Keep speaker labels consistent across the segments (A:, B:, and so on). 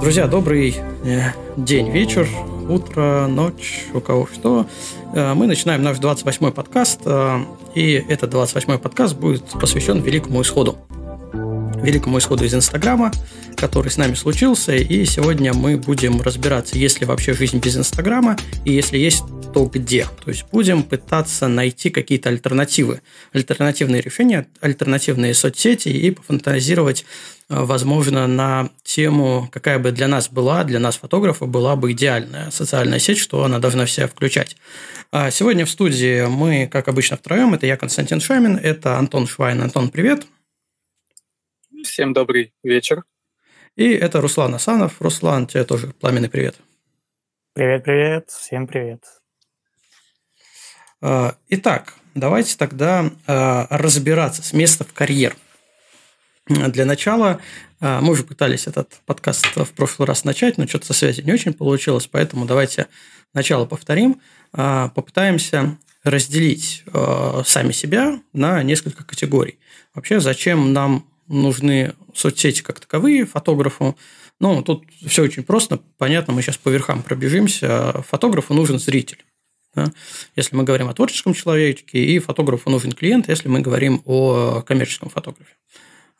A: Друзья, добрый э, день, вечер, утро, ночь, у кого что. Э, мы начинаем наш 28-й подкаст, э, и этот 28-й подкаст будет посвящен Великому Исходу. Великому Исходу из Инстаграма, который с нами случился, и сегодня мы будем разбираться, есть ли вообще жизнь без Инстаграма, и если есть, то где. То есть будем пытаться найти какие-то альтернативы, альтернативные решения, альтернативные соцсети и пофантазировать, э, возможно, на тему, какая бы для нас была, для нас фотографа была бы идеальная социальная сеть, что она должна все включать. А сегодня в студии мы, как обычно, втроем. Это я, Константин Шамин, это Антон Швайн. Антон, привет.
B: Всем добрый вечер.
A: И это Руслан Асанов. Руслан, тебе тоже пламенный привет.
C: Привет-привет, всем привет.
A: А, итак, давайте тогда а, разбираться с места в карьер. Для начала а, мы уже пытались этот подкаст в прошлый раз начать, но что-то со связи не очень получилось, поэтому давайте начало повторим. Попытаемся разделить сами себя на несколько категорий. Вообще, зачем нам нужны соцсети как таковые фотографу? Ну, тут все очень просто, понятно, мы сейчас по верхам пробежимся. Фотографу нужен зритель. Да? Если мы говорим о творческом человеке, и фотографу нужен клиент, если мы говорим о коммерческом фотографе.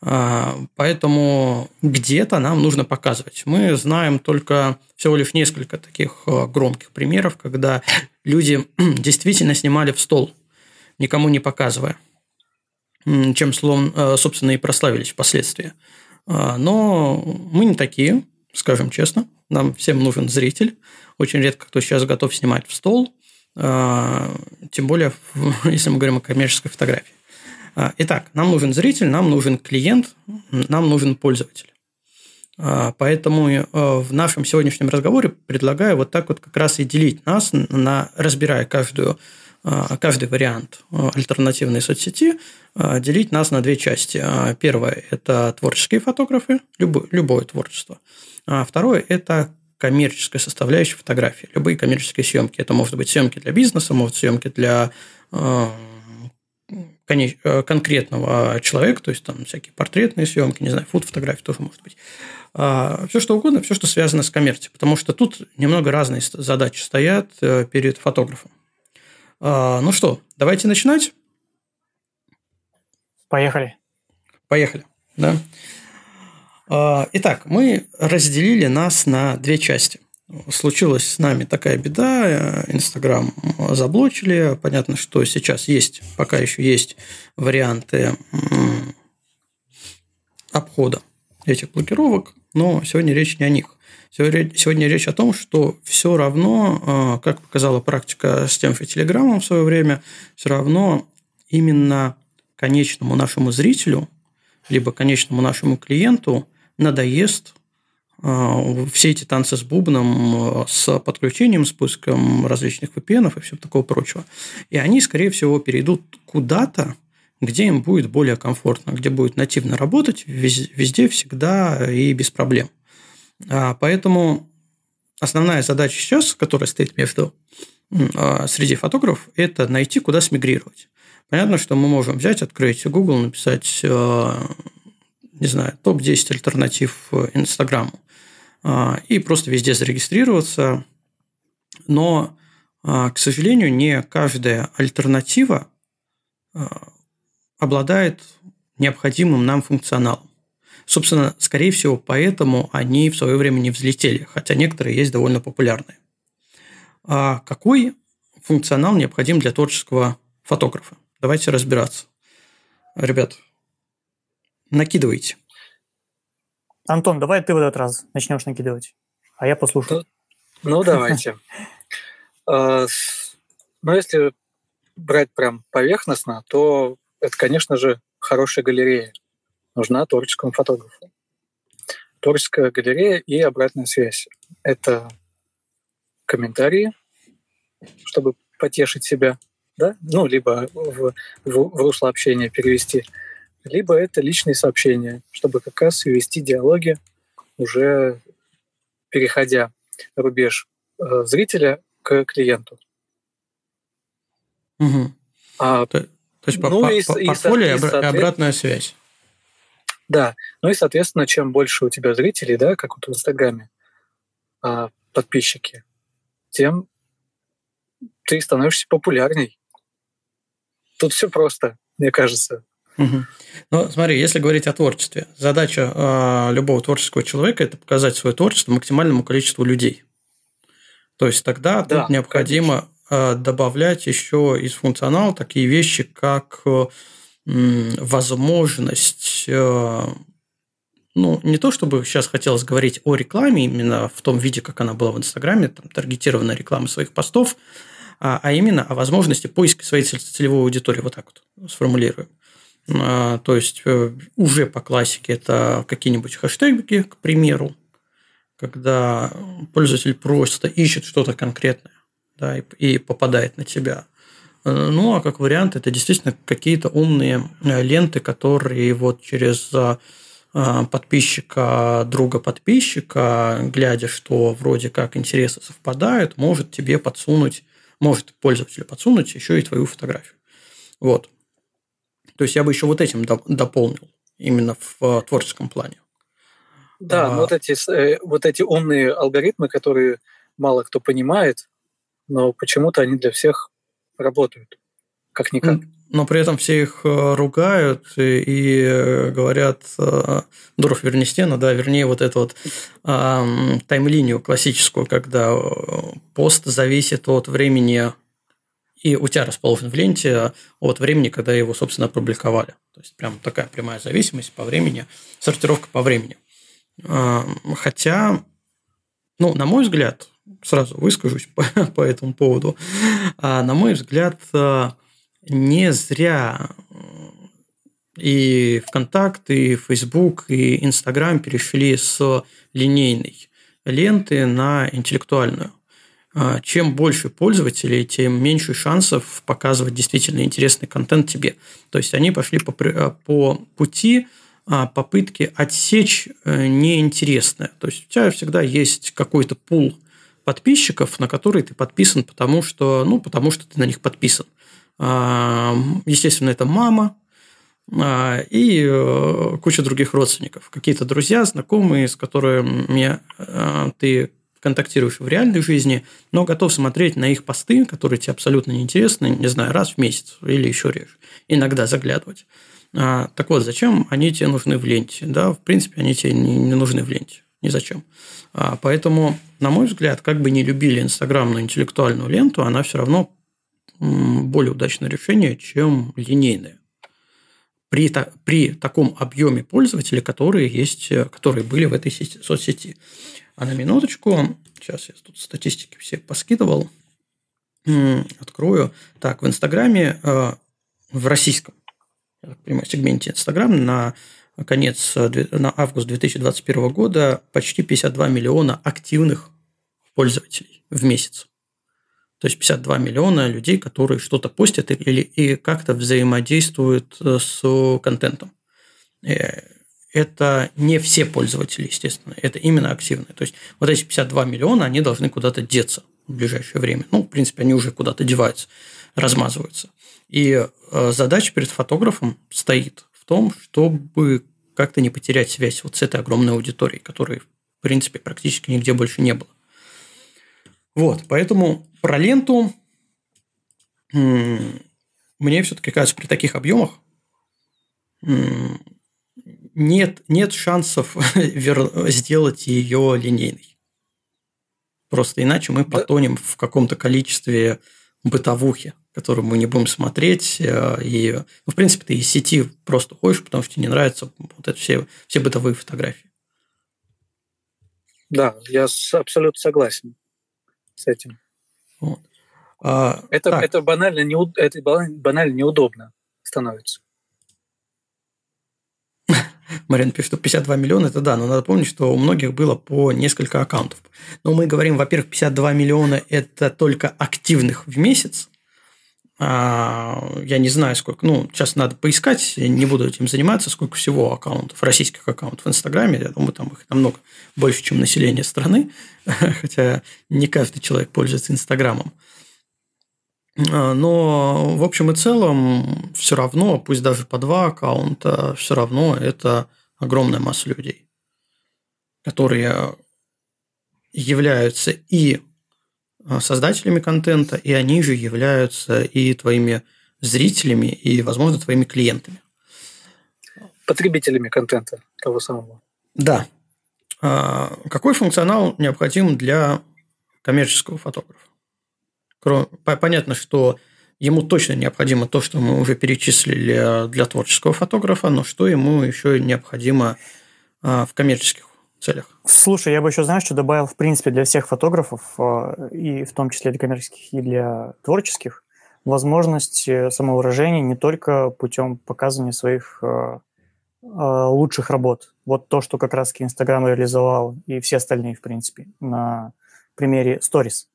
A: А, поэтому где-то нам нужно показывать. Мы знаем только всего лишь несколько таких а, громких примеров, когда люди действительно снимали в стол, никому не показывая, чем, а, собственно, и прославились впоследствии. Но мы не такие, скажем честно. Нам всем нужен зритель. Очень редко кто сейчас готов снимать в стол. А, тем более, если мы говорим о коммерческой фотографии. А, итак, нам нужен зритель, нам нужен клиент, нам нужен пользователь. А, поэтому э, в нашем сегодняшнем разговоре предлагаю вот так вот как раз и делить нас, на, разбирая каждую, каждый вариант э, альтернативной соцсети, делить нас на две части. Первое – это творческие фотографы, любое, любое творчество. Второе – это коммерческая составляющая фотографии, любые коммерческие съемки. Это может быть съемки для бизнеса, может быть съемки для э, э, конкретного человека, то есть там всякие портретные съемки, не знаю, фуд-фотографии тоже может быть. А, все что угодно, все, что связано с коммерцией, потому что тут немного разные задачи стоят э, перед фотографом. А, ну что, давайте начинать.
C: Поехали.
A: Поехали, да. А, итак, мы разделили нас на две части. Случилась с нами такая беда, Инстаграм заблочили. Понятно, что сейчас есть, пока еще есть варианты обхода этих блокировок, но сегодня речь не о них. Сегодня речь о том, что все равно, а, как показала практика с тем же Телеграмом в свое время, все равно именно конечному нашему зрителю, либо конечному нашему клиенту надоест а, все эти танцы с бубном, а, с подключением, спуском различных VPN и всего такого прочего. И они, скорее всего, перейдут куда-то, где им будет более комфортно, где будет нативно работать везде, всегда и без проблем. А, поэтому основная задача сейчас, которая стоит между среди фотографов, это найти, куда смигрировать. Понятно, что мы можем взять, открыть Google, написать не знаю, топ-10 альтернатив э, Инстаграму. А, и просто везде зарегистрироваться. Но, а, к сожалению, не каждая альтернатива а, обладает необходимым нам функционалом. Собственно, скорее всего, поэтому они в свое время не взлетели, хотя некоторые есть довольно популярные. А какой функционал необходим для творческого фотографа? Давайте разбираться. Ребят, накидывайте.
C: Антон, давай ты в этот раз начнешь накидывать, а я послушаю.
B: Ну, ну давайте. А, Но ну, если брать прям поверхностно, то это, конечно же, хорошая галерея. Нужна творческому фотографу. Творческая галерея и обратная связь. Это комментарии, чтобы потешить себя, да, ну, либо в, в, в русло общения перевести – либо это личные сообщения, чтобы как раз вести диалоги, уже переходя рубеж э, зрителя к клиенту.
A: Угу. А, то, то есть ну, по, и, по, и, портфолио и, обратная связь.
B: Да, ну и, соответственно, чем больше у тебя зрителей, да, как вот в Инстаграме, а, подписчики, тем ты становишься популярней. Тут все просто, мне кажется.
A: Угу. Ну, смотри, если говорить о творчестве, задача э, любого творческого человека – это показать свое творчество максимальному количеству людей. То есть тогда да, тут необходимо конечно. добавлять еще из функционала такие вещи, как возможность, э, ну, не то чтобы сейчас хотелось говорить о рекламе именно в том виде, как она была в Инстаграме, там, таргетированная реклама своих постов, а, а именно о возможности поиска своей целевой аудитории, вот так вот сформулируем. А, то есть э, уже по классике это какие-нибудь хэштеги, к примеру, когда пользователь просто ищет что-то конкретное да, и, попадает на тебя. Э, ну, а как вариант, это действительно какие-то умные э, ленты, которые вот через э, подписчика, друга подписчика, глядя, что вроде как интересы совпадают, может тебе подсунуть, может пользователю подсунуть еще и твою фотографию. Вот. То есть я бы еще вот этим дополнил именно в творческом плане.
B: Да, а... вот эти, вот эти умные алгоритмы, которые мало кто понимает, но почему-то они для всех работают, как никак.
A: Но при этом все их э, ругают и, и э, говорят э, Дуров верни стену, да, вернее вот эту вот э, тайм-линию классическую, когда пост зависит от времени и у тебя расположен в ленте от времени, когда его, собственно, опубликовали. То есть, прям такая прямая зависимость по времени, сортировка по времени. Хотя, ну, на мой взгляд, сразу выскажусь по, по этому поводу. А, на мой взгляд, э, не зря и ВКонтакт, и Facebook, и Инстаграм перешли с линейной ленты на интеллектуальную. А, чем больше пользователей, тем меньше шансов показывать действительно интересный контент тебе. То есть они пошли по, э, по пути а, попытки отсечь э, неинтересное. То есть у тебя всегда есть какой-то пул подписчиков, на которые ты подписан, потому что, ну, потому что ты на них подписан. А, естественно, это мама а, и э, куча других родственников. Какие-то друзья, знакомые, с которыми а, ты контактируешь в реальной жизни, но готов смотреть на их посты, которые тебе абсолютно неинтересны, не знаю, раз в месяц или еще реже. Иногда заглядывать. Так вот, зачем они тебе нужны в ленте? Да, в принципе, они тебе не нужны в ленте. Ни зачем. А, поэтому, на мой взгляд, как бы не любили инстаграмную интеллектуальную ленту, она все равно более удачное решение, чем линейная. При, при таком объеме пользователей, которые, есть, которые были в этой сети, соцсети. А на минуточку, сейчас я тут статистики все поскидывал, открою. Так, в Инстаграме, э, в российском, я так понимаю, сегменте Инстаграм на конец, э, на август 2021 года почти 52 миллиона активных пользователей в месяц. То есть 52 миллиона людей, которые что-то постят или и как-то взаимодействуют э, с контентом. Э, это не все пользователи, естественно, это именно активные. То есть вот эти 52 миллиона, они должны куда-то деться в ближайшее время. Ну, в принципе, они уже куда-то деваются, размазываются. И задача перед фотографом стоит том, чтобы как-то не потерять связь вот с этой огромной аудиторией, которой, в принципе, практически нигде больше не было. Вот, поэтому про ленту мне все-таки кажется, при таких объемах нет, нет шансов сделать ее линейной. Просто иначе мы потонем в каком-то количестве бытовухи которую мы не будем смотреть. Э, и, ну, в принципе, ты из сети просто ходишь, потому что тебе не нравятся вот это все, все бытовые фотографии.
B: Да, я абсолютно согласен с этим. Вот. А, это, это, банально это банально неудобно становится.
A: Марина пишет, что 52 миллиона, это да, но надо помнить, что у многих было по несколько аккаунтов. Но мы говорим, во-первых, 52 миллиона – это только активных в месяц, а, я не знаю, сколько, ну, сейчас надо поискать, не буду этим заниматься, сколько всего аккаунтов, российских аккаунтов в Инстаграме, я думаю, там их намного больше, чем население страны, хотя не каждый человек пользуется Инстаграмом. А, но в общем и целом все равно, пусть даже по два аккаунта, все равно это огромная масса людей, которые являются и создателями контента, и они же являются и твоими зрителями, и, возможно, твоими клиентами.
B: Потребителями контента того самого.
A: Да. А какой функционал необходим для коммерческого фотографа? Понятно, что ему точно необходимо то, что мы уже перечислили для творческого фотографа, но что ему еще необходимо а, в коммерческих целях?
C: Слушай, я бы еще, знаешь, что добавил, в принципе, для всех фотографов, а, и в том числе для коммерческих, и для творческих, возможность э, самовыражения не только путем показывания своих лучших работ. Вот то, что как раз-таки Инстаграм реализовал, и все остальные, в принципе, на примере Stories.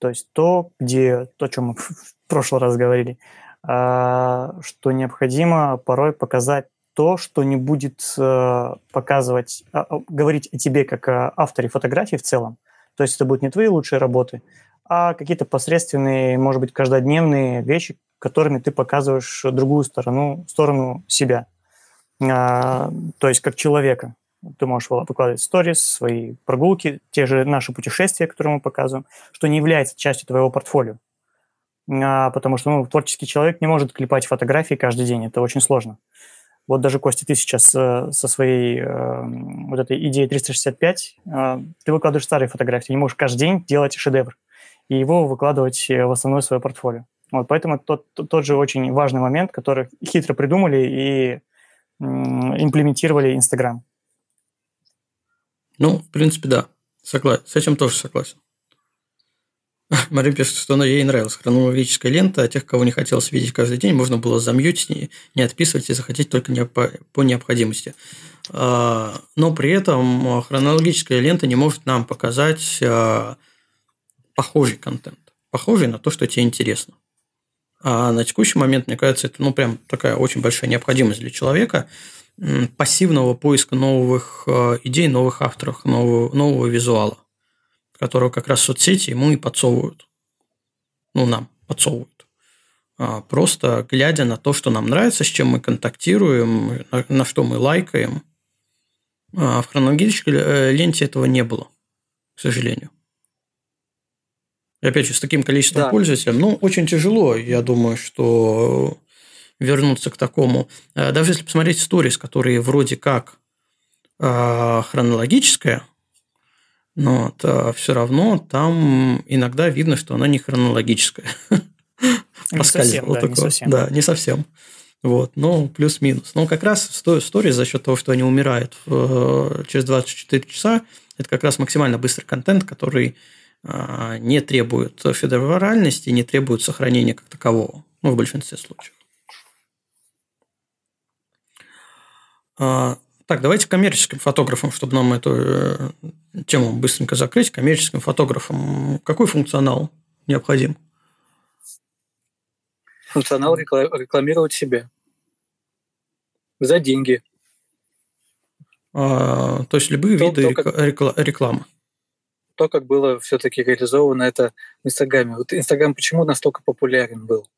C: То есть то, где, то, о чем мы в прошлый раз говорили, а, что необходимо порой показать то, что не будет э, показывать, а, а, говорить о тебе как о авторе фотографий в целом. То есть это будут не твои лучшие работы, а какие-то посредственные, может быть, каждодневные вещи, которыми ты показываешь другую сторону, сторону себя. То есть как человека. Ты можешь выкладывать сторис, свои прогулки, те же наши путешествия, которые мы показываем, что не является частью твоего портфолио. А, потому что ну, творческий человек не может клепать фотографии каждый день, это очень сложно. Вот даже, Костя, ты сейчас э, со своей э, вот этой идеей 365, э, ты выкладываешь старые фотографии, не можешь каждый день делать шедевр и его выкладывать в основное свое портфолио. Вот, поэтому тот, тот же очень важный момент, который хитро придумали и имплементировали Инстаграм.
A: Ну, в принципе, да. Согласен. С этим тоже согласен. Марин пишет, что она ей нравилась хронологическая лента, а тех, кого не хотелось видеть каждый день, можно было замьютить, не, отписывать и захотеть только по, по необходимости. А, но при этом хронологическая лента не может нам показать а, похожий контент, похожий на то, что тебе интересно. А на текущий момент, мне кажется, это ну, прям такая очень большая необходимость для человека – пассивного поиска новых э, идей, новых авторов, нового, нового визуала, которого как раз соцсети ему и подсовывают. Ну, нам подсовывают. А, просто глядя на то, что нам нравится, с чем мы контактируем, на, на что мы лайкаем. А в хронологической э, ленте этого не было, к сожалению. И опять же, с таким количеством да. пользователей, ну, очень тяжело. Я думаю, что вернуться к такому. Э, даже если посмотреть сторис, которые вроде как э, хронологическая, но то все равно там иногда видно, что она не хронологическая.
C: Не совсем, да, не совсем.
A: Да, не совсем. Вот, ну, плюс-минус. Но как раз сторис за счет того, что они умирают через 24 часа, это как раз максимально быстрый контент, который а, не требует федеральности, не требует сохранения как такового, ну, в большинстве случаев. Так, давайте коммерческим фотографам, чтобы нам эту э, тему быстренько закрыть. Коммерческим фотографам какой функционал необходим?
B: Функционал рекламировать себя за деньги.
A: А, то есть любые то, виды то, как, рекламы.
B: То, как было все-таки реализовано это в Инстаграме. Вот Инстаграм почему настолько популярен был?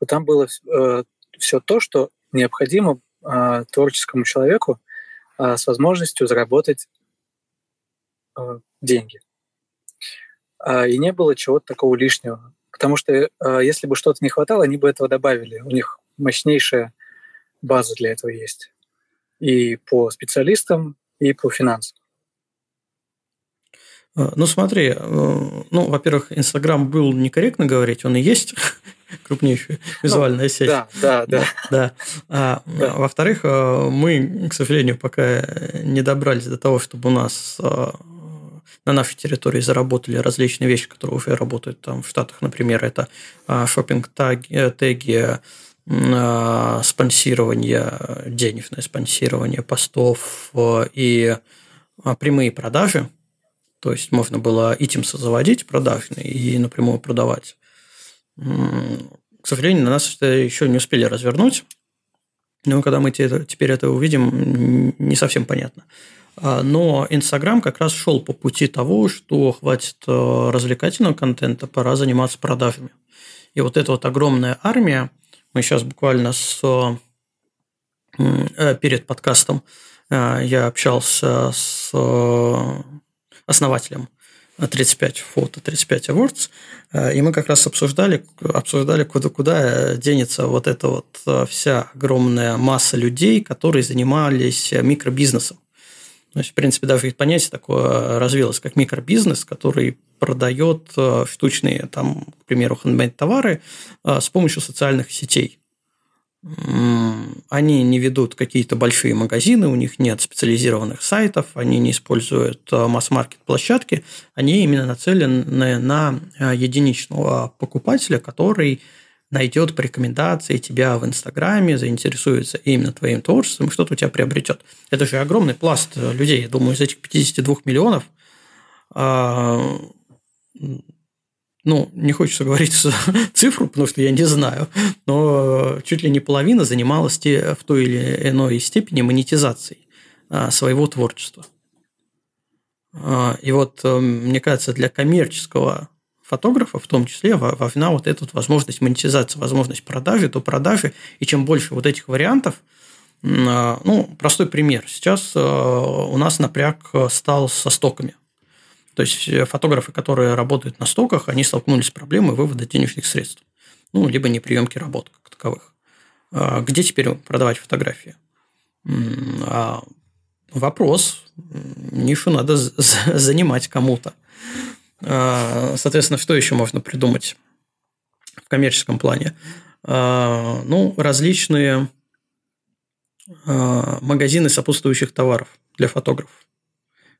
B: Вот там было э, все то, что необходимо э, творческому человеку э, с возможностью заработать э, деньги. Э, и не было чего-то такого лишнего. Потому что э, если бы что-то не хватало, они бы этого добавили. У них мощнейшая база для этого есть. И по специалистам, и по финансам.
A: Ну, смотри, ну, во-первых, Инстаграм был некорректно говорить, он и есть крупнейшая ну, визуальная ну, сеть.
B: Да, да, да.
A: да. А, да. Во-вторых, э, мы, к сожалению, пока не добрались до того, чтобы у нас э, на нашей территории заработали различные вещи, которые уже работают там в Штатах, например, это э, шопинг-теги, теги, спонсирование, денежное спонсирование постов и прямые продажи. То есть можно было итимсы заводить продажные и напрямую продавать к сожалению, на нас это еще не успели развернуть. Но когда мы теперь это увидим, не совсем понятно. А, но Инстаграм как раз шел по пути того, что хватит э, развлекательного контента, пора заниматься продажами. И вот эта вот огромная армия, мы сейчас буквально с, э, перед подкастом я общался с основателем 35 фото, 35 awards, и мы как раз обсуждали, обсуждали куда, куда денется вот эта вот вся огромная масса людей, которые занимались микробизнесом. То есть, в принципе, даже понятие такое развилось, как микробизнес, который продает штучные, там, к примеру, хендмейд товары с помощью социальных сетей они не ведут какие-то большие магазины, у них нет специализированных сайтов, они не используют э, масс-маркет площадки, они именно нацелены на э, единичного покупателя, который найдет по рекомендации тебя в Инстаграме, заинтересуется именно твоим творчеством, что-то у тебя приобретет. Это же огромный пласт э, людей. Я думаю, из этих 52 миллионов а, ну, не хочется говорить цифру, потому что я не знаю, но чуть ли не половина занималась в той или иной степени монетизацией а, своего творчества. А, и вот, э, мне кажется, для коммерческого фотографа в том числе важна вот эта возможность монетизации, возможность продажи, то продажи. И чем больше вот этих вариантов, а, ну, простой пример. Сейчас э, у нас напряг стал со стоками – то есть э, фотографы, которые работают на стоках, они столкнулись с проблемой вывода денежных средств. Ну, либо неприемки работ как таковых. А где теперь продавать фотографии? А вопрос. Нишу надо занимать кому-то. А, соответственно, что еще можно придумать в коммерческом плане? Ну, различные магазины сопутствующих товаров для фотографов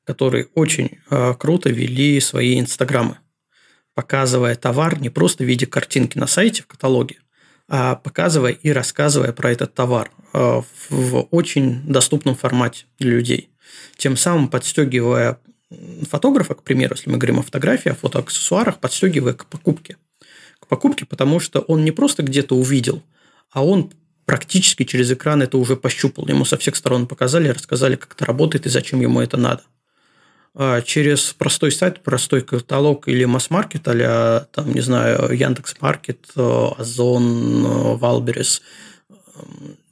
A: которые очень э, круто вели свои инстаграмы, показывая товар не просто в виде картинки на сайте в каталоге, а показывая и рассказывая про этот товар э, в очень доступном формате для людей. Тем самым подстегивая фотографа, к примеру, если мы говорим о фотографии, о фотоаксессуарах, подстегивая к покупке. К покупке, потому что он не просто где-то увидел, а он практически через экран это уже пощупал. Ему со всех сторон показали, рассказали, как это работает и зачем ему это надо. А, через простой сайт, простой каталог или масс-маркет, а там, не знаю, Яндекс.Маркет, Озон, Wildberries,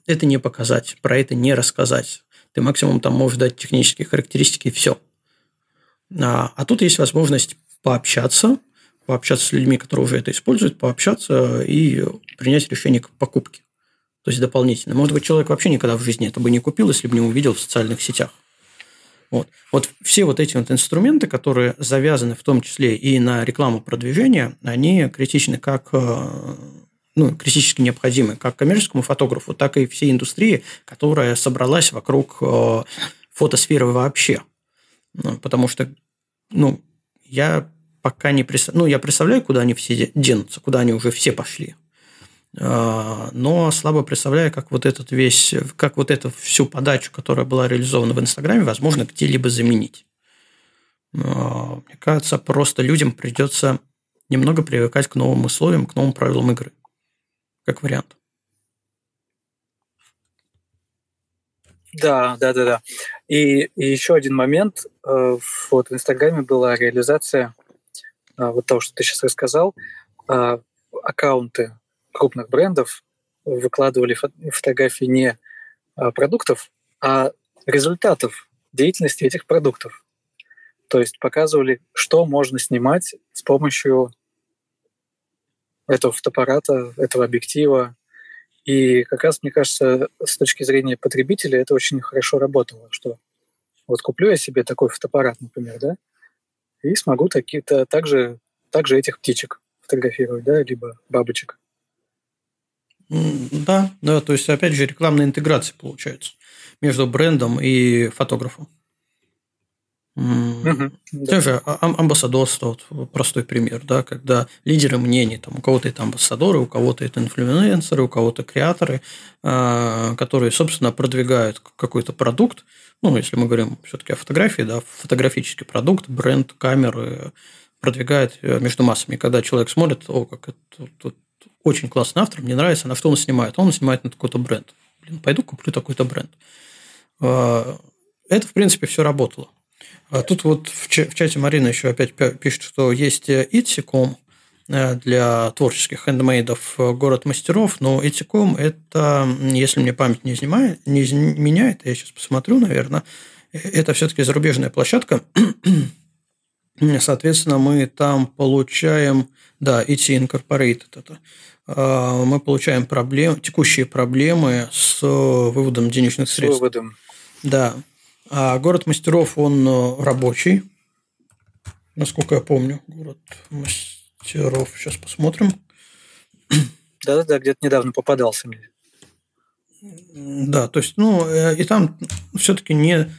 A: это не показать, про это не рассказать. Ты максимум там можешь дать технические характеристики и все. А, а тут есть возможность пообщаться, пообщаться с людьми, которые уже это используют, пообщаться и принять решение к покупке. То есть дополнительно. Может быть, человек вообще никогда в жизни это бы не купил, если бы не увидел в социальных сетях. Вот. вот все вот эти вот инструменты, которые завязаны в том числе и на рекламу продвижения, они критичны как э, ну, критически необходимы как коммерческому фотографу, так и всей индустрии, которая собралась вокруг э, фотосферы вообще. Ну, потому что, ну, я пока не представляю, ну, я представляю, куда они все денутся, куда они уже все пошли. А, но слабо представляю, как вот этот весь, как вот эту всю подачу, которая была реализована в Инстаграме, возможно где-либо заменить. А, мне кажется, просто людям придется немного привыкать к новым условиям, к новым правилам игры. Как вариант.
B: Да, да, да, да. И, и еще один момент. Э, вот в Инстаграме была реализация э, вот того, что ты сейчас рассказал. Э, аккаунты крупных брендов выкладывали фотографии не а, продуктов, а результатов деятельности этих продуктов. То есть показывали, что можно снимать с помощью этого фотоаппарата, этого объектива. И как раз, мне кажется, с точки зрения потребителя это очень хорошо работало, что вот куплю я себе такой фотоаппарат, например, да, и смогу такие-то также, также этих птичек фотографировать, да, либо бабочек.
A: Да, да, то есть, опять же, рекламная интеграция получается между брендом и фотографом. Угу, да. же а, амбассадорство, вот простой пример, да, когда лидеры мнений, там, у кого-то это амбассадоры, у кого-то это инфлюенсеры, у кого-то креаторы, а, которые, собственно, продвигают какой-то продукт, ну, если мы говорим все-таки о фотографии, да, фотографический продукт, бренд, камеры, продвигает э, между массами. Когда человек смотрит, о, как это тут очень классный автор, мне нравится, на что он снимает. Он снимает на какой-то бренд. Блин, пойду куплю такой-то бренд. А, это, в принципе, все работало. А тут вот в чате Марина еще опять пишет, что есть Etsy.com, для творческих хендмейдов «Город мастеров», но Этиком – это, если мне память не, изнимает, не изменяет, я сейчас посмотрю, наверное, это все-таки зарубежная площадка. Соответственно, мы там получаем, да, IT Incorporated это. А, мы получаем проблем, текущие проблемы с выводом денежных средств. С выводом. Да. А город мастеров, он э, рабочий, насколько я помню. Город мастеров. Сейчас посмотрим.
B: Да-да-да, где-то недавно попадался мне.
A: Да, то есть, ну, э, и там все-таки не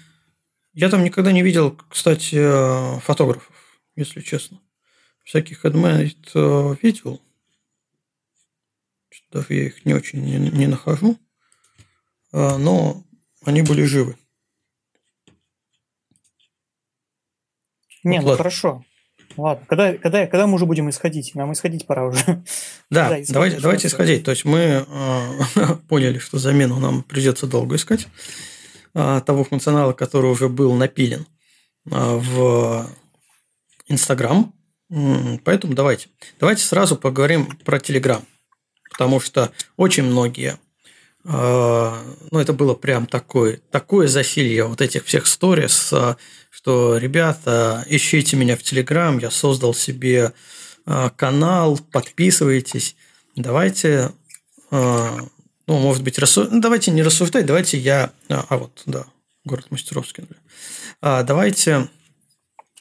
A: я там никогда не видел, кстати, э, фотографов, если честно. Всяких адмейт э, видел. Даже я их не очень не, не нахожу. А, но они были живы.
C: Не, вот, ну хорошо. Ладно, когда, когда, когда мы уже будем исходить? Нам исходить пора уже.
A: Да, давайте, давайте исходить. То есть мы э, поняли, что замену нам придется долго искать. А, того функционала, который уже был напилен а, в Инстаграм. Поэтому давайте. Давайте сразу поговорим про Телеграм. Потому что очень многие а, ну, это было прям такое, такое засилье вот этих всех сторис, что, ребята, ищите меня в Телеграм, я создал себе канал, подписывайтесь. Давайте ну, может быть, рассу... ну, давайте не рассуждать, давайте я... А, а вот, да, город Мастеровский. А, давайте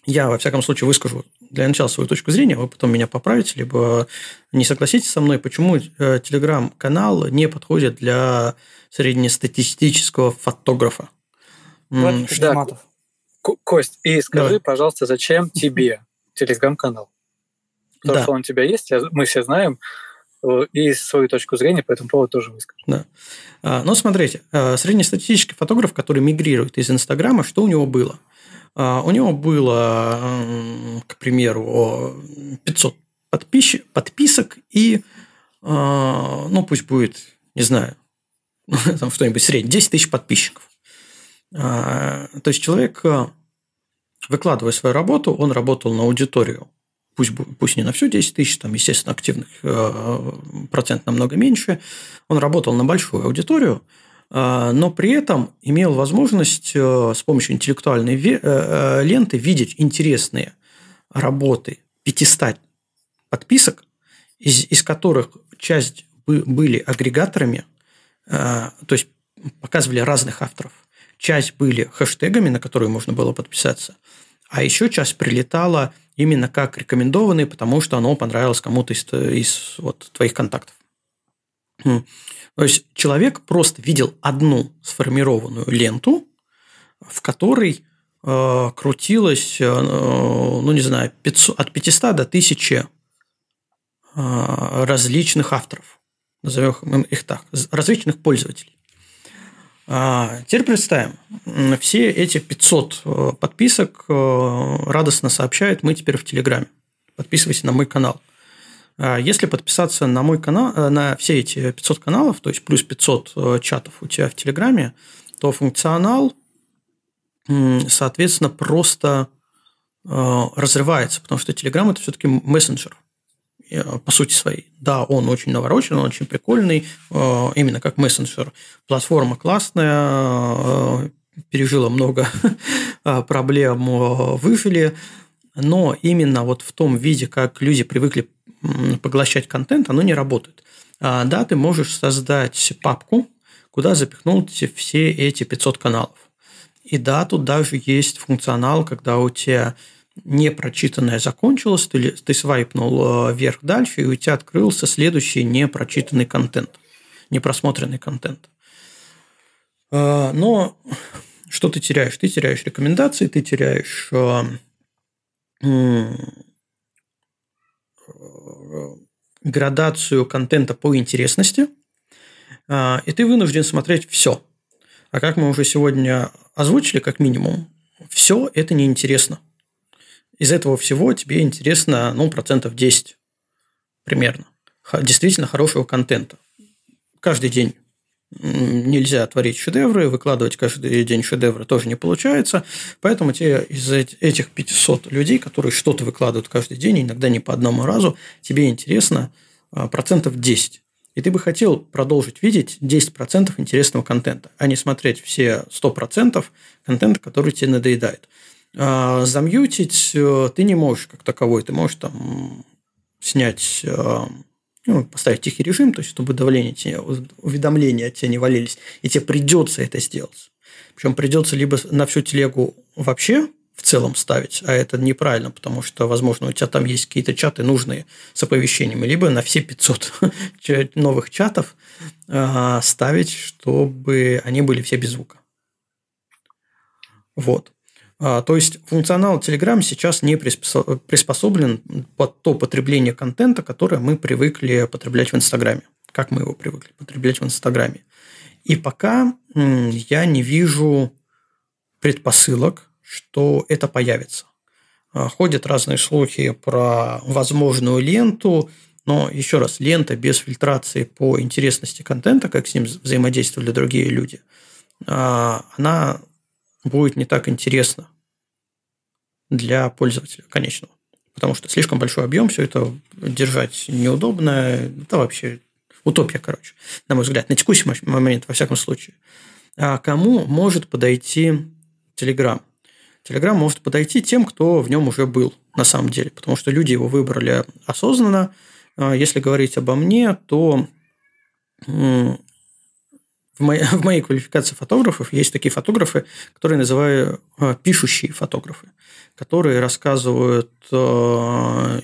A: я, во всяком случае, выскажу для начала свою точку зрения, вы потом меня поправите, либо не согласитесь со мной, почему э, телеграм-канал не подходит для среднестатистического фотографа.
B: Да, Кость, и скажи, да. пожалуйста, зачем тебе телеграм-канал? Потому да. что он у тебя есть, мы все знаем, и свою точку зрения по этому поводу тоже выскажу.
A: Да. А, но смотрите, а, среднестатистический фотограф, который мигрирует из Инстаграма, что у него было? А, у него было, к примеру, 500 подписчик, подписок и, ну, пусть будет, не знаю, там что-нибудь среднее, 10 тысяч подписчиков. То есть человек, выкладывая свою работу, он работал на аудиторию пусть, пусть не на всю 10 тысяч, там, естественно, активных э, процент намного меньше, он работал на большую аудиторию, э, но при этом имел возможность э, с помощью интеллектуальной ленты видеть интересные работы 500 подписок, из, из которых часть были агрегаторами, то есть показывали разных авторов. Часть были хэштегами, на которые можно было подписаться, а еще часть прилетала именно как рекомендованный, потому что оно понравилось кому-то из, из вот, твоих контактов. То есть человек просто видел одну сформированную ленту, в которой э, крутилось, э, ну не знаю, 500, от 500 до 1000 э, различных авторов, назовем их так, различных пользователей. А, теперь представим, все эти 500 э, подписок э, радостно сообщают, мы теперь в Телеграме. Подписывайся на мой канал. А, если подписаться на мой канал, э, на все эти 500 каналов, то есть плюс 500 чатов у тебя в Телеграме, то функционал, соответственно, просто разрывается, потому что Телеграм – это все-таки мессенджер. Э, по сути своей. Да, он очень наворочен, он очень прикольный, э, именно как мессенджер. Платформа классная, э, пережила много проблем, выжили, но именно вот в том виде, как люди привыкли поглощать контент, оно не работает. А, да, ты можешь создать папку, куда запихнул все эти 500 каналов. И да, тут даже есть функционал, когда у тебя непрочитанное закончилось, ты, ты свайпнул э, вверх дальше, и у тебя открылся следующий непрочитанный контент, непросмотренный контент. Э, но что ты теряешь? Ты теряешь рекомендации, ты теряешь э, градацию контента по интересности, и ты вынужден смотреть все. А как мы уже сегодня озвучили, как минимум, все это неинтересно из этого всего тебе интересно, ну, процентов 10 примерно. Действительно хорошего контента. Каждый день нельзя творить шедевры, выкладывать каждый день шедевры тоже не получается. Поэтому те из этих 500 людей, которые что-то выкладывают каждый день, иногда не по одному разу, тебе интересно а, процентов 10. И ты бы хотел продолжить видеть 10% интересного контента, а не смотреть все 100% контента, который тебе надоедает. А, замьютить э, ты не можешь как таковой. Ты можешь там снять э, ну, поставить тихий режим, то есть чтобы давление тебе, уведомления от тебя не валились, и тебе придется это сделать. Причем придется либо на всю телегу вообще в целом ставить, а это неправильно, потому что, возможно, у тебя там есть какие-то чаты нужные с оповещениями, либо на все 500 новых чатов а, ставить, чтобы они были все без звука. Вот. А, то есть функционал Telegram сейчас не приспособлен под то потребление контента, которое мы привыкли потреблять в Инстаграме. Как мы его привыкли потреблять в Инстаграме. И пока я не вижу предпосылок, что это появится. А, ходят разные слухи про возможную ленту, но еще раз, лента без фильтрации по интересности контента, как с ним взаимодействовали другие люди, а, она будет не так интересно для пользователя конечного. Потому что слишком большой объем, все это держать неудобно. Это вообще утопия, короче, на мой взгляд, на текущий момент, во всяком случае. А кому может подойти Telegram? Telegram может подойти тем, кто в нем уже был, на самом деле, потому что люди его выбрали осознанно. А если говорить обо мне, то в моей, в моей квалификации фотографов есть такие фотографы, которые называю э, пишущие фотографы, которые рассказывают э,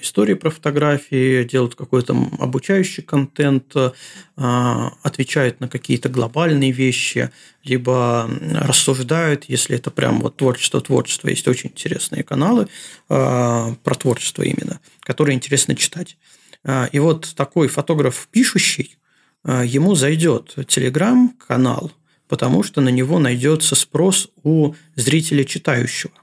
A: истории про фотографии, делают какой-то обучающий контент, э, отвечают на какие-то глобальные вещи, либо рассуждают, если это прям вот творчество, творчество. Есть очень интересные каналы про творчество именно, которые интересно читать. И вот такой фотограф пишущий, ему зайдет телеграм-канал, потому что на него найдется спрос у зрителя читающего,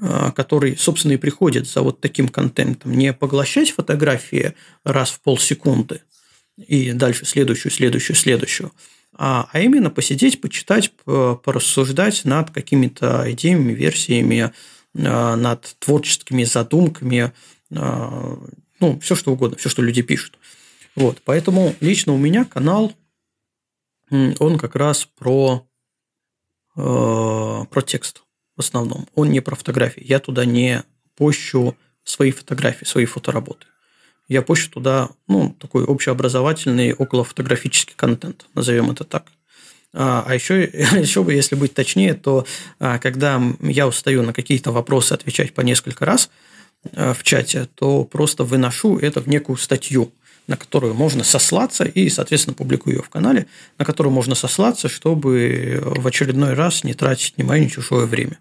A: а, который, собственно, и приходит за вот таким контентом. Не поглощать фотографии раз в полсекунды и дальше следующую, следующую, следующую, а, а именно посидеть, почитать, порассуждать над какими-то идеями, версиями, а, над творческими задумками, ну, все что угодно, все, что люди пишут. Вот, поэтому лично у меня канал, он как раз про, э, про текст в основном. Он не про фотографии. Я туда не пощу свои фотографии, свои фотоработы. Я пощу туда, ну, такой общеобразовательный, околофотографический контент, назовем это так. А, а еще, еще бы, если быть точнее, то а, когда я устаю на какие-то вопросы отвечать по несколько раз а, в чате, то просто выношу это в некую статью на которую можно сослаться, и, соответственно, публикую ее в канале, на которую можно сослаться, чтобы в очередной раз не тратить ни мое, ни чужое время.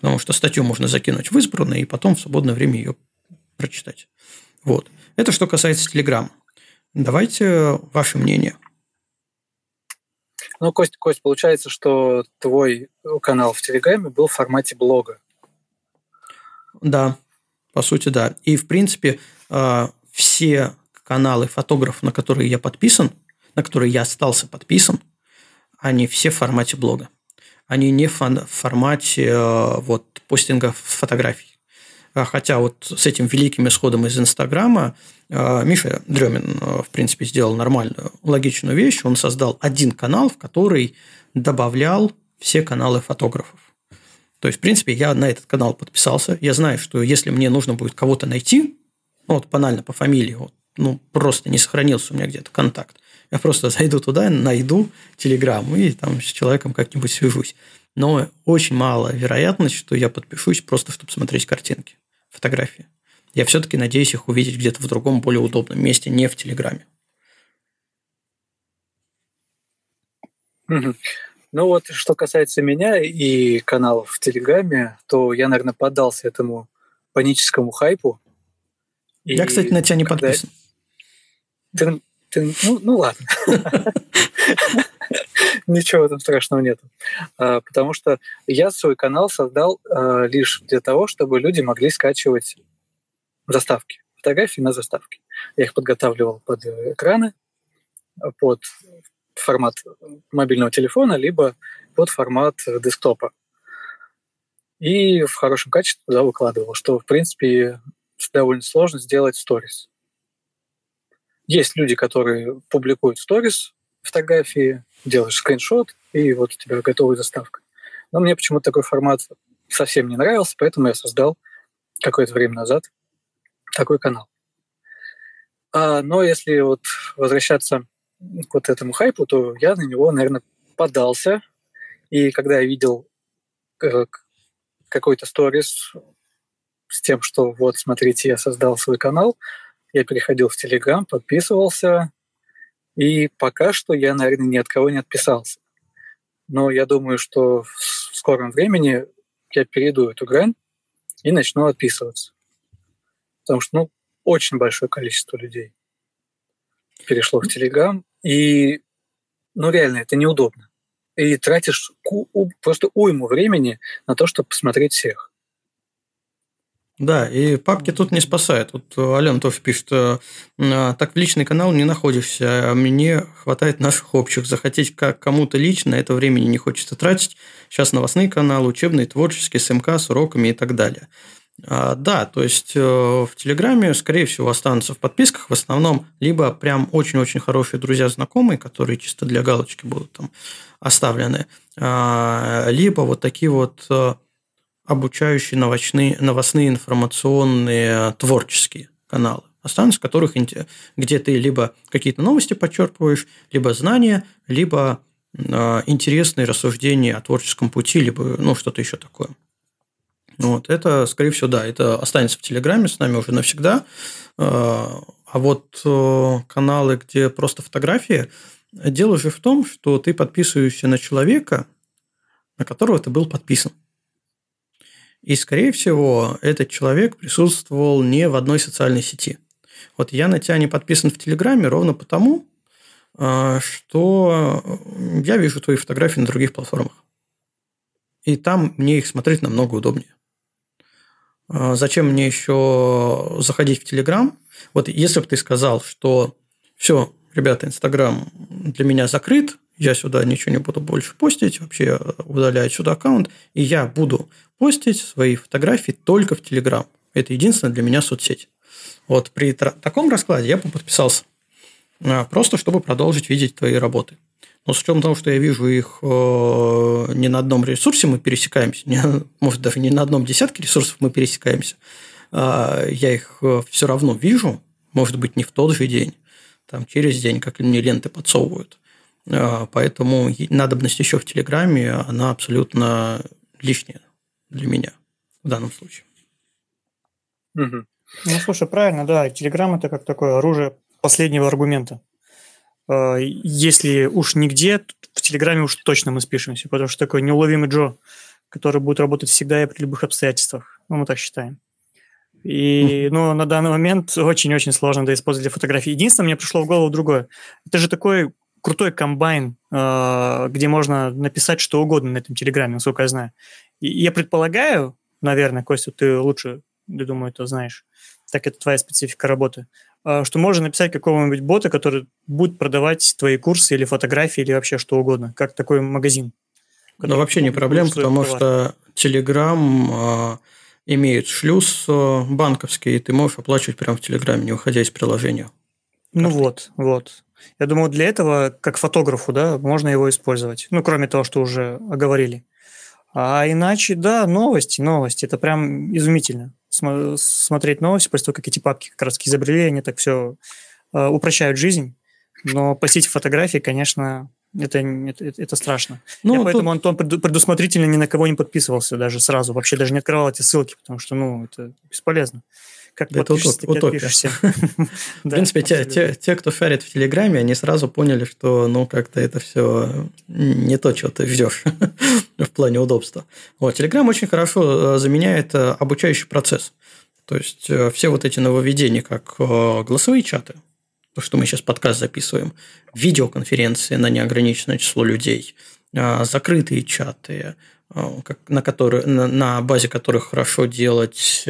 A: Потому что статью можно закинуть в избранное и потом в свободное время ее прочитать. Вот. Это что касается Телеграма. Давайте ваше мнение.
B: Ну, Кость, Кость, получается, что твой канал в Телеграме был в формате блога.
A: Да, по сути, да. И, в принципе, а, все каналы фотографов, на которые я подписан, на которые я остался подписан, они все в формате блога. Они не в формате э, вот, постинга фотографий. А хотя вот с этим великим исходом из Инстаграма э, Миша Дремин, э, в принципе, сделал нормальную, логичную вещь. Он создал один канал, в который добавлял все каналы фотографов. То есть, в принципе, я на этот канал подписался. Я знаю, что если мне нужно будет кого-то найти, ну, вот банально по фамилии, вот ну, просто не сохранился у меня где-то контакт. Я просто зайду туда, найду Телеграм и там с человеком как-нибудь свяжусь. Но очень мало вероятность, что я подпишусь просто, чтобы смотреть картинки, фотографии. Я все-таки надеюсь их увидеть где-то в другом, более удобном месте, не в Телеграме.
B: Ну вот, что касается меня и каналов в Телеграме, то я, наверное, поддался этому паническому хайпу.
A: Я, и кстати, на тебя не когда... подписан.
B: Ты, ты, ну, ну ладно. Ничего в этом страшного нет. А, потому что я свой канал создал а, лишь для того, чтобы люди могли скачивать заставки, фотографии на заставки. Я их подготавливал под экраны, под формат мобильного телефона, либо под формат десктопа. И в хорошем качестве туда выкладывал, что, в принципе, довольно сложно сделать сторис. Есть люди, которые публикуют сторис, фотографии, делаешь скриншот, и вот у тебя готовая заставка. Но мне почему-то такой формат совсем не нравился, поэтому я создал какое-то время назад такой канал. А, но если вот возвращаться к вот этому хайпу, то я на него, наверное, подался. И когда я видел э, какой-то сторис с тем, что вот, смотрите, я создал свой канал, я переходил в Телеграм, подписывался, и пока что я, наверное, ни от кого не отписался. Но я думаю, что в скором времени я перейду эту грань и начну отписываться. Потому что, ну, очень большое количество людей перешло в Телеграм, и, ну, реально, это неудобно. И тратишь просто уйму времени на то, чтобы посмотреть всех.
A: Да, и папки тут не спасают. Вот Ален тоже пишет, э, «А, так в личный канал не находишься, а мне хватает наших общих. Захотеть как кому-то лично, это времени не хочется тратить. Сейчас новостные каналы, учебные, творческие, СМК с уроками и так далее. А, да, то есть э, в Телеграме, скорее всего, останутся в подписках в основном либо прям очень-очень хорошие друзья, знакомые, которые чисто для галочки будут там оставлены, а, либо вот такие вот э, обучающие новостные, новостные информационные творческие каналы, останутся, которых, где ты либо какие-то новости подчерпываешь, либо знания, либо э, интересные рассуждения о творческом пути, либо ну, что-то еще такое. Вот, это, скорее всего, да, это останется в Телеграме с нами уже навсегда. Э, а вот э, каналы, где просто фотографии, дело же в том, что ты подписываешься на человека, на которого ты был подписан. И, скорее всего, этот человек присутствовал не в одной социальной сети. Вот я на тебя не подписан в Телеграме ровно потому, а, что я вижу твои фотографии на других платформах. И там мне их смотреть намного удобнее. А, зачем мне еще заходить в Телеграм? Вот если бы ты сказал, что все, ребята, Инстаграм для меня закрыт, я сюда ничего не буду больше постить, вообще удаляю сюда аккаунт, и я буду постить свои фотографии только в Телеграм. Это единственная для меня соцсеть. Вот при таком раскладе я бы подписался. А, просто чтобы продолжить видеть твои работы. Но с учетом того, что я вижу их э, не на одном ресурсе мы пересекаемся, не, может, даже не на одном десятке ресурсов мы пересекаемся, а, я их э, все равно вижу, может быть, не в тот же день, там, через день, как мне ленты подсовывают. А, поэтому надобность еще в Телеграме, она абсолютно лишняя для меня в данном случае.
C: Угу. Ну, слушай, правильно, да. Телеграм это как такое оружие последнего аргумента. А, если уж нигде, в Телеграме уж точно мы спишемся, потому что такой неуловимый Джо, который будет работать всегда и при любых обстоятельствах. Ну, мы так считаем. И, ну, на данный момент очень-очень сложно да, использовать для фотографии. Единственное, мне пришло в голову другое. Это же такой крутой комбайн, а, где можно написать что угодно на этом Телеграме, насколько я знаю. И я предполагаю, наверное, Костя, ты лучше, я думаю, это знаешь, так это твоя специфика работы, а, что можно написать какого-нибудь бота, который будет продавать твои курсы или фотографии или вообще что угодно, как такой магазин.
A: Ну, вообще не проблема, потому что Telegram э, имеет шлюз э, банковский, и ты можешь оплачивать прямо в Телеграме, не выходя из приложения.
C: Ну вот, вот. Я думаю, для этого, как фотографу, да, можно его использовать. Ну, кроме того, что уже оговорили. А иначе, да, новости, новости. Это прям изумительно. См- смотреть новости после того, как эти папки как раз изобрели, они так все э, упрощают жизнь. Но постить фотографии, конечно, это, это, это страшно. Ну, Я тут... поэтому Антон предусмотрительно ни на кого не подписывался даже сразу. Вообще даже не открывал эти ссылки, потому что, ну, это бесполезно.
A: Как это утопия. В принципе, те, те, те, кто шарит в Телеграме, они сразу поняли, что ну как-то это все не то, что ты ждешь в плане удобства. Вот, Телеграм очень хорошо э, заменяет э, обучающий процесс. То есть э, все вот эти нововведения, как голосовые чаты, то, что мы сейчас подкаст записываем, видеоконференции на неограниченное число людей, закрытые чаты, на, которые, на базе которых хорошо делать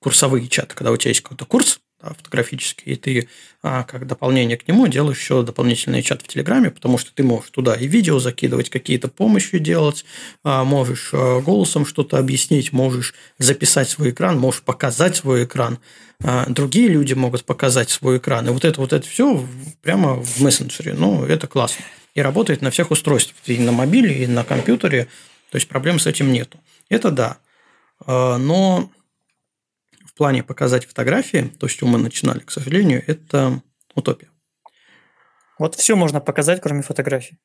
A: курсовые чаты, когда у тебя есть какой-то курс, да, фотографический, и ты а, как дополнение к нему делаешь еще дополнительный чат в Телеграме, потому что ты можешь туда и видео закидывать, какие-то помощи делать, а, можешь а, голосом что-то объяснить, можешь записать свой экран, можешь показать свой экран, а, другие люди могут показать свой экран, и вот это вот это все прямо в мессенджере, ну, это классно. И работает на всех устройствах, и на мобиле, и на компьютере, то есть проблем с этим нету. Это да. А, но плане показать фотографии, то, с чего мы начинали, к сожалению, это утопия.
C: Вот все можно показать, кроме фотографий.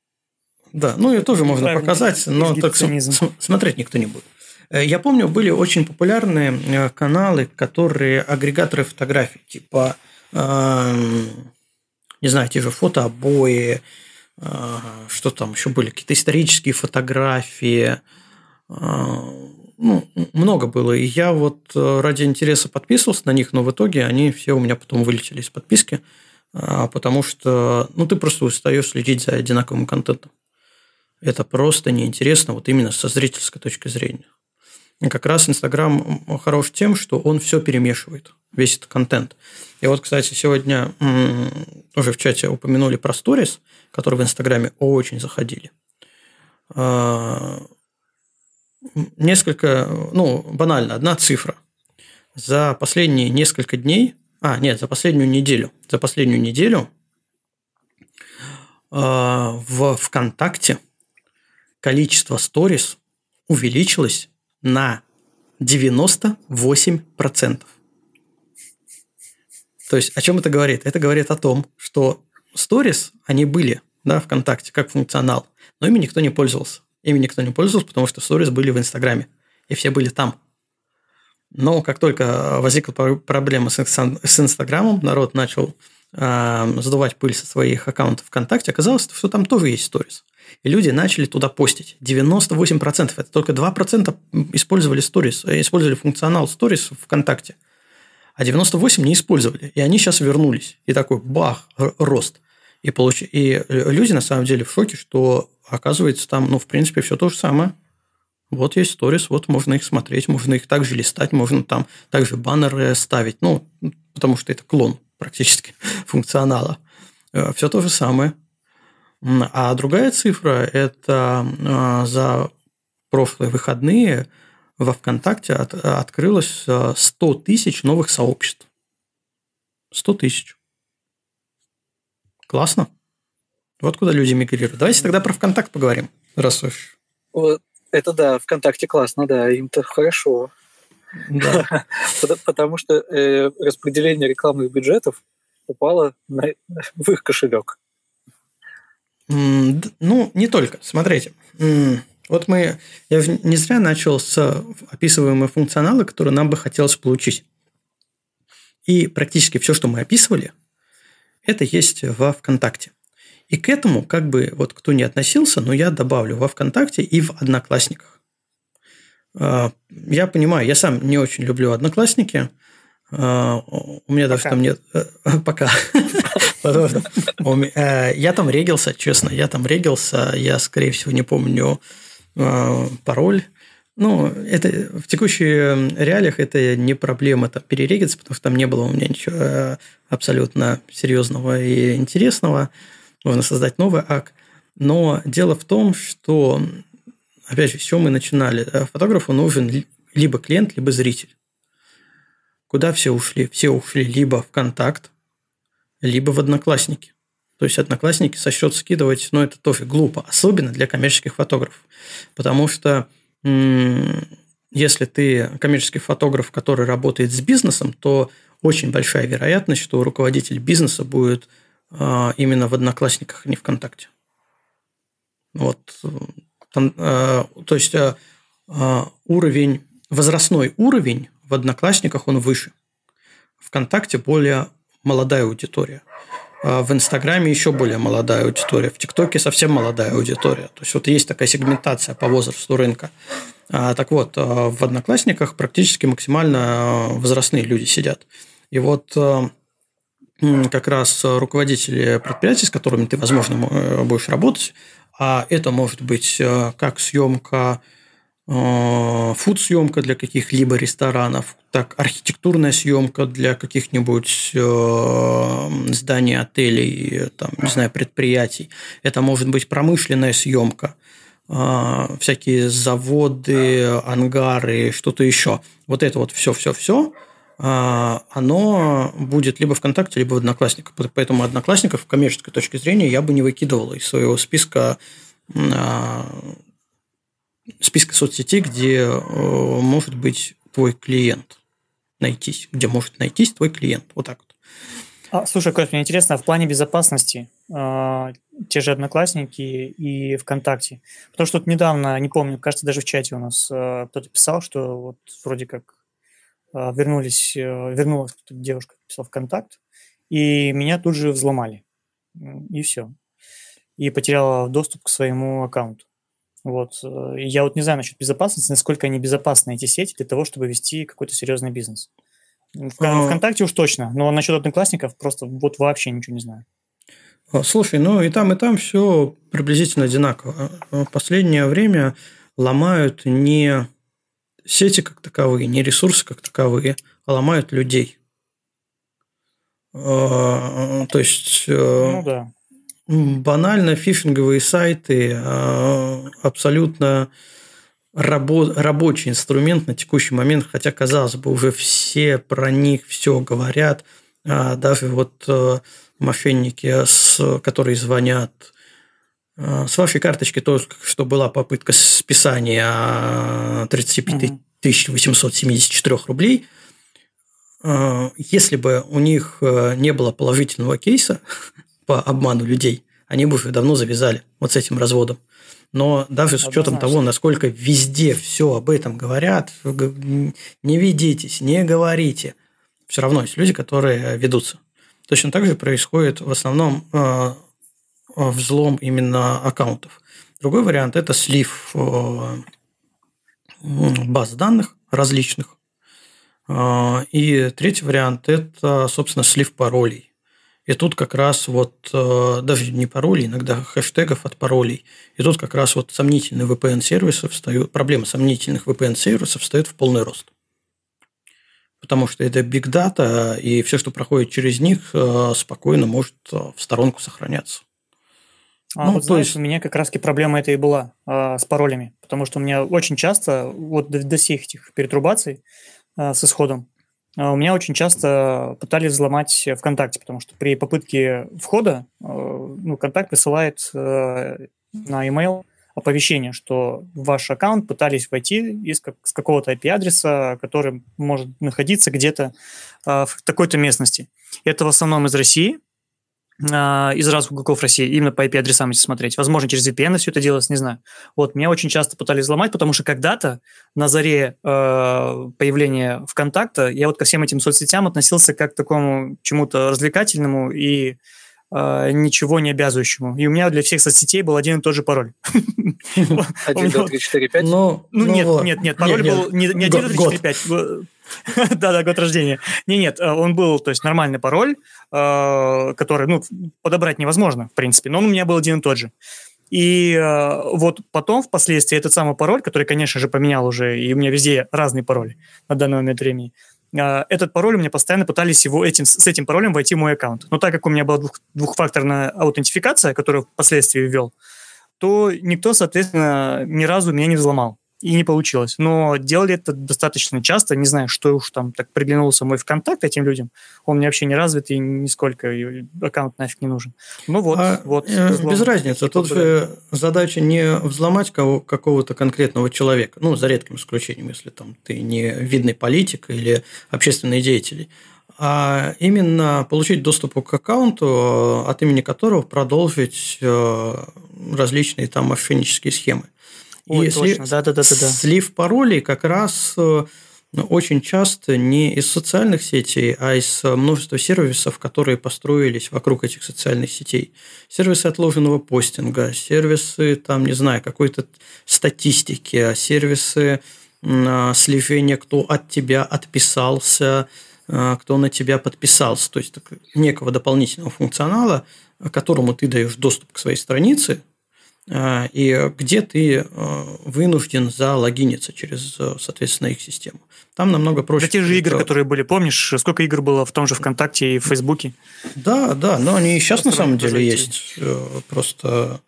A: Да, ну и тоже можно Правильно. показать, но так смотреть никто не будет. Э, я помню, были очень популярные э, каналы, которые агрегаторы фотографий, типа, э, не знаю, те же фотообои, э, что там еще были, какие-то исторические фотографии, э, ну, много было. И я вот э, ради интереса подписывался на них, но в итоге они все у меня потом вылетели из подписки, а, потому что ну, ты просто устаешь следить за одинаковым контентом. Это просто неинтересно вот именно со зрительской точки зрения. И как раз Инстаграм хорош тем, что он все перемешивает, весь этот контент. И вот, кстати, сегодня уже в чате упомянули про сторис, которые в Инстаграме очень заходили. Несколько, ну, банально, одна цифра. За последние несколько дней, а, нет, за последнюю неделю, за последнюю неделю э, в ВКонтакте количество сторис увеличилось на 98%. То есть, о чем это говорит? Это говорит о том, что сторис, они были да, ВКонтакте как функционал, но ими никто не пользовался. Ими никто не пользовался, потому что сторис были в Инстаграме, и все были там. Но как только возникла проблема с, Инстаграмом, народ начал э, задувать пыль со своих аккаунтов ВКонтакте, оказалось, что там тоже есть сторис. И люди начали туда постить. 98%. Это только 2% использовали сторис, э, использовали функционал сторис ВКонтакте. А 98 не использовали. И они сейчас вернулись. И такой бах, рост. И, получ... и люди на самом деле в шоке, что оказывается там, ну, в принципе, все то же самое. Вот есть сторис, вот можно их смотреть, можно их также листать, можно там также баннеры ставить, ну, потому что это клон практически функционала. Э, все то же самое. А другая цифра – это э, за прошлые выходные во ВКонтакте от, открылось 100 э, тысяч новых сообществ. 100 тысяч. Классно. Вот куда люди мигрируют. Давайте тогда про ВКонтакт поговорим, раз уж.
B: Вот, это да, ВКонтакте классно, да, им-то хорошо. Да. Потому что э, распределение рекламных бюджетов упало в их кошелек.
A: Ну, не только. Смотрите. Вот мы... Я не зря начал с описываемого функционала, который нам бы хотелось получить. И практически все, что мы описывали, это есть во ВКонтакте. И к этому, как бы, вот кто не относился, но я добавлю во ВКонтакте и в Одноклассниках. А, я понимаю, я сам не очень люблю Одноклассники. А, у меня даже там нет... Э, пока. Э, я там регился, честно, я там регился. Я, скорее всего, не помню а, пароль. Ну, это в текущих реалиях это не проблема там перерегиться, потому что там не было у меня ничего э, абсолютно серьезного и интересного. Можно создать новый ак. Но дело в том, что, опять же, чего мы начинали? Э, фотографу нужен либо клиент, либо зритель. Куда все ушли? Все ушли либо в контакт, либо в одноклассники. То есть одноклассники со счет скидывать, ну, это тоже глупо, особенно для коммерческих фотографов. Потому что если ты коммерческий фотограф, который работает с бизнесом, то очень большая вероятность, что руководитель бизнеса будет именно в Одноклассниках, а не ВКонтакте. Вот. Там, а, то есть уровень, возрастной уровень в Одноклассниках он выше. ВКонтакте более молодая аудитория. В Инстаграме еще более молодая аудитория. В ТикТоке совсем молодая аудитория. То есть вот есть такая сегментация по возрасту рынка. Так вот, в Одноклассниках практически максимально возрастные люди сидят. И вот как раз руководители предприятий, с которыми ты, возможно, будешь работать, а это может быть как съемка фуд-съемка для каких-либо ресторанов, так архитектурная съемка для каких-нибудь зданий, отелей, там, не знаю, предприятий. Это может быть промышленная съемка – всякие заводы, ангары, что-то еще. Вот это вот все-все-все, оно будет либо ВКонтакте, либо в Одноклассниках. Поэтому Одноклассников в коммерческой точке зрения я бы не выкидывал из своего списка а, списка соцсетей, где может быть твой клиент найтись, где может найтись твой клиент. Вот так вот.
C: А, слушай, Кость, мне интересно, в плане безопасности э, те же Одноклассники и ВКонтакте. Потому что тут недавно, не помню, кажется, даже в чате у нас э, кто-то писал, что вот вроде как э, вернулись, э, вернулась девушка, писала ВКонтакт, и меня тут же взломали. И все. И потеряла доступ к своему аккаунту. Вот. Э, я вот не знаю насчет безопасности, насколько они безопасны, эти сети, для того, чтобы вести какой-то серьезный бизнес. В а. ВКонтакте уж точно, но насчет одноклассников просто вот вообще ничего не знаю.
A: А, слушай, ну и там, и там все приблизительно одинаково. В последнее время ломают не сети как таковые, не ресурсы как таковые, а ломают людей. А, то есть э, ну, да. банально фишинговые сайты абсолютно рабо- рабочий инструмент на текущий момент, хотя, казалось бы, уже все про них все говорят, а даже вот э, мошенники, с, которые звонят э, с вашей карточки только что была попытка списания 35 874 рублей. Э, если бы у них не было положительного кейса по обману людей, они бы уже давно завязали вот с этим разводом. Но даже с учетом того, насколько везде все об этом говорят, не ведитесь, не говорите, все равно есть люди, которые ведутся. Точно так же происходит в основном э, взлом именно аккаунтов. Другой вариант – это слив э, баз данных различных. Э, и третий вариант – это, собственно, слив паролей. И тут как раз вот э, даже не паролей, иногда хэштегов от паролей. И тут как раз вот сомнительные VPN-сервисы встают, проблема сомнительных VPN-сервисов встает в полный рост. Потому что это big data, и все, что проходит через них, э, спокойно может э, в сторонку сохраняться.
C: А ну, вот знаешь, есть... у меня как раз проблема это и была э, с паролями, потому что у меня очень часто, вот до, до всех этих перетрубаций э, с исходом, а у меня очень часто пытались взломать ВКонтакте, потому что при попытке входа э, ну, Контакт присылает э, на email оповещение, что в ваш аккаунт пытались войти из как, с какого-то IP-адреса, который может находиться где-то э, в такой-то местности. Это в основном из России, а, из разных уголков России, именно по IP-адресам, если смотреть. Возможно, через VPN все это делалось, не знаю. Вот, меня очень часто пытались взломать, потому что когда-то, на заре э, появления ВКонтакта, я вот ко всем этим соцсетям относился как к такому чему-то развлекательному и э, ничего не обязывающему. И у меня для всех соцсетей был один и тот же пароль.
B: 1, 2, 3, 4, 5?
C: Ну, нет, нет, нет, пароль был не 1, 2, 3, 4, 5. Да-да, год рождения. Не, нет, э, он был, то есть нормальный пароль, э, который, ну, подобрать невозможно, в принципе, но он у меня был один и тот же. И э, вот потом, впоследствии, этот самый пароль, который, конечно же, поменял уже, и у меня везде разные пароли на данный момент времени, этот пароль у меня постоянно пытались его этим, с этим паролем войти в мой аккаунт. Но так как у меня была двух, двухфакторная аутентификация, которую впоследствии ввел, то никто, соответственно, ни разу меня не взломал и не получилось. Но делали это достаточно часто. Не знаю, что уж там так приглянулся мой ВКонтакт этим людям. Он мне вообще не развит и нисколько, и аккаунт нафиг не нужен. Ну вот, а, вот.
A: Э, взлом. Без разницы. Тут же задача не взломать кого, какого-то конкретного человека, ну, за редким исключением, если там ты не видный политик или общественный деятель, а именно получить доступ к аккаунту, э, от имени которого продолжить э, различные там мошеннические схемы. Ой, и точно. Да, да, да, да, да. слив паролей как раз э, очень часто не из социальных сетей, а из множества сервисов, которые построились вокруг этих социальных сетей. Сервисы отложенного постинга, сервисы, там, не знаю, какой-то статистики, сервисы а, слежения, кто от тебя отписался, а, кто на тебя подписался. То есть некого дополнительного функционала, которому ты даешь доступ к своей странице, а, и где ты вынужден залогиниться через, соответственно, их систему. Там намного проще.
C: Да те же игры, которые были, помнишь, сколько игр было в том же ВКонтакте и в Фейсбуке?
A: Да, да, но они и сейчас Просто на самом деле есть. Просто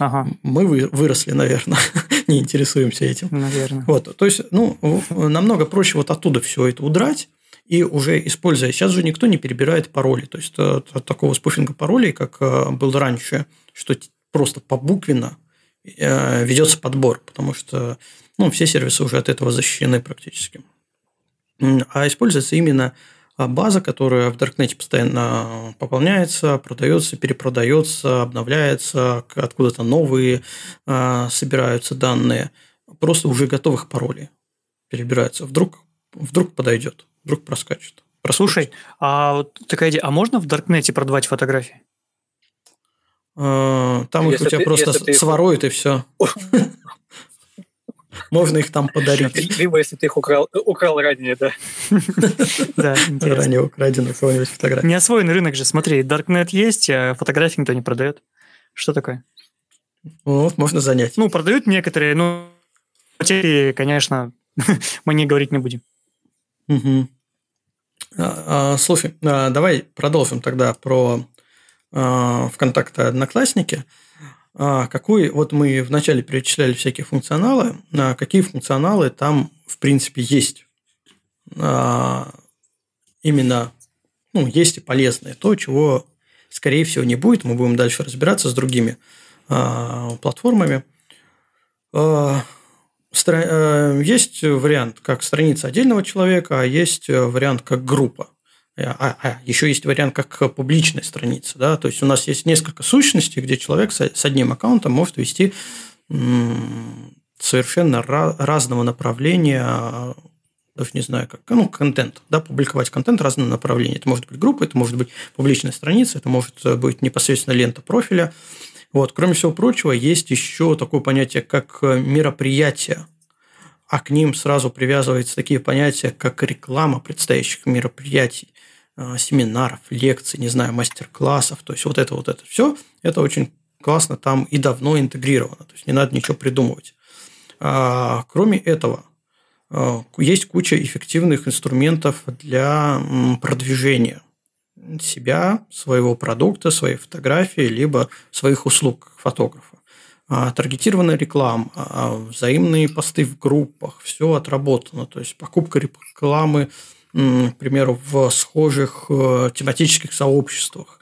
A: Ага. Мы выросли, наверное, не интересуемся этим.
C: Наверное.
A: Вот, то есть, ну, намного проще вот оттуда все это удрать и уже используя. Сейчас же никто не перебирает пароли. То есть, от, от такого спуфинга паролей, как э, был раньше, что просто побуквенно э, ведется подбор, потому что ну, все сервисы уже от этого защищены практически. А используется именно а база, которая в Даркнете постоянно пополняется, продается, перепродается, обновляется, откуда-то новые а, собираются данные, просто уже готовых паролей перебираются. Вдруг, вдруг подойдет, вдруг проскачет.
C: Прослушай, а вот такая идея, а можно в Даркнете продавать фотографии?
A: А, там если их у тебя ты, просто своруют и все. Можно их там подарить.
B: Либо если ты их украл, украл ранее, да.
C: Да,
A: Ранее украденную какую-нибудь фотографию.
C: Неосвоенный рынок же, смотри, Darknet есть, а фотографии никто не продает. Что такое?
A: Вот, можно занять.
C: Ну, продают некоторые, но потери, конечно, мы не говорить не будем.
A: Угу. А, а, слушай, а, давай продолжим тогда про а, ВКонтакте Одноклассники. А, какой, вот мы вначале перечисляли всякие функционалы, а какие функционалы там, в принципе, есть. А, именно, ну, есть и полезные. То, чего, скорее всего, не будет. Мы будем дальше разбираться с другими платформами. Есть вариант как страница отдельного человека, а есть вариант как группа. А, а еще есть вариант как публичная страница. Да? То есть у нас есть несколько сущностей, где человек с одним аккаунтом может вести совершенно разного направления даже не знаю как, ну, контент, да, публиковать контент разного направления. Это может быть группа, это может быть публичная страница, это может быть непосредственно лента профиля. Вот. Кроме всего прочего, есть еще такое понятие, как мероприятие, а к ним сразу привязываются такие понятия, как реклама предстоящих мероприятий. А, семинаров, лекций, не знаю, мастер-классов. То есть вот это вот это все, это очень классно там и давно интегрировано. То есть не надо ничего придумывать. А, кроме этого, а, есть куча эффективных инструментов для продвижения себя, своего продукта, своей фотографии, либо своих услуг фотографа. Таргетированная реклама, взаимные посты в группах, все отработано. То есть покупка рекламы к примеру, в схожих э, тематических сообществах,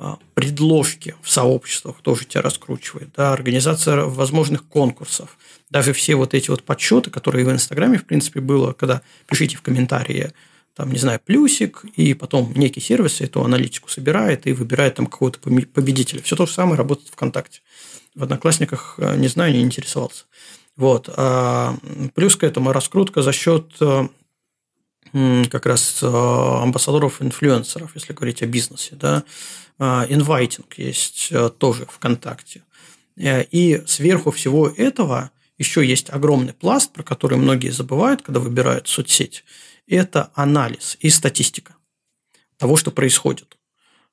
A: а, предложки в сообществах тоже тебя раскручивает, да, организация возможных конкурсов, даже все вот эти вот подсчеты, которые в Инстаграме, в принципе, было, когда пишите в комментарии, там, не знаю, плюсик, и потом некий сервис эту аналитику собирает и выбирает там какого-то победителя. Все то же самое работает ВКонтакте. В Одноклассниках, э, не знаю, не интересовался. Вот. А плюс к этому раскрутка за счет э, как раз э, амбассадоров-инфлюенсеров, если говорить о бизнесе. Да? А, инвайтинг есть э, тоже ВКонтакте. Э, и сверху всего этого еще есть огромный пласт, про который многие забывают, когда выбирают соцсеть. Это анализ и статистика того, что происходит.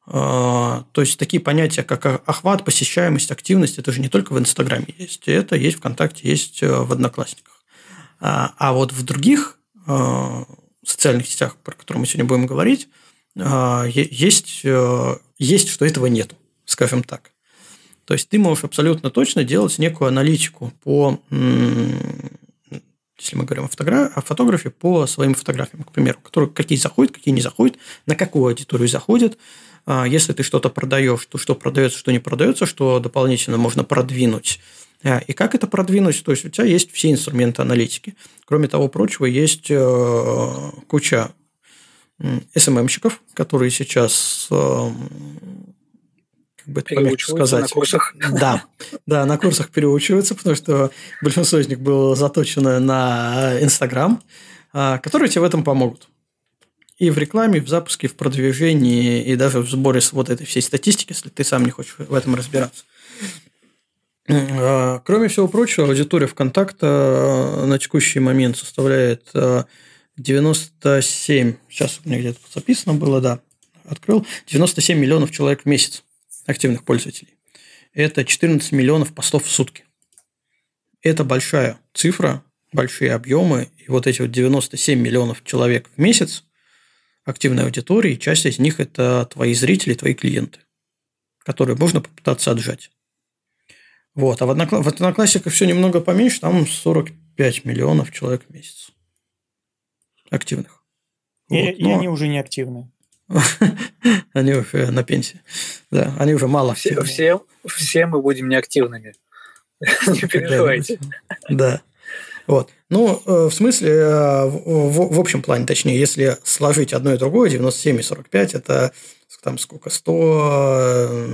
A: А, то есть такие понятия, как охват, посещаемость, активность, это же не только в Инстаграме есть, это есть ВКонтакте, есть в Одноклассниках. А, а вот в других социальных сетях, про которые мы сегодня будем говорить, а, есть, э, есть, что этого нет, скажем так. То есть ты можешь абсолютно точно делать некую аналитику по, если мы говорим о, фотографии, о фотографии, по своим фотографиям, к примеру, которые, какие заходят, какие не заходят, на какую аудиторию заходят. А, если ты что-то продаешь, то что продается, что не продается, что дополнительно можно продвинуть и как это продвинуть? То есть у тебя есть все инструменты аналитики. Кроме того прочего, есть э, куча СММщиков, которые сейчас э, как бы это сказать. на
B: курсах.
A: Да, да, на курсах переучиваются, потому что большинство из них было заточено на Инстаграм, которые тебе в этом помогут. И в рекламе, и в запуске, и в продвижении, и даже в сборе вот этой всей статистики, если ты сам не хочешь в этом разбираться. А, кроме всего прочего, аудитория ВКонтакта э, на текущий момент составляет 97, э, сейчас у меня где-то записано было, да, открыл, 97 миллионов человек в месяц активных пользователей. это 14 миллионов постов в сутки. Это большая цифра, большие объемы, и вот эти вот 97 миллионов человек в месяц активной аудитории, часть из них – это твои зрители, твои клиенты, которые можно попытаться отжать. Вот. А в, однокла... в Одноклассниках все немного поменьше, там 45 миллионов человек в месяц активных.
C: И, вот. и Но... они уже не активны.
A: они уже на пенсии. Да, они уже мало
B: все, все, все мы будем неактивными. не переживайте.
A: Да. Вот. Ну, э, в смысле, э, в, общем плане, точнее, если сложить одно и другое, 97 и 45, это там сколько, 100,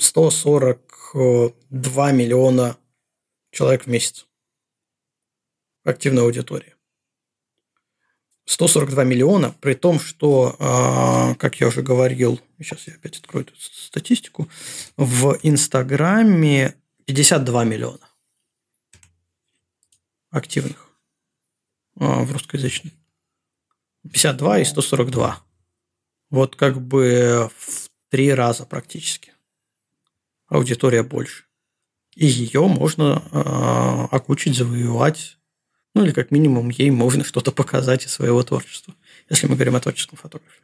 A: 142 миллиона человек в месяц активной аудитории. 142 миллиона, при том, что, а, как я уже говорил, сейчас я опять открою эту статистику, в Инстаграме 52 миллиона активных а, в русскоязычном. 52 и 142. Вот как бы в три раза практически. Аудитория больше. И ее можно э, окучить, завоевать ну, или как минимум ей можно что-то показать из своего творчества, если мы говорим о творческом фотографе.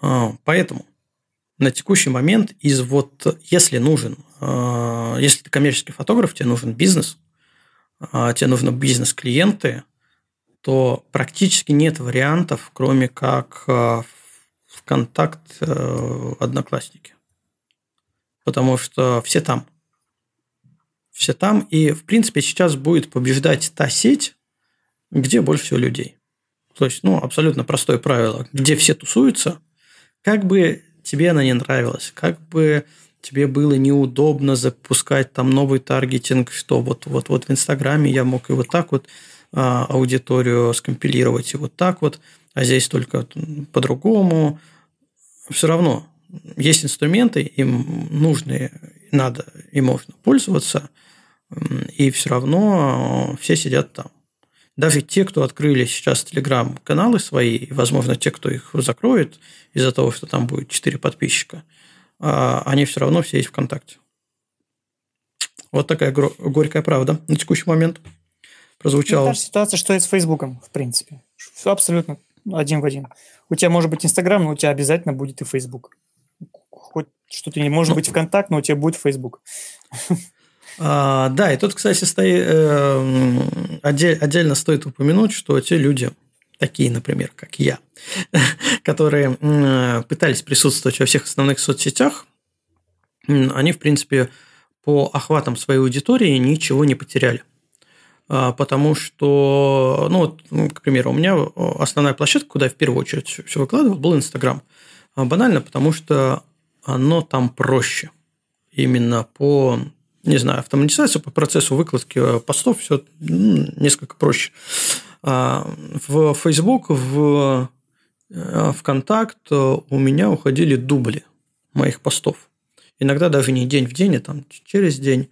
A: А, поэтому на текущий момент из вот, если нужен, если ты коммерческий фотограф, тебе нужен бизнес, а, тебе нужны бизнес-клиенты, то практически нет вариантов, кроме как ВКонтакт, э, Одноклассники. Потому что все там все там. И, в принципе, сейчас будет побеждать та сеть, где больше всего людей. То есть, ну, абсолютно простое правило. Где все тусуются, как бы тебе она не нравилась, как бы тебе было неудобно запускать там новый таргетинг, что вот, вот, вот в Инстаграме я мог и вот так вот а, аудиторию скомпилировать, и вот так вот, а здесь только по-другому. Все равно есть инструменты, им нужные, надо и можно пользоваться – и все равно все сидят там. Даже те, кто открыли сейчас телеграм-каналы свои, возможно, те, кто их закроет из-за того, что там будет 4 подписчика, они все равно все есть ВКонтакте. Вот такая горькая правда на текущий момент прозвучала.
C: та же ситуация, что и с Фейсбуком, в принципе. Все абсолютно один в один. У тебя может быть Инстаграм, но у тебя обязательно будет и Фейсбук. Хоть что то не может ну, быть ВКонтакт, но у тебя будет Фейсбук.
A: А, да, и тут, кстати, стоит, э, отдель, отдельно стоит упомянуть, что те люди, такие, например, как я, которые э, пытались присутствовать во всех основных соцсетях, они, в принципе, по охватам своей аудитории ничего не потеряли. А, потому что, ну вот, к примеру, у меня основная площадка, куда я в первую очередь все выкладывал, был Инстаграм. А, банально, потому что оно там проще. Именно по не знаю, автоматизация по процессу выкладки э, постов все несколько проще. В Facebook, в э, ВКонтакт э, у меня уходили дубли моих постов. Иногда даже не день в день, а там через день.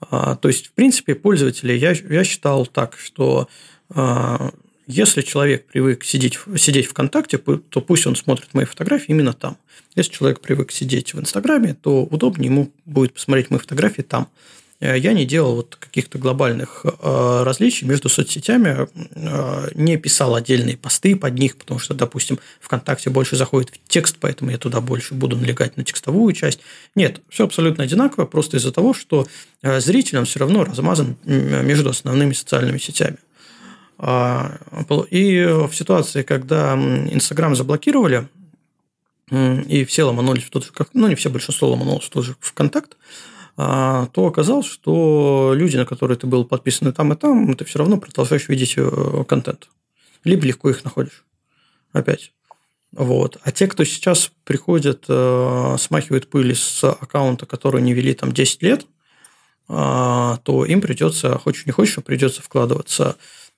A: А, то есть, в принципе, пользователи, я, я считал так, что а, если человек привык сидеть, сидеть ВКонтакте, то пусть он смотрит мои фотографии именно там. Если человек привык сидеть в Инстаграме, то удобнее ему будет посмотреть мои фотографии там. Э, я не делал вот каких-то глобальных э, различий между соцсетями, э, не писал отдельные посты под них, потому что, допустим, ВКонтакте больше заходит в текст, поэтому я туда больше буду налегать на текстовую часть. Нет, все абсолютно одинаково, просто из-за того, что зрителям все равно размазан между основными социальными сетями. А, и в ситуации, когда Инстаграм заблокировали, и все ломанулись в тот же, ну, не все, большинство ломанулось в тот же ВКонтакт, то оказалось, что люди, на которые ты был подписан там и там, ты все равно продолжаешь видеть э, контент. Либо легко их находишь. Опять. Вот. А те, кто сейчас приходят, э, смахивают пыль с аккаунта, который не вели там 10 лет, а, то им придется, хочешь не хочешь, придется вкладываться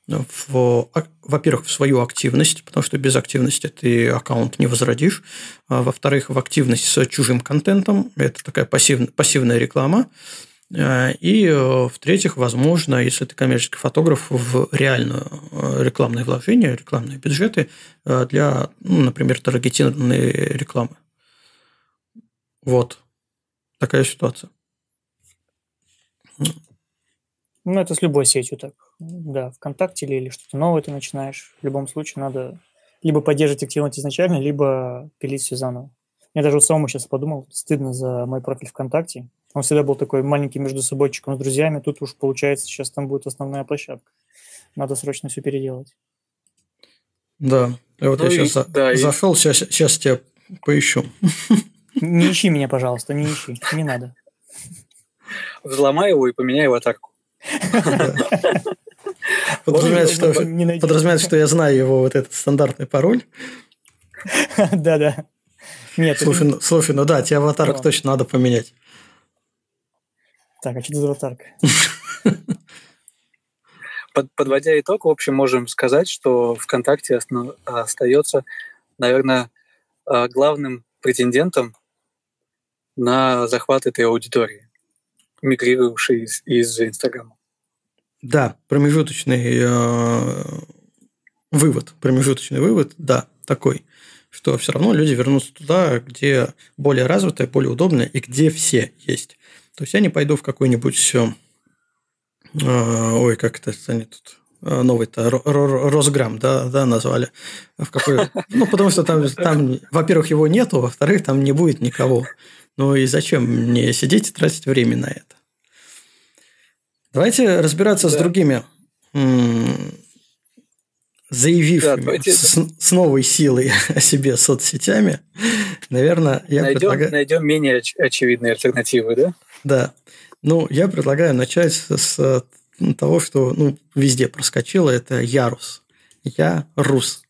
A: в, во-первых, в свою активность, потому что без активности ты аккаунт не возродишь. А, во-вторых, в активность с чужим контентом. Это такая пассивная, пассивная реклама. А, и, э, в-третьих, возможно, если ты коммерческий фотограф, в реальное э, рекламное вложение, рекламные бюджеты э, для, ну, например, таргетированной рекламы. Вот. Такая ситуация.
C: Ну, это с любой сетью так. Да, ВКонтакте или, или что-то новое ты начинаешь. В любом случае надо либо поддерживать активность изначально, либо пилить все заново. Я даже вот самому сейчас подумал, стыдно за мой профиль ВКонтакте. Он всегда был такой маленький между собойчиком с друзьями. Тут уж получается, сейчас там будет основная площадка. Надо срочно все переделать.
A: Да. И вот ну я и, сейчас да, зашел, и... сейчас, сейчас тебя поищу.
C: Не ищи меня, пожалуйста, не ищи. Не надо.
B: Взломай его и поменяй аватарку.
A: Подразумевает, что, подразумевает, что я знаю его вот этот стандартный пароль.
C: Да-да.
A: Нет. Слушай, ну, слушай, ну да, тебе аватарку точно надо поменять.
C: Так, а что это за аватарка?
B: Под, подводя итог, в общем, можем сказать, что ВКонтакте остается, наверное, а, главным претендентом на захват этой аудитории, мигрирующей из, из Инстаграма.
A: Да, промежуточный э, вывод, промежуточный вывод, да, такой, что все равно люди вернутся туда, где более развитое, более удобное и где все есть. То есть я не пойду в какой-нибудь, э, ой, как это они тут э, новый-то Росграм, да, да, назвали. В какой... Ну, потому что там, там, во-первых, его нету, во-вторых, там не будет никого. Ну и зачем мне сидеть и тратить время на это? Давайте разбираться да. с другими заявившими да, давайте... с, с новой силой о себе соцсетями. Наверное, я
B: найдем, предлагаю... Найдем менее оч- очевидные альтернативы, да?
A: Да. Ну, я предлагаю начать с того, что ну, везде проскочило, это Ярус. Я рус.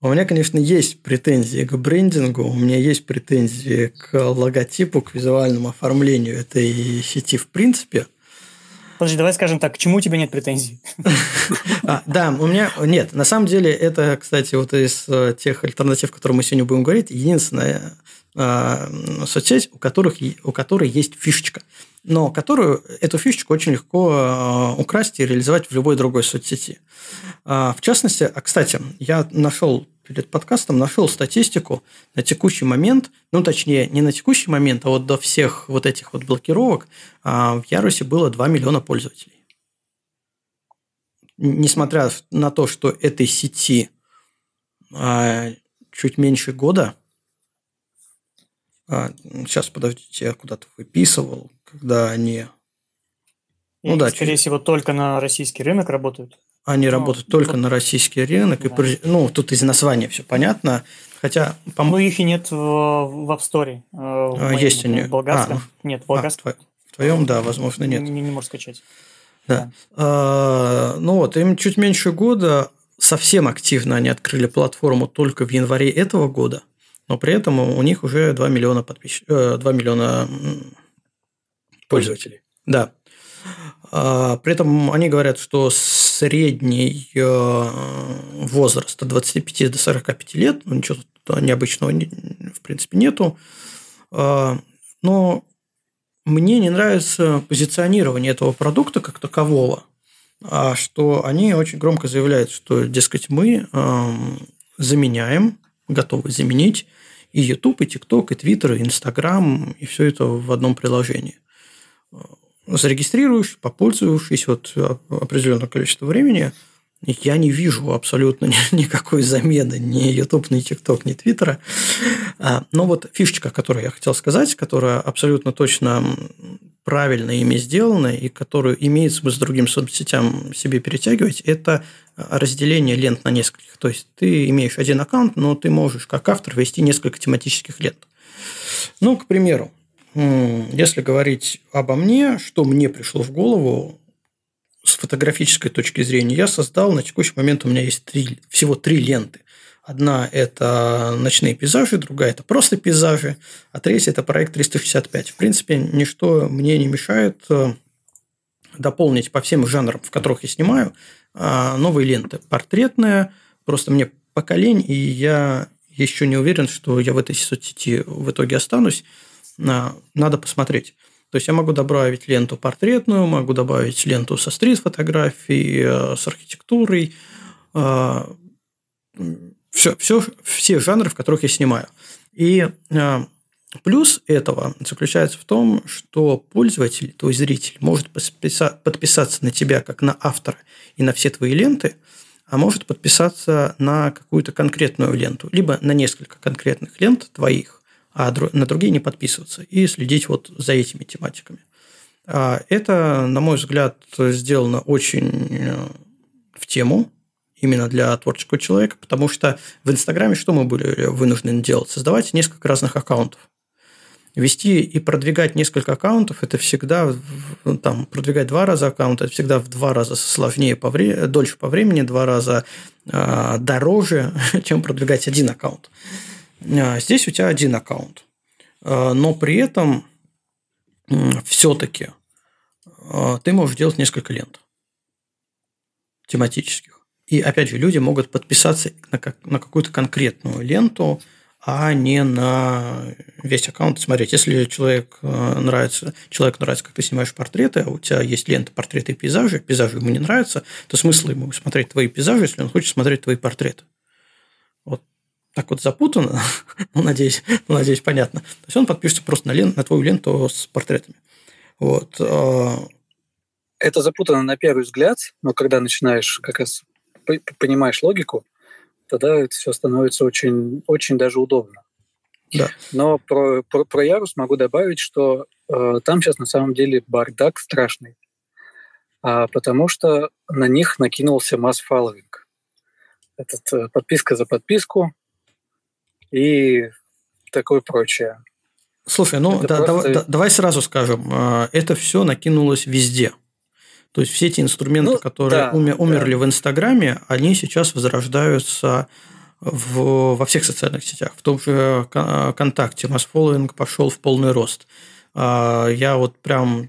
A: У меня, конечно, есть претензии к брендингу, у меня есть претензии к логотипу, к визуальному оформлению этой сети в принципе.
C: Подожди, давай скажем так, к чему у тебя нет претензий?
A: А, да, у меня нет. На самом деле, это, кстати, вот из э, тех альтернатив, о которых мы сегодня будем говорить, единственная э, соцсеть, у, которых, у которой есть фишечка, но которую, эту фишечку очень легко э, украсть и реализовать в любой другой соцсети. В частности, а, кстати, я нашел перед подкастом нашел статистику на текущий момент, ну, точнее, не на текущий момент, а вот до всех вот этих вот блокировок а, в Ярусе было 2 миллиона пользователей. Несмотря на то, что этой сети а, чуть меньше года, сейчас, подождите, я куда-то выписывал, когда они...
C: Ну, да, скорее чуть... всего, только на российский рынок работают.
A: Они ну, работают только вот. на российский рынок. Да. И, ну, тут из названия все понятно. Хотя,
C: по Ну, их и нет в, в App Store. Э, в
A: а, моем, есть они. В
C: болгарском. А, нет, в болгарском.
A: А, в твоем, да, возможно, нет.
C: Не, не можешь скачать.
A: Да. да. А, ну вот, им чуть меньше года. Совсем активно они открыли платформу только в январе этого года. Но при этом у них уже 2 миллиона, подпис... 2 э, миллиона пользователей. Да. А, при этом они говорят, что средний э, возраст от 25 до 45 лет, ну, ничего необычного в принципе нету. А, но мне не нравится позиционирование этого продукта как такового, а что они очень громко заявляют, что, дескать, мы заменяем, готовы заменить и YouTube, и TikTok, и Twitter, и Instagram, и все это в одном приложении зарегистрируешь, попользовавшись вот определенное количество времени, я не вижу абсолютно никакой замены ни YouTube, ни TikTok, ни Twitter. А, но вот фишечка, которую я хотел сказать, которая абсолютно точно правильно ими сделана и которую имеет смысл другим соцсетям себе перетягивать, это разделение лент на нескольких. То есть ты имеешь один аккаунт, но ты можешь как автор вести несколько тематических лент. Ну, к примеру, если говорить обо мне, что мне пришло в голову с фотографической точки зрения, я создал, на текущий момент у меня есть три, всего три ленты. Одна – это ночные пейзажи, другая – это просто пейзажи, а третья – это проект 365. В принципе, ничто мне не мешает э, дополнить по всем жанрам, в которых я снимаю, а, новые ленты. Портретная, просто мне поколень, и я еще не уверен, что я в этой соцсети в итоге останусь надо посмотреть. То есть я могу добавить ленту портретную, могу добавить ленту со стрит-фотографией, э, с архитектурой, все, все, все жанры, в которых я снимаю. И э, Плюс этого заключается в том, что пользователь, твой зритель, может подписаться на тебя как на автора и на все твои ленты, а может подписаться на какую-то конкретную ленту, либо на несколько конкретных лент твоих, а на другие не подписываться и следить вот за этими тематиками. А это, на мой взгляд, сделано очень э, в тему, именно для творческого человека, потому что в Инстаграме что мы были вынуждены делать? Создавать несколько разных аккаунтов. Вести и продвигать несколько аккаунтов – это всегда, ну, там, продвигать два раза аккаунт, это всегда в два раза сложнее, по вре- дольше по времени, два раза э, дороже, чем продвигать один аккаунт. А здесь у тебя один аккаунт. А, но при этом все-таки ты можешь делать несколько лент тематических. И опять же, люди могут подписаться на, как, на какую-то конкретную ленту, а не на весь аккаунт смотреть. Если человек э, нравится, человек нравится, как ты снимаешь портреты, а у тебя есть лента портреты и пейзажи, пейзажи ему не нравятся, то смысл ему смотреть твои пейзажи, если он хочет смотреть твои портреты. Вот так вот запутанно, ну, надеюсь, ну, надеюсь, понятно. То есть он подпишется просто на, лент, на твою ленту с портретами. Вот. А
B: Это запутанно на первый взгляд, но когда начинаешь как раз понимаешь логику, тогда это все становится очень, очень даже удобно.
A: Да.
B: Но про, про, про Ярус могу добавить, что э, там сейчас на самом деле бардак страшный, а, потому что на них накинулся масс-фолловинг. Этот, э, подписка за подписку и такое прочее.
A: Слушай, ну да, просто... давай, давай сразу скажем, э, это все накинулось везде. То есть все эти инструменты, ну, которые да, умер, умерли да. в Инстаграме, они сейчас возрождаются в, во всех социальных сетях. В том же ВКонтакте масс-фолловинг пошел в полный рост. А, я вот прям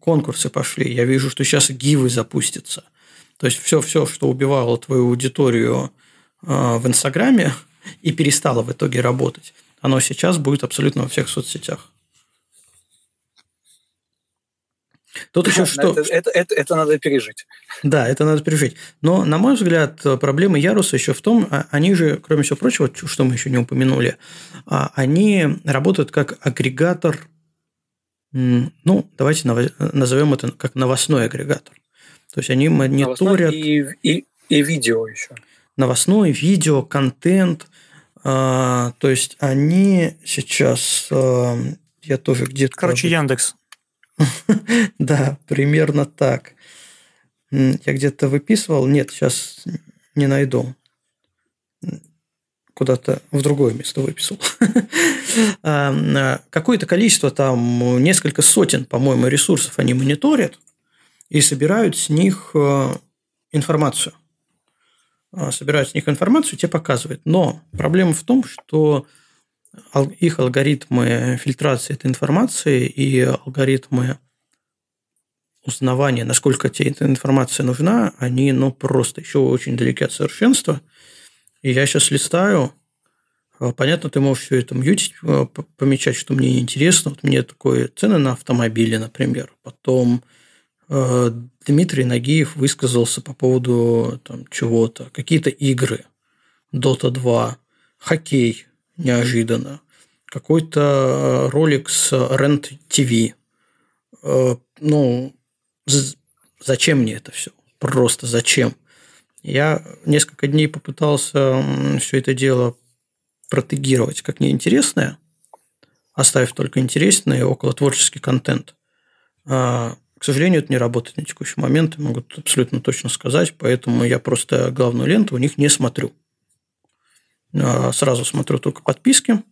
A: конкурсы пошли, я вижу, что сейчас гивы запустятся. То есть все, все, что убивало твою аудиторию а, в Инстаграме и перестало в итоге работать, оно сейчас будет абсолютно во всех соцсетях.
B: Тут еще что... Это, это, это, это надо пережить.
A: Да, это надо пережить. Но, на мой взгляд, проблема Яруса еще в том, а, они же, кроме всего прочего, что мы еще не упомянули, а, они работают как агрегатор, ну, давайте назовем это как новостной агрегатор. То есть они мониторят...
B: И, и, и видео еще.
A: Новостной, видео, контент. А, то есть они сейчас... Я тоже где-то...
C: Короче, Яндекс.
A: Да, примерно так. Я где-то выписывал. Нет, сейчас не найду. Куда-то в другое место выписал. А, а, какое-то количество, там несколько сотен, по-моему, ресурсов они мониторят и собирают с них э, информацию. Собирают с них информацию, тебе показывают. Но проблема в том, что их алгоритмы фильтрации этой информации и алгоритмы узнавания, насколько тебе эта информация нужна, они ну, просто еще очень далеки от совершенства. И я сейчас листаю, а, понятно, ты можешь все это мьютить, а, помечать, что мне неинтересно. Вот мне такое цены на автомобили, например. Потом а, Дмитрий Нагиев высказался по поводу там, чего-то, какие-то игры, Dota 2, хоккей, неожиданно. Какой-то э, ролик с Rent TV. Э, ну, зачем мне это все? Просто зачем? Я несколько дней попытался все это дело протегировать как неинтересное, оставив только интересный около творческий контент. А, к сожалению, это не работает на текущий момент, могу абсолютно точно сказать, поэтому я просто главную ленту у них не смотрю. А, сразу смотрю только подписки.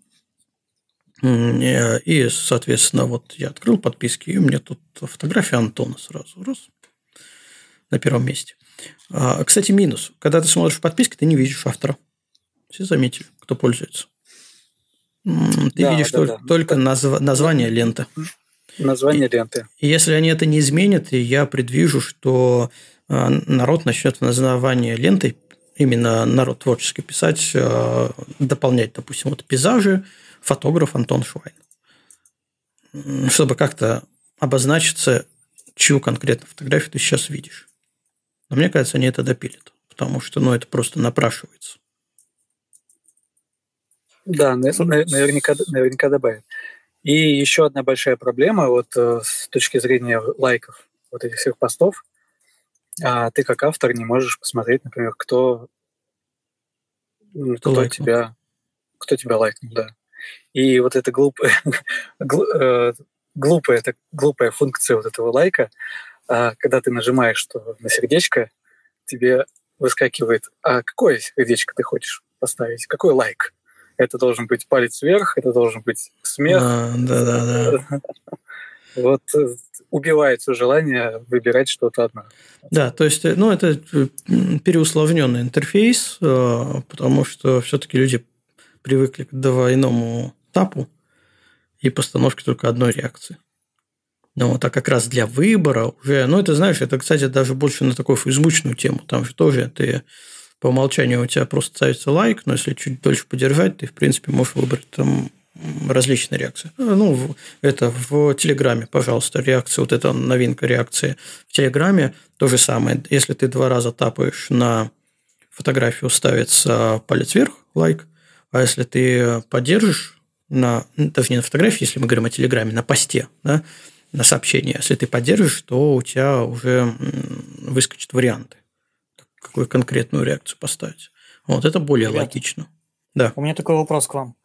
A: И, соответственно, вот я открыл подписки, и у меня тут фотография Антона сразу. Раз. На первом месте. А, кстати, минус. Когда ты смотришь подписки, ты не видишь автора. Все заметили, кто пользуется. Ты да, видишь да, только, да. только назв... название ленты.
B: Название ленты.
A: И если они это не изменят, я предвижу, что а, народ начнет название лентой именно народ творческий писать, э, дополнять, допустим, вот пейзажи, фотограф Антон Швайн. Чтобы как-то обозначиться, чью конкретно фотографию ты сейчас видишь. Но мне кажется, они это допилят, потому что ну, это просто напрашивается.
B: Да, наверняка, наверняка добавит. И еще одна большая проблема вот э, с точки зрения лайков вот этих всех постов. А ты как автор не можешь посмотреть, например, кто, кто, кто тебя, кто тебя лайкнул, да. И вот эта глупая, э, глупая, это глупая функция вот этого лайка, а когда ты нажимаешь что на сердечко, тебе выскакивает, а какое сердечко ты хочешь поставить, какой лайк? Это должен быть палец вверх, это должен быть смех. А,
A: да, да, да.
B: Вот э, убивается желание выбирать что-то одно.
A: Да, то есть, э, ну, это переусложненный интерфейс, потому что все-таки люди привыкли к двойному тапу и постановке только одной реакции. Но вот, а как раз для выбора уже, ну, это, знаешь, это, кстати, даже больше на такую фейсбучную тему. Там же тоже ты по умолчанию у тебя просто ставится лайк, но если чуть дольше подержать, ты, в принципе, можешь выбрать там различные реакции. Ну, это в Телеграме, пожалуйста, реакция, вот эта новинка реакции в Телеграме, то же самое. Если ты два раза тапаешь на фотографию, ставится палец вверх, лайк, а если ты поддержишь на, даже не на фотографии, если мы говорим о Телеграме, на посте, да, на сообщение, если ты поддержишь, то у тебя уже выскочат варианты, какую конкретную реакцию поставить. Вот это более Ребята, логично. Да.
C: У меня такой вопрос к вам.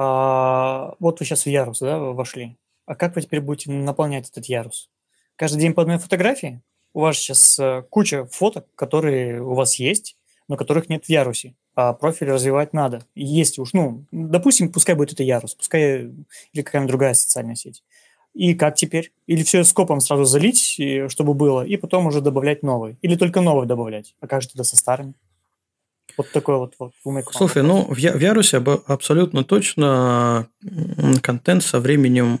C: А, вот вы сейчас в ярус да, вошли. А как вы теперь будете наполнять этот ярус? Каждый день по одной фотографии? У вас сейчас э, куча фоток, которые у вас есть, но которых нет в ярусе а профиль развивать надо. Есть уж, ну, допустим, пускай будет это Ярус, пускай или какая-нибудь другая социальная сеть. И как теперь? Или все скопом сразу залить, чтобы было, и потом уже добавлять новые? Или только новые добавлять? А как же тогда со старыми? Вот такой вот, вот
A: Слушай, ну, в, в Ярусе абсолютно точно контент со временем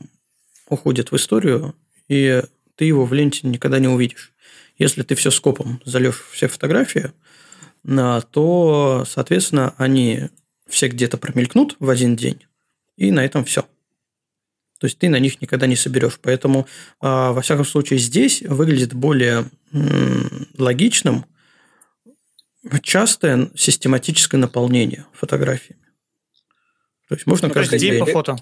A: уходит в историю, и ты его в ленте никогда не увидишь. Если ты все скопом зальешь все фотографии, то, соответственно, они все где-то промелькнут в один день, и на этом все. То есть ты на них никогда не соберешь. Поэтому, а, во всяком случае, здесь выглядит более логичным частое систематическое наполнение фотографиями.
C: То есть можно ну, каждый день по фото.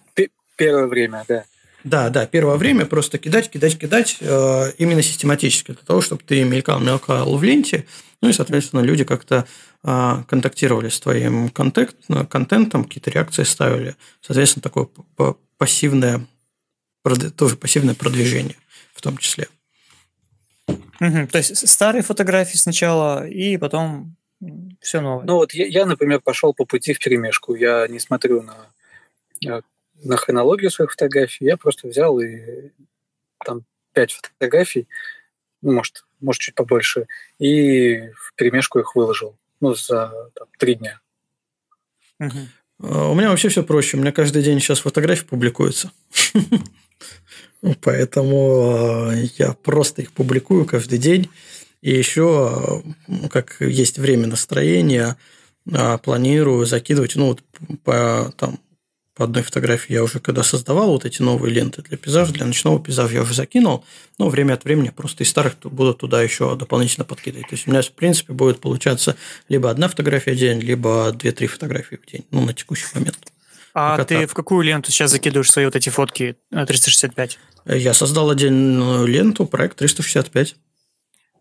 B: Первое время, да.
A: Да, да, первое время просто кидать, кидать, кидать э, именно систематически, для того, чтобы ты мелькал, мелкал в ленте, ну и, соответственно, люди как-то э, контактировали с твоим контент, контентом, какие-то реакции ставили. Соответственно, такое пассивное, тоже пассивное продвижение в том числе.
C: Угу, то есть старые фотографии сначала и потом все новое.
B: Ну вот я, я, например, пошел по пути в перемешку. Я не смотрю на э, на хронологию своих фотографий, я просто взял и там пять фотографий, ну, может, может, чуть побольше, и в перемешку их выложил, ну, за там, три дня.
A: Угу. У меня вообще все проще. У меня каждый день сейчас фотографии публикуются. Поэтому э, я просто их публикую каждый день. И еще, как есть время настроения, э, планирую закидывать, ну, вот по там, по одной фотографии я уже когда создавал вот эти новые ленты для пейзажа, для ночного пейзажа я уже закинул, но время от времени просто из старых буду туда еще дополнительно подкидывать. То есть у меня, в принципе, будет получаться либо одна фотография в день, либо две-три фотографии в день, ну, на текущий момент.
C: А Пока ты так. в какую ленту сейчас закидываешь свои вот эти фотки 365?
A: Я создал отдельную ленту, проект 365.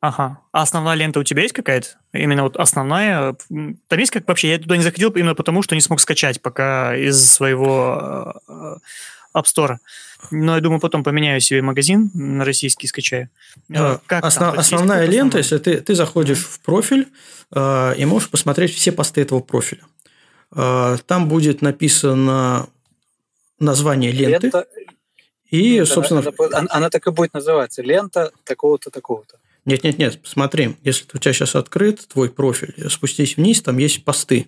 C: Ага. А основная лента у тебя есть какая-то? Именно вот основная? Там есть как вообще? Я туда не заходил именно потому, что не смог скачать пока из своего э, App Store. Но я думаю, потом поменяю себе магазин на российский, скачаю.
A: Э, как Основ, там, основная лента, если ты, ты заходишь mm-hmm. в профиль э, и можешь посмотреть все посты этого профиля. Э, там будет написано название ленты. Лента, и,
B: лента, собственно... Она, она так и будет называться. Лента такого-то, такого-то.
A: Нет, нет, нет, посмотри, если у тебя сейчас открыт твой профиль, спустись вниз, там есть посты.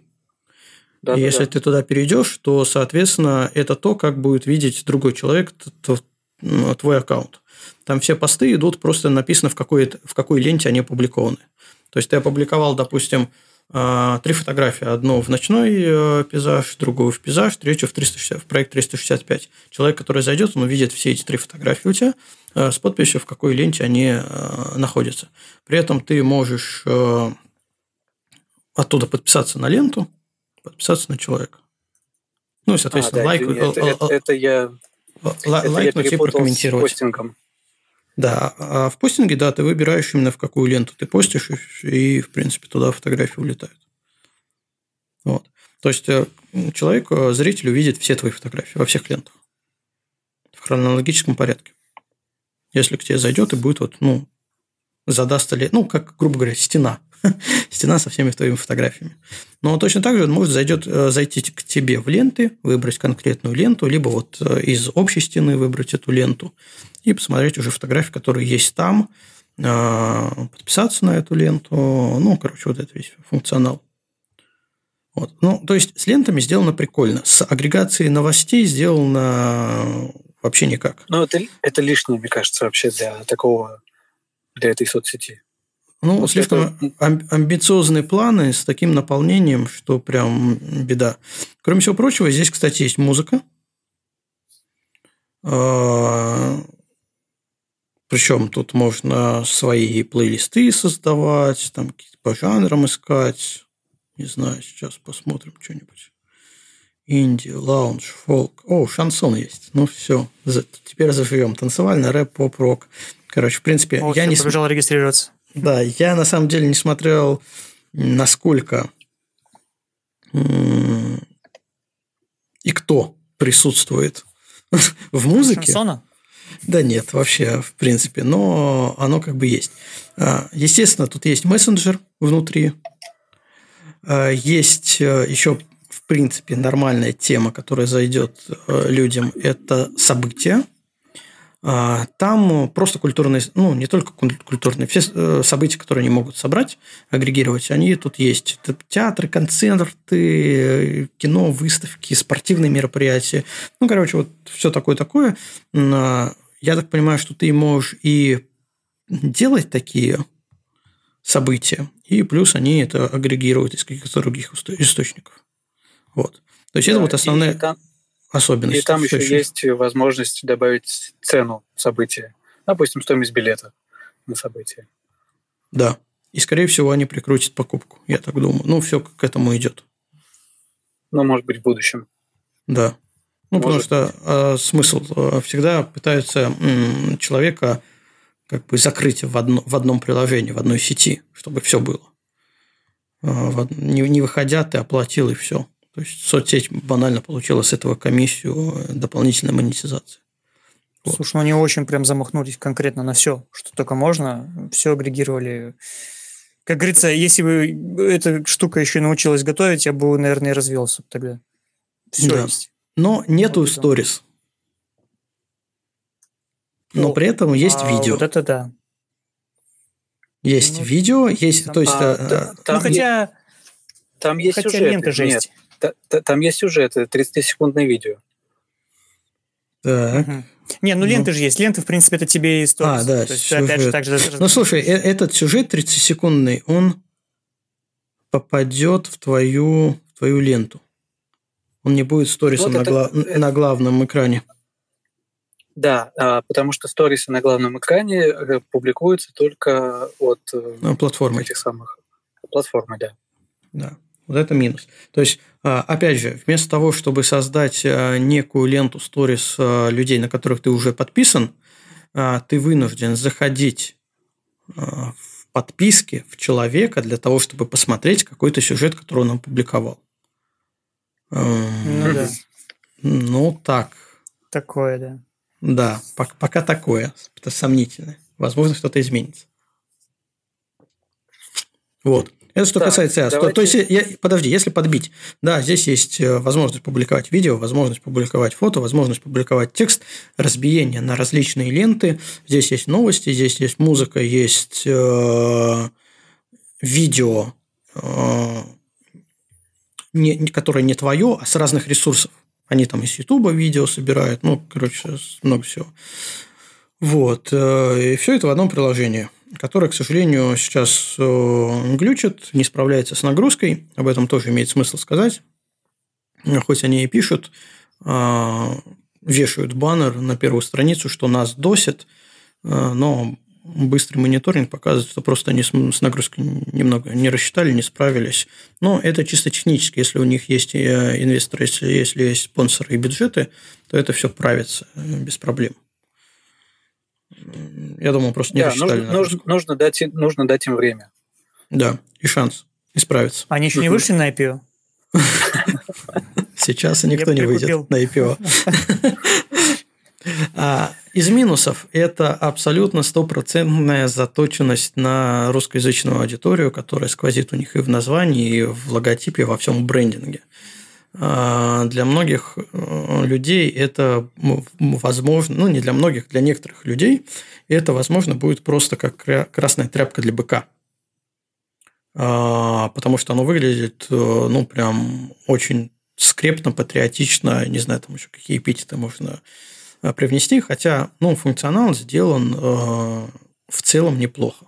A: Да, и да, если да. ты туда перейдешь, то, соответственно, это то, как будет видеть другой человек твой аккаунт. Там все посты идут, просто написано, в какой, в какой ленте они опубликованы. То есть ты опубликовал, допустим, три фотографии. Одну в ночной э, пейзаж, другую в пейзаж, третью в, 360, в проект 365. Человек, который зайдет, он увидит все эти три фотографии у тебя э, с подписью, в какой ленте они э, находятся. При этом ты можешь оттуда подписаться на ленту, подписаться на человека. Ну, соответственно,
B: а, да,
A: лайк...
B: Это, это, это я...
A: Лайкнуть и прокомментировать.
B: С постингом.
A: Да, а в постинге, да, ты выбираешь именно в какую ленту ты постишь, и, в принципе, туда фотографии улетают. Вот. То есть э, человек, э, зритель увидит все твои фотографии во всех лентах в хронологическом порядке. Если к тебе зайдет и будет вот, ну, задаст ли, ну, как, грубо говоря, стена. стена со всеми твоими фотографиями. Но точно так же он может зайдет, э, зайти к тебе в ленты, выбрать конкретную ленту, либо вот э, из общей стены выбрать эту ленту и посмотреть уже фотографии, которые есть там, э, подписаться на эту ленту. Ну, короче, вот это весь функционал. Вот. Ну, то есть с лентами сделано прикольно. С агрегацией новостей сделано вообще никак.
B: Ну, это, это лишнее, мне кажется, вообще для такого, для этой соцсети.
A: Ну, вот слишком это... амбициозные планы с таким наполнением, что прям беда. Кроме всего прочего, здесь, кстати, есть музыка. А, Причем тут можно свои плейлисты создавать, там какие-то по жанрам искать. Не знаю, сейчас посмотрим что-нибудь. Инди, лаунж, фолк. О, шансон есть. Ну, все. Теперь заживем. Танцевальный рэп, поп-рок. Короче, в принципе,
C: О, я не... побежал регистрироваться.
A: Да, я на самом деле не смотрел, насколько и кто присутствует в музыке.
C: Шансона?
A: Да нет, вообще, в принципе, но оно как бы есть. А, естественно, тут есть мессенджер внутри, а, есть э, еще, в принципе, нормальная тема, которая зайдет э, людям, это события. А, там просто культурные, ну, не только культурные, все э, события, которые они могут собрать, агрегировать, они тут есть. Театры, концерты, кино, выставки, спортивные мероприятия. Ну, короче, вот все такое-такое. А, я так понимаю, что ты можешь и делать такие события, и плюс они это агрегируют из каких-то других источников. Вот. То есть, да, это вот основная... Там, особенность.
B: И там еще есть возможность добавить цену события. Допустим, стоимость билета на событие.
A: Да. И, скорее всего, они прикрутят покупку, я так думаю. Ну, все к этому идет.
B: Ну, может быть, в будущем.
A: Да. Ну, может потому что э, смысл э, всегда пытаются э, человека как бы закрыть в, одно, в одном приложении, в одной сети, чтобы все было. Э, в, не, не выходя, ты оплатил и все. То есть соцсеть банально получила с этого комиссию э, дополнительной монетизации.
C: Вот. Слушай, ну они очень прям замахнулись конкретно на все, что только можно. Все агрегировали. Как говорится, если бы эта штука еще научилась готовить, я бы, наверное, и развелся тогда.
A: Все да. есть. Но нету вот сторис. Но ну, при этом есть а, видео.
C: Вот это да.
A: Есть ну, видео, есть, там, то есть, а,
C: а, там, ну хотя,
B: там есть хотя сюжеты. лента же Нет. Там есть сюжет, это 30-секундное видео.
A: Так. Угу.
C: Не, ну ленты ну. же есть. Ленты, в принципе, это тебе и
A: стоит. А, да, То есть, опять же, так же... Ну, слушай, э, этот сюжет 30-секундный, он попадет в твою, в твою ленту. Он не будет сторисом вот на, гла... это... на главном экране.
B: Да, а, потому что сторисы на главном экране э, публикуются только от
A: э, ну, платформы.
B: этих самых платформы, да.
A: Да. Вот это минус. То есть, опять же, вместо того, чтобы создать а, некую ленту сторис а, людей, на которых ты уже подписан, ты вынужден заходить в подписки в человека для того, чтобы посмотреть какой-то сюжет, который он опубликовал.
C: Ну да.
A: Ну так.
C: Такое, да.
A: Да, пока такое. Это сомнительное. Возможно, что-то изменится. Вот. Это что да, касается SEO. Давайте... То, есть, я, подожди, если подбить, да, здесь есть э, возможность публиковать видео, возможность публиковать фото, возможность публиковать текст, разбиение на различные ленты. Здесь есть новости, здесь есть музыка, есть э, видео, э, не, которое не твое, а с разных ресурсов. Они там из Ютуба видео собирают, ну, короче, много всего. Вот. Э, и все это в одном приложении которая, к сожалению, сейчас э, глючит, не справляется с нагрузкой. Об этом тоже имеет смысл сказать. Хоть они и пишут, а, вешают баннер на первую страницу, что нас досит, э, но быстрый мониторинг показывает, что просто они с нагрузкой немного не рассчитали, не справились. Но это чисто технически. Если у них есть э, инвесторы, если, если есть спонсоры и бюджеты, то это все правится э, без проблем. Я думаю, просто не
B: да,
A: рассчитали.
B: Нужно, нужно, нужно, дать, нужно дать им время.
A: Да, и шанс исправиться.
C: Они еще не вышли на IPO?
A: Сейчас никто не выйдет на IPO. А, из минусов это абсолютно стопроцентная заточенность на русскоязычную аудиторию, которая сквозит у них и в названии, и в логотипе, и во всем брендинге. А, для многих э, людей это возможно, ну не для многих, для некоторых людей это возможно будет просто как красная тряпка для быка. А, потому что оно выглядит, э, ну, прям очень скрепно, патриотично, не знаю, там еще какие эпитеты можно Э, привнести, хотя ну, функционал сделан в целом неплохо.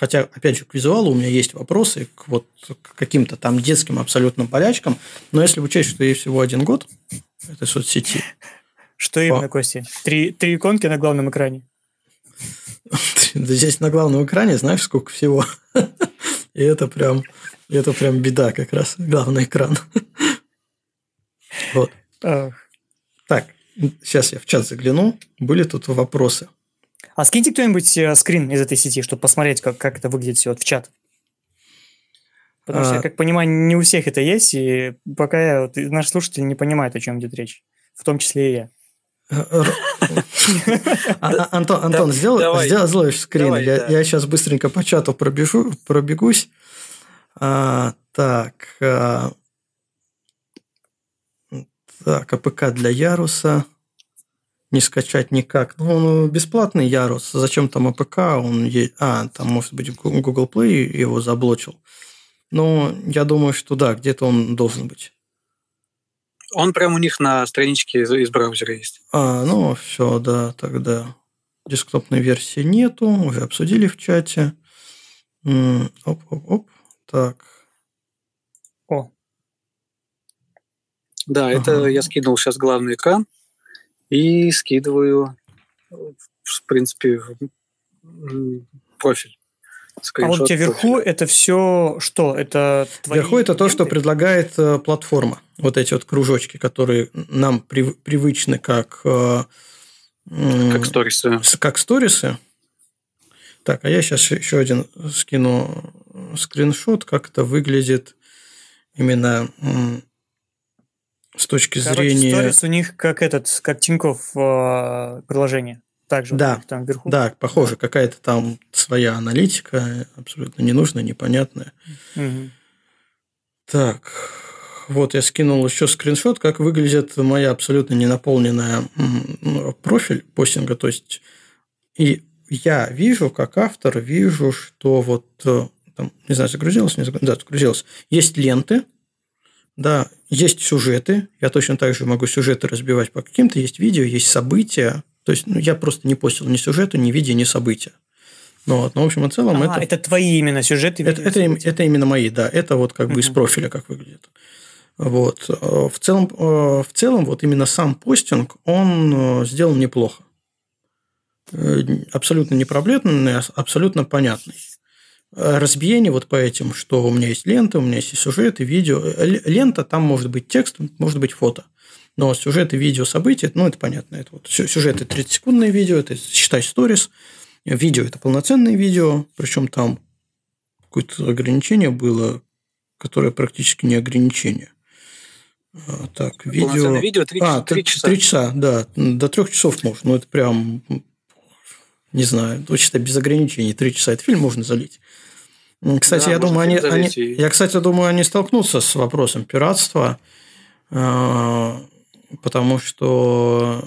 A: Хотя, опять же, к визуалу у меня есть вопросы к вот к каким-то там детским абсолютно болячкам, но если учесть, что ей всего один год этой соцсети.
C: Что именно, Костя? Три, три иконки на главном экране?
A: Да здесь на главном экране знаешь, сколько всего. И это прям, это прям беда как раз, главный экран. Вот. Так, Сейчас я в чат загляну. Были тут вопросы.
C: А скиньте кто-нибудь э, скрин из этой сети, чтобы посмотреть, как, как это выглядит все вот в чат. Потому а... что, я как понимаю, не у всех это есть, и пока я, вот, наш слушатель не понимает, о чем идет речь. В том числе и я.
A: А, Антон, Антон, сделай скрин. Я сейчас быстренько по чату пробегусь. А, так, так, APK для Яруса. Не скачать никак. Ну, он бесплатный Ярус. Зачем там APK? Он есть... А, там, может быть, Google Play его заблочил. Но я думаю, что да, где-то он должен быть.
B: Он прямо у них на страничке из, из браузера есть.
A: А, ну все, да, тогда. Десктопной версии нету, уже обсудили в чате. Оп-оп-оп. Так.
C: О,
B: да, ага. это я скинул сейчас главный экран и скидываю, в принципе, профиль.
C: А вот у тебя вверху профиля. это все что? Это
A: твои Вверху это то, что предлагает э, платформа. Вот эти вот кружочки, которые нам при, привычны как... Э,
B: как сторисы.
A: Как сторисы. Так, а я сейчас еще один скину скриншот, как это выглядит именно с точки Короче, зрения...
C: Stories у них как этот, как Тиньков э, приложение. Также
A: да, там вверху. Да, похоже, какая-то там своя аналитика, абсолютно ненужная, непонятная. Угу. Так, вот я скинул еще скриншот, как выглядит моя абсолютно ненаполненная профиль постинга. То есть, и я вижу, как автор, вижу, что вот э, там, не знаю, загрузилось, не загрузилось, да, загрузилось. Есть ленты, да, есть сюжеты, я точно так же могу сюжеты разбивать по каким-то, есть видео, есть события. То есть ну, я просто не постил ни сюжета, ни видео, ни события. Ну, вот, но, в общем и целом
C: а,
A: это...
C: это твои именно сюжеты?
A: Это, это, это именно мои, да. Это вот как бы из профиля как выглядит. Вот. В целом, в целом, вот именно сам постинг, он э, сделан неплохо. Э, абсолютно непроблемный, абсолютно понятный. Э, разбиение вот по этим, что у меня есть лента, у меня есть и сюжет, и видео. Э, лента, там может быть текст, может быть фото. Но сюжет и видео события, ну, это понятно. Это вот сюжет – это 30-секундное видео, это, считай, сторис. Видео – это полноценное видео, причем там какое-то ограничение было, которое практически не ограничение. А, так, видео...
B: видео 3, а, 3 часа.
A: 3 часа, да. До 3 часов можно. Ну, это прям, не знаю, точно без ограничений. 3 часа. этот фильм можно залить. Кстати, да, я думаю, они, они, я, кстати, думаю, они столкнутся с вопросом пиратства, э, потому что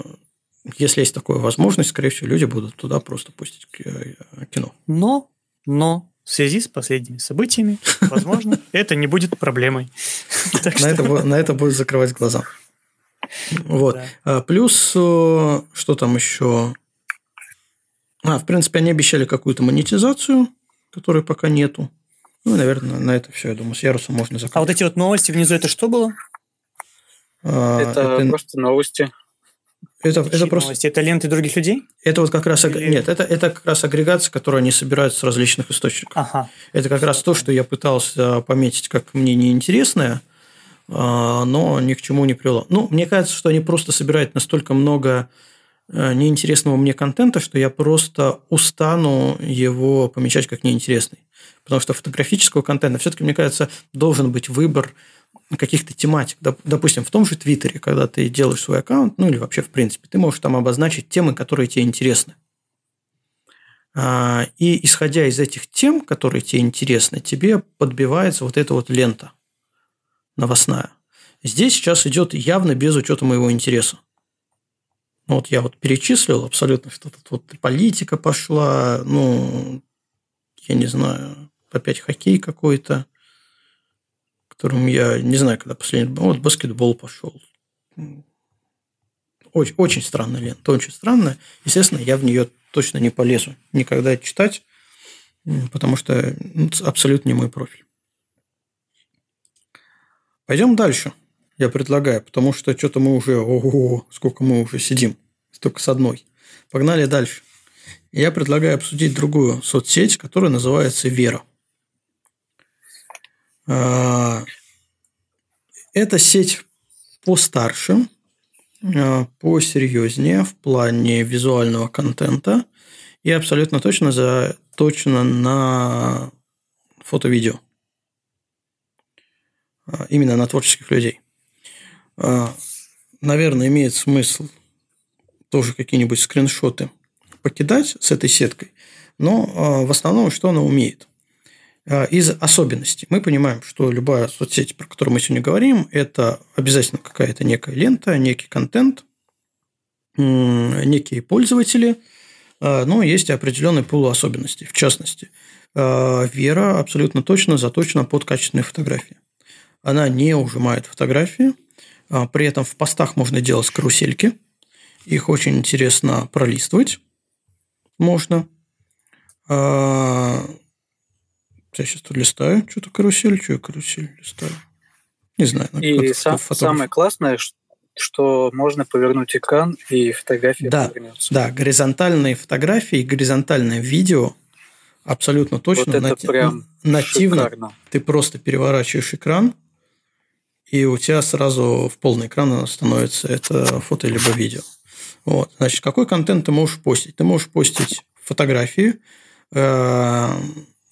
A: если есть такая возможность, скорее всего, люди будут туда просто пустить э, кино.
C: Но, но в связи с последними событиями, возможно, это не будет проблемой.
A: На это, будет закрывать глаза. Вот. А плюс, что там еще? А, в принципе, они обещали какую-то монетизацию которой пока нету. Ну, наверное, на это все, я думаю, с ярусом можно закрыть.
C: А вот эти вот новости внизу, это что было?
B: А, это, это просто новости.
C: Это, это просто... Новости? Это ленты других людей?
A: Это вот как раз... Или... Нет, это, это как раз агрегация, которую они собирают с различных источников. Ага. Это как раз то, что я пытался пометить как мне неинтересное, а, но ни к чему не привело. Ну, мне кажется, что они просто собирают настолько много неинтересного мне контента, что я просто устану его помечать как неинтересный. Потому что фотографического контента все-таки, мне кажется, должен быть выбор каких-то тематик. Допустим, в том же Твиттере, когда ты делаешь свой аккаунт, ну или вообще в принципе, ты можешь там обозначить темы, которые тебе интересны. А, и исходя из этих тем, которые тебе интересны, тебе подбивается вот эта вот лента новостная. Здесь сейчас идет явно без учета моего интереса. Вот я вот перечислил абсолютно, что тут вот политика пошла, ну, я не знаю, опять хоккей какой-то, которым я не знаю, когда последний... Вот баскетбол пошел. Очень, очень странная лента, очень странная. Естественно, я в нее точно не полезу никогда читать, потому что ну, абсолютно не мой профиль. Пойдем дальше, я предлагаю, потому что что-то мы уже, ого, сколько мы уже сидим, только с одной. Погнали дальше. Я предлагаю обсудить другую соцсеть, которая называется Вера. А, эта сеть постарше, а, посерьезнее в плане визуального контента и абсолютно точно заточена на фото-видео. А, именно на творческих людей. Наверное, имеет смысл тоже какие-нибудь скриншоты покидать с этой сеткой, но в основном что она умеет – а, из особенностей. Мы понимаем, что любая соцсеть, про которую мы сегодня говорим, это обязательно какая-то некая лента, некий контент, некие пользователи, а, но есть определенный пул особенностей. В частности, а, Вера абсолютно точно заточена под качественные фотографии. Она не ужимает фотографии, при этом в постах можно делать карусельки, их очень интересно пролистывать можно. Я сейчас тут листаю, что-то карусель, что я карусель листаю. Не знаю.
B: И сам, самое классное, что можно повернуть экран, и фотография
A: да, повернется. Да, горизонтальные фотографии, горизонтальное видео абсолютно точно. Вот
B: это нати- прям нативно. Шикарно.
A: Ты просто переворачиваешь экран, и у тебя сразу в полный экран становится это фото либо видео. Вот. Значит, какой контент ты можешь постить? Ты можешь постить фотографии, э,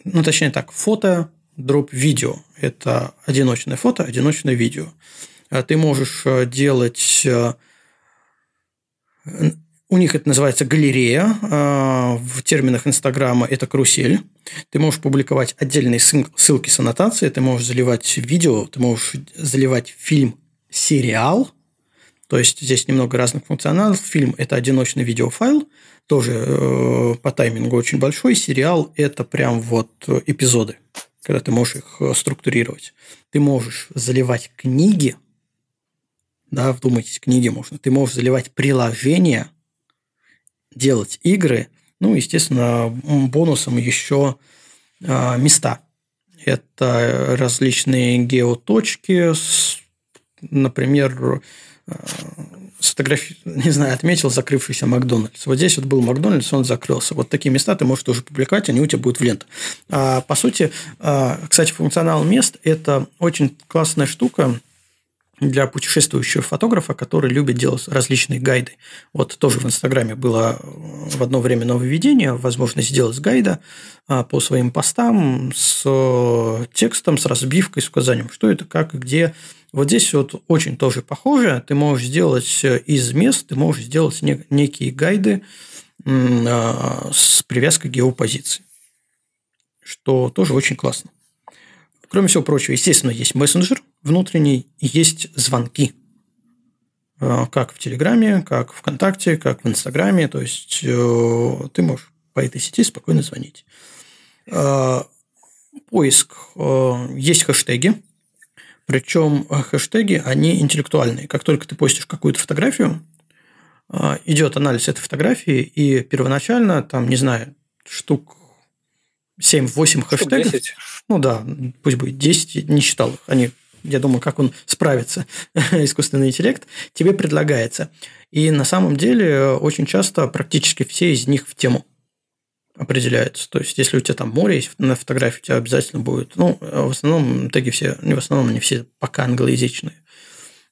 A: ну, точнее так, фото, дроп видео. Это одиночное фото, одиночное видео. А ты можешь э, делать... У них это называется галерея. Э, в терминах Инстаграма это карусель. Ты можешь публиковать отдельные ссылки с аннотацией, ты можешь заливать видео, ты можешь заливать фильм, сериал. То есть здесь немного разных функционалов. Фильм – это одиночный видеофайл – тоже э, по таймингу очень большой. Сериал – это прям вот эпизоды, когда ты можешь их э, структурировать. Ты можешь заливать книги, да, вдумайтесь, книги можно. Ты можешь заливать приложения, делать игры, ну, естественно, бонусом еще э, места. Это различные геоточки, например, сфотографи... не знаю, отметил закрывшийся Макдональдс. Вот здесь вот был Макдональдс, он закрылся. Вот такие места ты можешь тоже публиковать, они у тебя будут в ленту. А, по сути, а, кстати, функционал мест – это очень классная штука, для путешествующего фотографа, который любит делать различные гайды. Вот тоже в Инстаграме было в одно время нововведение, возможность сделать гайда а, по своим постам с текстом, с разбивкой, с указанием, что это, как, где, вот здесь вот очень тоже похоже. Ты можешь сделать э, из мест, ты можешь сделать некие гайды с привязкой к геопозиции, что тоже очень классно. Кроме всего прочего, естественно, есть мессенджер внутренний, есть звонки. А, как в Телеграме, как в ВКонтакте, как в Инстаграме. То есть, э, ты можешь по этой сети спокойно звонить. А, поиск. Э, есть хэштеги. Причем э, хэштеги, они интеллектуальные. Как только ты постишь какую-то фотографию, э, идет анализ этой фотографии, и первоначально, там, не знаю, штук 7-8 хэштегов. 10. Ну да, пусть будет 10, не считал их. Они я думаю, как он справится, искусственный интеллект, тебе предлагается. И на самом деле очень часто практически все из них в тему определяются. То есть, если у тебя там море есть на фотографии, у тебя обязательно будет, ну, в основном теги все, не в основном, они все пока англоязычные.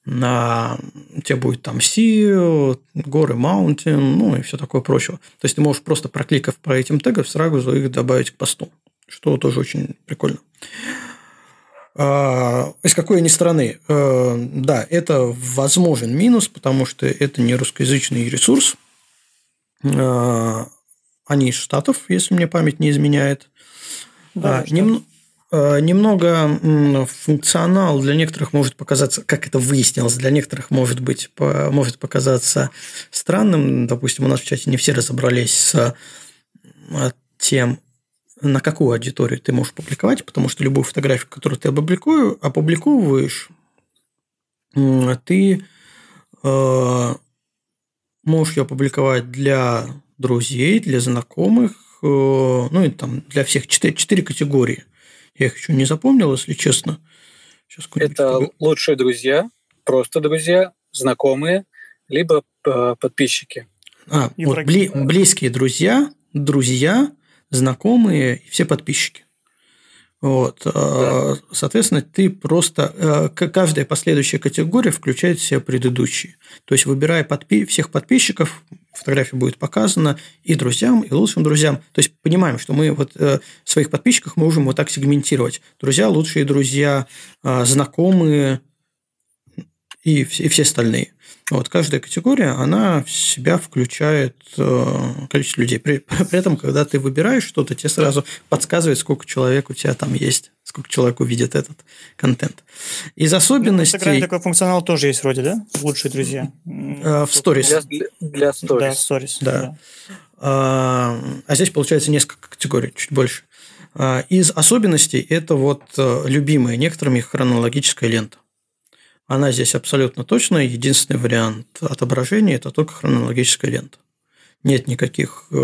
A: На, у тебя будет там sea, горы, mountain, ну и все такое прочее. То есть, ты можешь просто прокликав по этим тегам, сразу их добавить к посту, что тоже очень прикольно. А, из какой они страны? А, да, это возможен минус, потому что это не русскоязычный ресурс. А, они из Штатов, если мне память не изменяет. Да, Нем, немного функционал для некоторых может показаться, как это выяснилось, для некоторых может быть может показаться странным. Допустим, у нас в чате не все разобрались с тем, на какую аудиторию ты можешь публиковать, потому что любую фотографию, которую ты опубликую, опубликовываешь, ты э, можешь ее опубликовать для друзей, для знакомых, э, ну и там для всех четыре, четыре категории. Я их еще не запомнил, если честно.
B: Сейчас Это лучшие друзья, просто друзья, знакомые, либо э, подписчики.
A: А, вот бли, близкие друзья, друзья, знакомые и все подписчики. Вот. Да. Соответственно, ты просто... Э, каждая последующая категория включает в себя предыдущие. То есть, выбирая подпи... всех подписчиков, фотография будет показана и друзьям, и лучшим друзьям. То есть, понимаем, что мы вот э, своих подписчиков мы можем вот так сегментировать. Друзья, лучшие друзья, э, знакомые и все, и все остальные. Вот каждая категория, она в себя включает э, количество людей. При, при этом, когда ты выбираешь что-то, тебе сразу подсказывает, сколько человек у тебя там есть, сколько человек увидит этот контент. Из особенностей... В Инстаграме
C: такой функционал тоже есть вроде, да? Лучшие друзья.
A: Э, в сторис.
B: Для, для сторис.
C: Да, сторис.
A: Да. да. А, а здесь получается несколько категорий, чуть больше. А, из особенностей это вот э, любимая некоторыми хронологическая лента. Она здесь абсолютно точная. Единственный вариант отображения – это только хронологическая лента. Нет никаких э,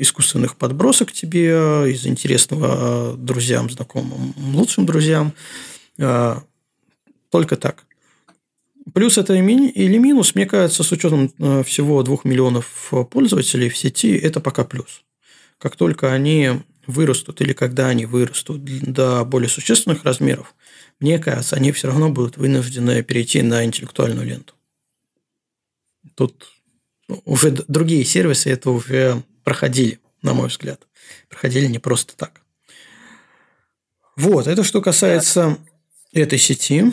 A: искусственных подбросок тебе из интересного друзьям, знакомым, лучшим друзьям. Э, только так. Плюс это или минус, мне кажется, с учетом э, всего двух миллионов пользователей в сети, это пока плюс. Как только они вырастут или когда они вырастут до более существенных размеров, мне кажется, они все равно будут вынуждены перейти на интеллектуальную ленту. Тут уже другие сервисы это уже проходили, на мой взгляд. Проходили не просто так. Вот, это что касается этой сети.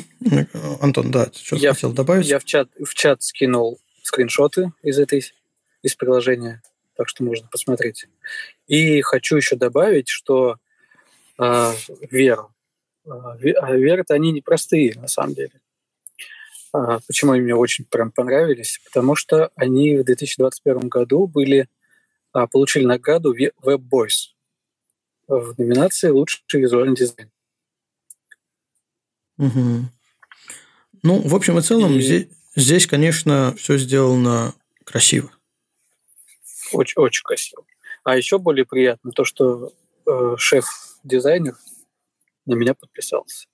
A: Антон, да, ты что я, хотел добавить?
B: Я в чат, в чат скинул скриншоты из этой из приложения, так что можно посмотреть. И хочу еще добавить, что э, Веру, а, а веры-то они непростые, на самом деле. А, почему они мне очень прям понравились? Потому что они в 2021 году были, получили награду Web Boys в номинации «Лучший визуальный дизайн».
A: Угу. Ну, в общем и целом, и... Здесь, здесь, конечно, все сделано красиво.
B: Очень, очень красиво. А еще более приятно то, что э, шеф-дизайнер на меня подписался.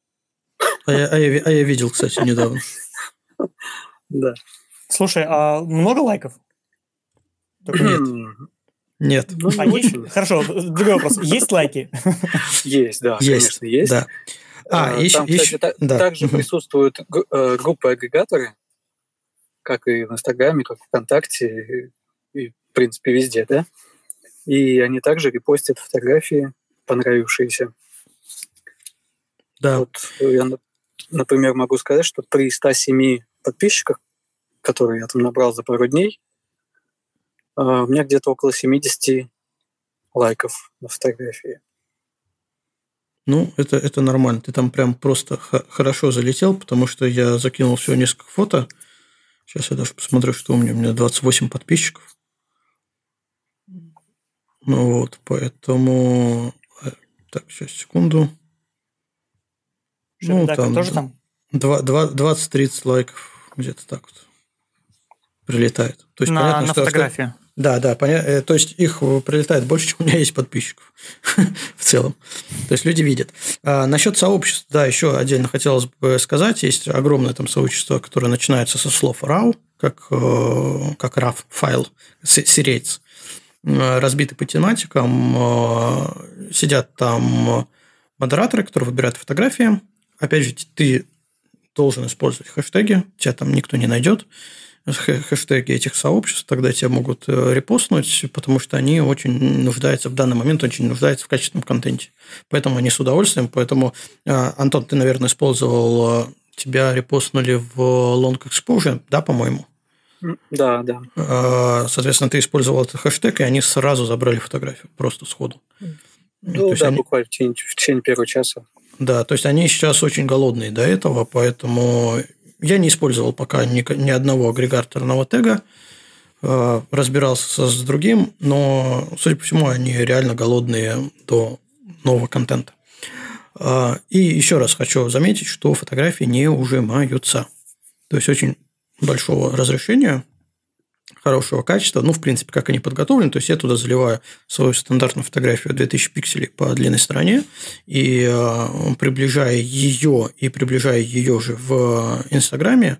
A: А я, а я, а я видел, кстати, недавно.
B: Да.
C: Слушай, а много лайков?
A: Только нет. Нет.
C: Ну, а есть? Хорошо, другой вопрос. Есть лайки?
B: Есть, да, есть, конечно, есть. Да. А, Там, еще, кстати, еще, та, да. также присутствуют э, группы-агрегаторы, как и в Инстаграме, как в ВКонтакте, и, в принципе, везде, да? И они также репостят фотографии, понравившиеся.
A: Да.
B: Вот я, например, могу сказать, что при 107 подписчиках, которые я там набрал за пару дней, а, у меня где-то около 70 лайков на фотографии.
A: Ну, это, это нормально. Ты там прям просто хорошо залетел, потому что я закинул всего несколько фото. Сейчас я даже посмотрю, что у меня. У меня 28 подписчиков. Ну вот, поэтому... Э, так, сейчас, секунду.
C: Ну, там, тоже там?
A: 20-30 лайков где-то так вот прилетает.
C: То есть, на, понятно, на что, фотографию?
A: Да, да, понятно. То есть их прилетает больше, чем у меня есть подписчиков в целом. То есть люди видят. А насчет сообществ, да, еще отдельно хотелось бы сказать, есть огромное там сообщество, которое начинается со слов RAW, как, как RAW файл, серейц, разбитый по тематикам, сидят там модераторы, которые выбирают фотографии. Опять же, ты должен использовать хэштеги, тебя там никто не найдет хэштеги этих сообществ, тогда тебя могут э, репостнуть, потому что они очень нуждаются в данный момент, очень нуждаются в качественном контенте. Поэтому они с удовольствием. Поэтому, э, Антон, ты, наверное, использовал, э, тебя репостнули в Long Exposure, да, по-моему?
B: Да, да.
A: Соответственно, ты использовал этот хэштег, и они сразу забрали фотографию, просто сходу.
B: Ну, да, они... буквально в течение, в течение первого часа.
A: Да, то есть они сейчас очень голодные до этого, поэтому я не использовал пока ни, ни одного агрегаторного тега, э, разбирался с другим, но, судя по всему, они реально голодные до нового контента. Э, и еще раз хочу заметить, что фотографии не ужимаются. То есть очень большого разрешения хорошего качества, ну, в принципе, как они подготовлены, то есть я туда заливаю свою стандартную фотографию 2000 пикселей по длинной стороне и э, приближая ее и приближая ее же в Инстаграме,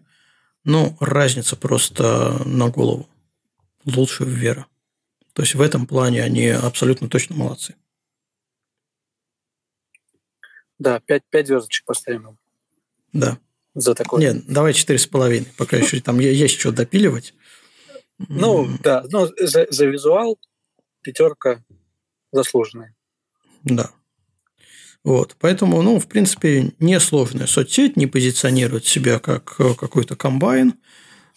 A: ну, разница просто на голову. Лучше вверх. То есть в этом плане они абсолютно точно молодцы.
B: Да, 5, 5 звездочек поставим им.
A: Да.
B: За такое.
A: Нет, давай четыре с половиной, пока еще там есть что допиливать.
B: Ну, да, ну, за, за визуал пятерка заслуженная.
A: Да. Вот, поэтому, ну, в принципе, несложная соцсеть, не позиционирует себя как э, какой-то комбайн.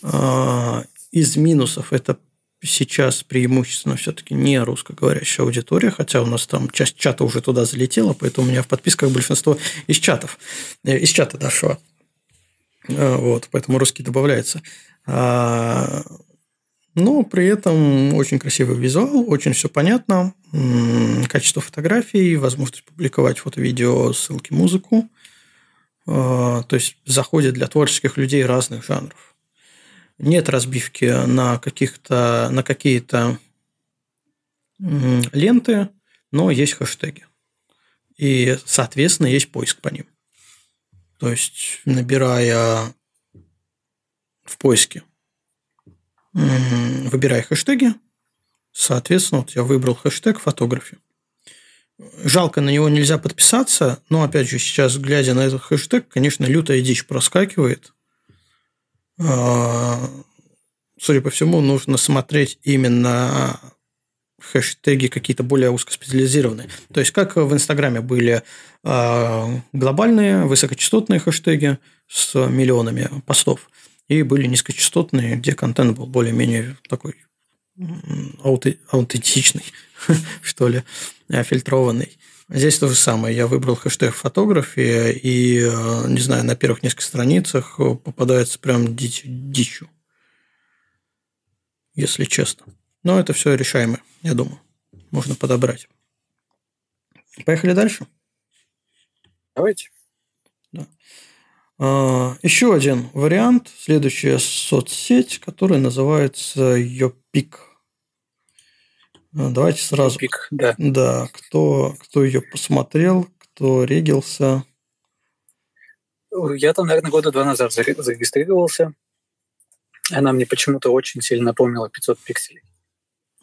A: А, из минусов это сейчас преимущественно все-таки не русскоговорящая аудитория, хотя у нас там часть чата уже туда залетела, поэтому у меня в подписках большинство из чатов, э, из чата дошло. Э, вот, поэтому русский добавляется. Но при этом очень красивый визуал, очень все понятно, качество фотографий, возможность публиковать фото-видео, ссылки, музыку. А, то есть заходит для творческих людей разных жанров. Нет разбивки на, каких-то, на какие-то ленты, но есть хэштеги. И, соответственно, есть поиск по ним. То есть, набирая в поиске выбирай хэштеги. Соответственно, вот я выбрал хэштег фотографии. Жалко, на него нельзя подписаться, но, опять же, сейчас, глядя на этот хэштег, конечно, лютая дичь проскакивает. А, судя по всему, нужно смотреть именно хэштеги какие-то более узкоспециализированные. То есть, как в Инстаграме были а, глобальные высокочастотные хэштеги с миллионами постов, и были низкочастотные, где контент был более-менее такой аутентичный, что ли, фильтрованный. Здесь то же самое. Я выбрал хэштег фотографии, и, э, не знаю, на первых нескольких страницах попадается прям дичь, дичью. Если честно. Но это все решаемо, я думаю. Можно подобрать. Поехали дальше?
B: Давайте.
A: А, еще один вариант, следующая соцсеть, которая называется Йопик. А, давайте сразу.
B: Йопик, да.
A: Да, кто, кто ее посмотрел, кто регился.
B: Я там, наверное, года два назад зарегистрировался. Она мне почему-то очень сильно напомнила 500 пикселей.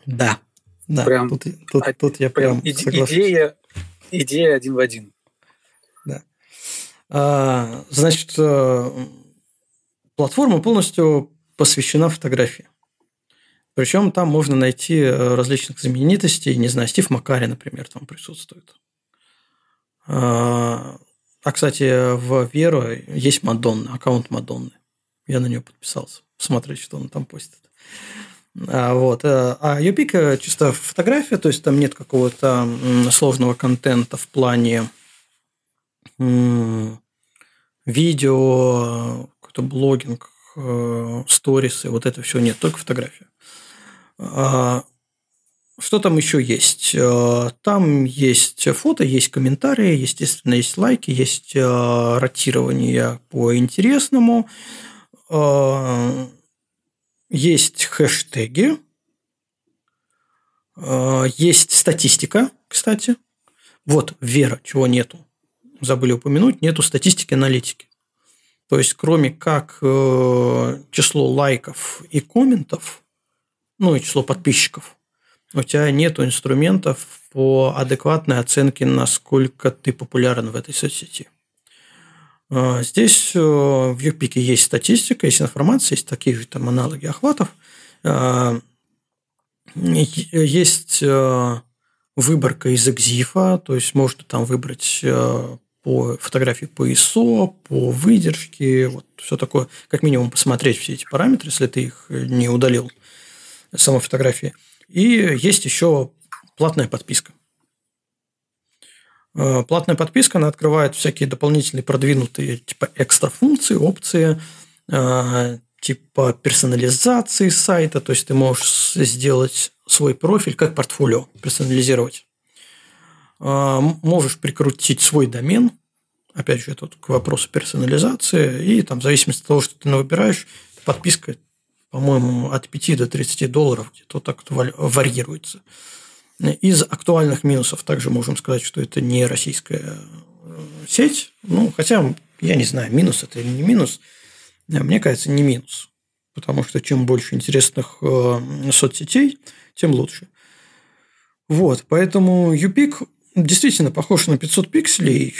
A: Да, да. Прям, тут, тут, тут я прям, прям
B: идея, идея один в один.
A: А, значит, э, платформа полностью посвящена фотографии. Причем там можно найти э, различных знаменитостей. Не знаю, Стив Макари, например, там присутствует. А, а кстати, в Веру есть Мадонна, аккаунт Мадонны. Я на нее подписался. Посмотреть, что он там постит. А, вот. Э, а Юпика чисто фотография, то есть там нет какого-то сложного контента в плане видео, какой-то блогинг, э, сторисы, вот это все нет, только фотография. А, что там еще есть? Э, там есть фото, есть комментарии, естественно, есть лайки, есть э, ротирование по интересному, есть хэштеги, Есть статистика, кстати. Вот, вера, чего нету. Забыли упомянуть, нету статистики аналитики. То есть, кроме как число лайков и комментов, ну и число подписчиков, у тебя нет инструментов по адекватной оценке, насколько ты популярен в этой соцсети. А, здесь э, в Юпике есть статистика, есть информация, есть такие же там аналоги охватов. А, есть э, выборка из экзифа, то есть можно там выбрать э, по фотографии по ISO, по выдержке, вот все такое, как минимум посмотреть все эти параметры, если ты их не удалил самой фотографии. И есть еще платная подписка. Э, платная подписка, она открывает всякие дополнительные продвинутые типа экстра функции, опции, э, типа персонализации сайта, то есть ты можешь сделать свой профиль как портфолио, персонализировать. Э, можешь прикрутить свой домен, опять же, это к вопросу персонализации, и там в зависимости от того, что ты выбираешь, подписка, по-моему, от 5 до 30 долларов где-то вот так вот варьируется. Из актуальных минусов также можем сказать, что это не российская э, сеть. Ну, хотя, я не знаю, минус это или не минус. Мне кажется, не минус. Потому что чем больше интересных э, соцсетей, тем лучше. Вот, поэтому Юпик действительно похож на 500 пикселей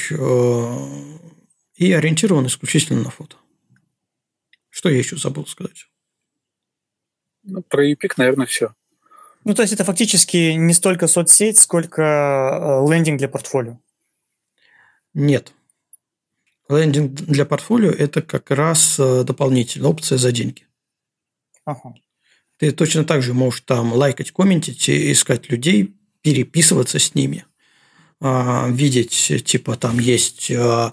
A: и ориентирован исключительно на фото. Что я еще забыл сказать?
B: Ну, про Юпик, наверное, все.
C: Ну, то есть это фактически не столько соцсеть, сколько э, лендинг для портфолио.
A: Нет. Лендинг для портфолио – это как раз э, дополнительная опция за деньги. Ага. Ты точно так же можешь там лайкать, комментить, искать людей, переписываться с ними, а, видеть, типа, там есть э,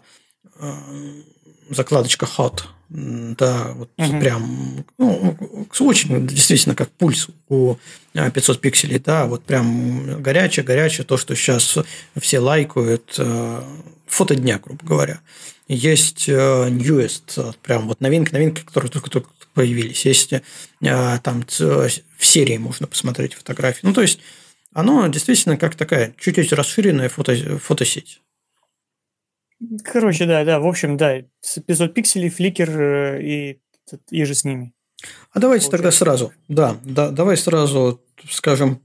A: закладочка hot, да, вот угу. прям, ну, очень действительно как пульс у 500 пикселей, да, вот прям горячее, горячее, то, что сейчас все лайкают, фото дня, грубо говоря. Есть newest, прям вот новинки, новинки, которые только-только появились. Есть там в серии можно посмотреть фотографии. Ну, то есть, оно действительно как такая чуть-чуть расширенная фото, фотосеть.
C: Короче, да, да, в общем, да, 500 пикселей, фликер э, и, и же с ними.
A: А давайте Получается. тогда сразу, да, да, давай сразу скажем,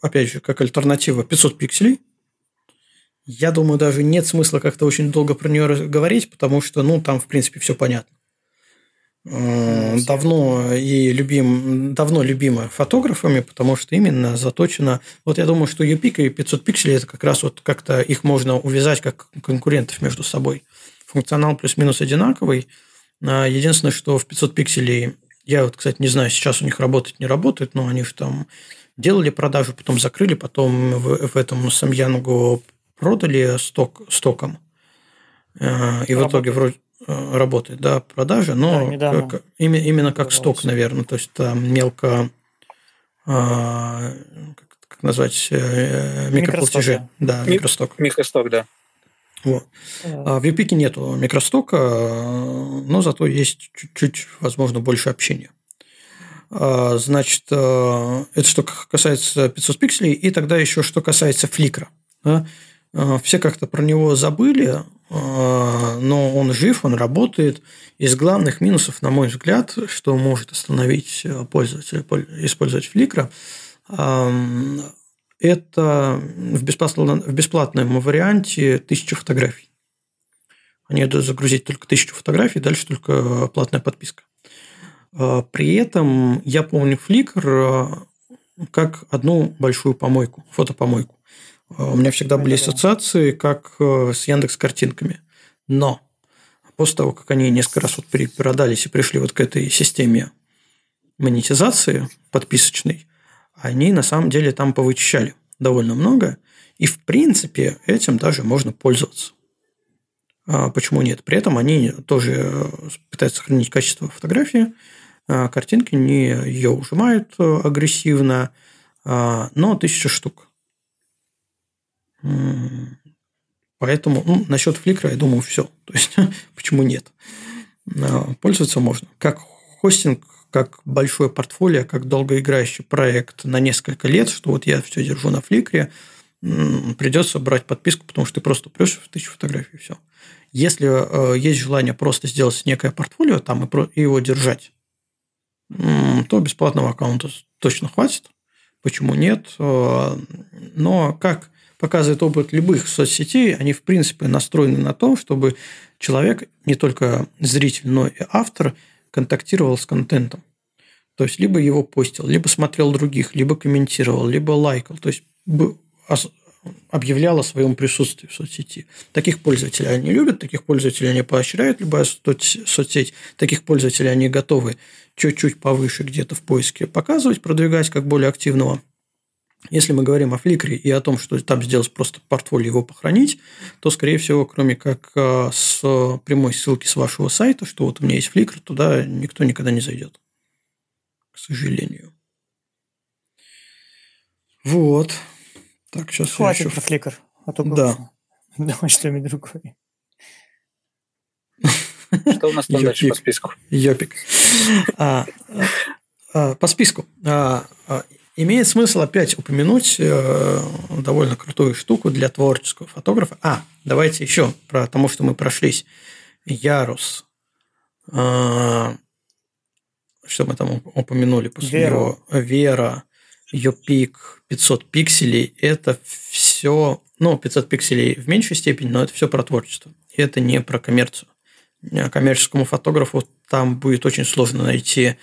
A: опять же, как альтернатива 500 пикселей. Я думаю, даже нет смысла как-то очень долго про нее говорить, потому что, ну, там, в принципе, все понятно. Давно и любим, давно любима фотографами, потому что именно заточена. Вот я думаю, что UPIC и 500 пикселей это как раз вот как-то их можно увязать как конкурентов между собой. Функционал плюс-минус одинаковый. А единственное, что в 500 пикселей, я вот, кстати, не знаю, сейчас у них работает, не работает, но они же там делали продажу, потом закрыли, потом в, в этом Самьянгу продали сток, стоком. Э, и в итоге вроде работает, да, продажи, но да, как, именно, именно как сток, наверное, то есть там мелко, а, как, как назвать, э, микроплатежи. Да, микросток.
B: Микросток, да.
A: Вот. А в Юпике нету микростока, но зато есть чуть-чуть, возможно, больше общения. А, значит, э, это что касается 500 пикселей, и тогда еще что касается фликра. Да? Все как-то про него забыли, но он жив, он работает. Из главных минусов, на мой взгляд, что может остановить э, пользователя использовать Flickr, это в бесплатном, в бесплатном варианте тысяча фотографий. Они дают загрузить только тысячу фотографий, дальше только платная подписка. А, при этом я помню Flickr э, как одну большую помойку, фотопомойку. А, у меня всегда были ассоциации, как э, с Яндекс картинками. Но после того, как они несколько раз вот перепродались и пришли вот к этой системе монетизации подписочной, они на самом деле там повычищали довольно много. И, в принципе, этим даже можно пользоваться. А почему нет? При этом они тоже э, пытаются сохранить качество фотографии, а картинки не ее ужимают э, агрессивно, но тысяча штук. Поэтому ну, насчет фликра, я думаю, все. То есть, почему нет? А, пользоваться можно. Как хостинг, как большое портфолио, как долгоиграющий проект на несколько лет, что вот я все держу на фликре, придется брать подписку, потому что ты просто прешь в тысячу фотографий и все. Если э, есть желание просто сделать некое портфолио там и его держать, то бесплатного аккаунта точно хватит. Почему нет? Э, но как показывает опыт любых соцсетей, они в принципе настроены на то, чтобы человек, не только зритель, но и автор, контактировал с контентом. То есть, либо его постил, либо смотрел других, либо комментировал, либо лайкал. То есть, объявлял о своем присутствии в соцсети. Таких пользователей они любят, таких пользователей они поощряют, любая соцсеть, таких пользователей они готовы чуть-чуть повыше где-то в поиске показывать, продвигать как более активного. Если мы говорим о Фликре и о том, что там сделать просто портфолио его похоронить, то, скорее всего, кроме как а, с прямой ссылки с вашего сайта, что вот у меня есть Фликр, туда никто никогда не зайдет. К сожалению. Вот. Так, сейчас
C: Хватит еще... про Фликр. А то
A: да.
C: Давай что-нибудь другое.
B: Что у нас там дальше по списку?
A: Йопик. А, а, по списку. Имеет смысл опять упомянуть э, довольно крутую штуку для творческого фотографа. А, давайте еще про тому, что мы прошлись. Ярус. А, что мы там упомянули после Вера. него? Вера ее пик 500 пикселей – это все, ну, 500 пикселей в меньшей степени, но это все про творчество. И это не про коммерцию. Коммерческому фотографу там будет очень сложно найти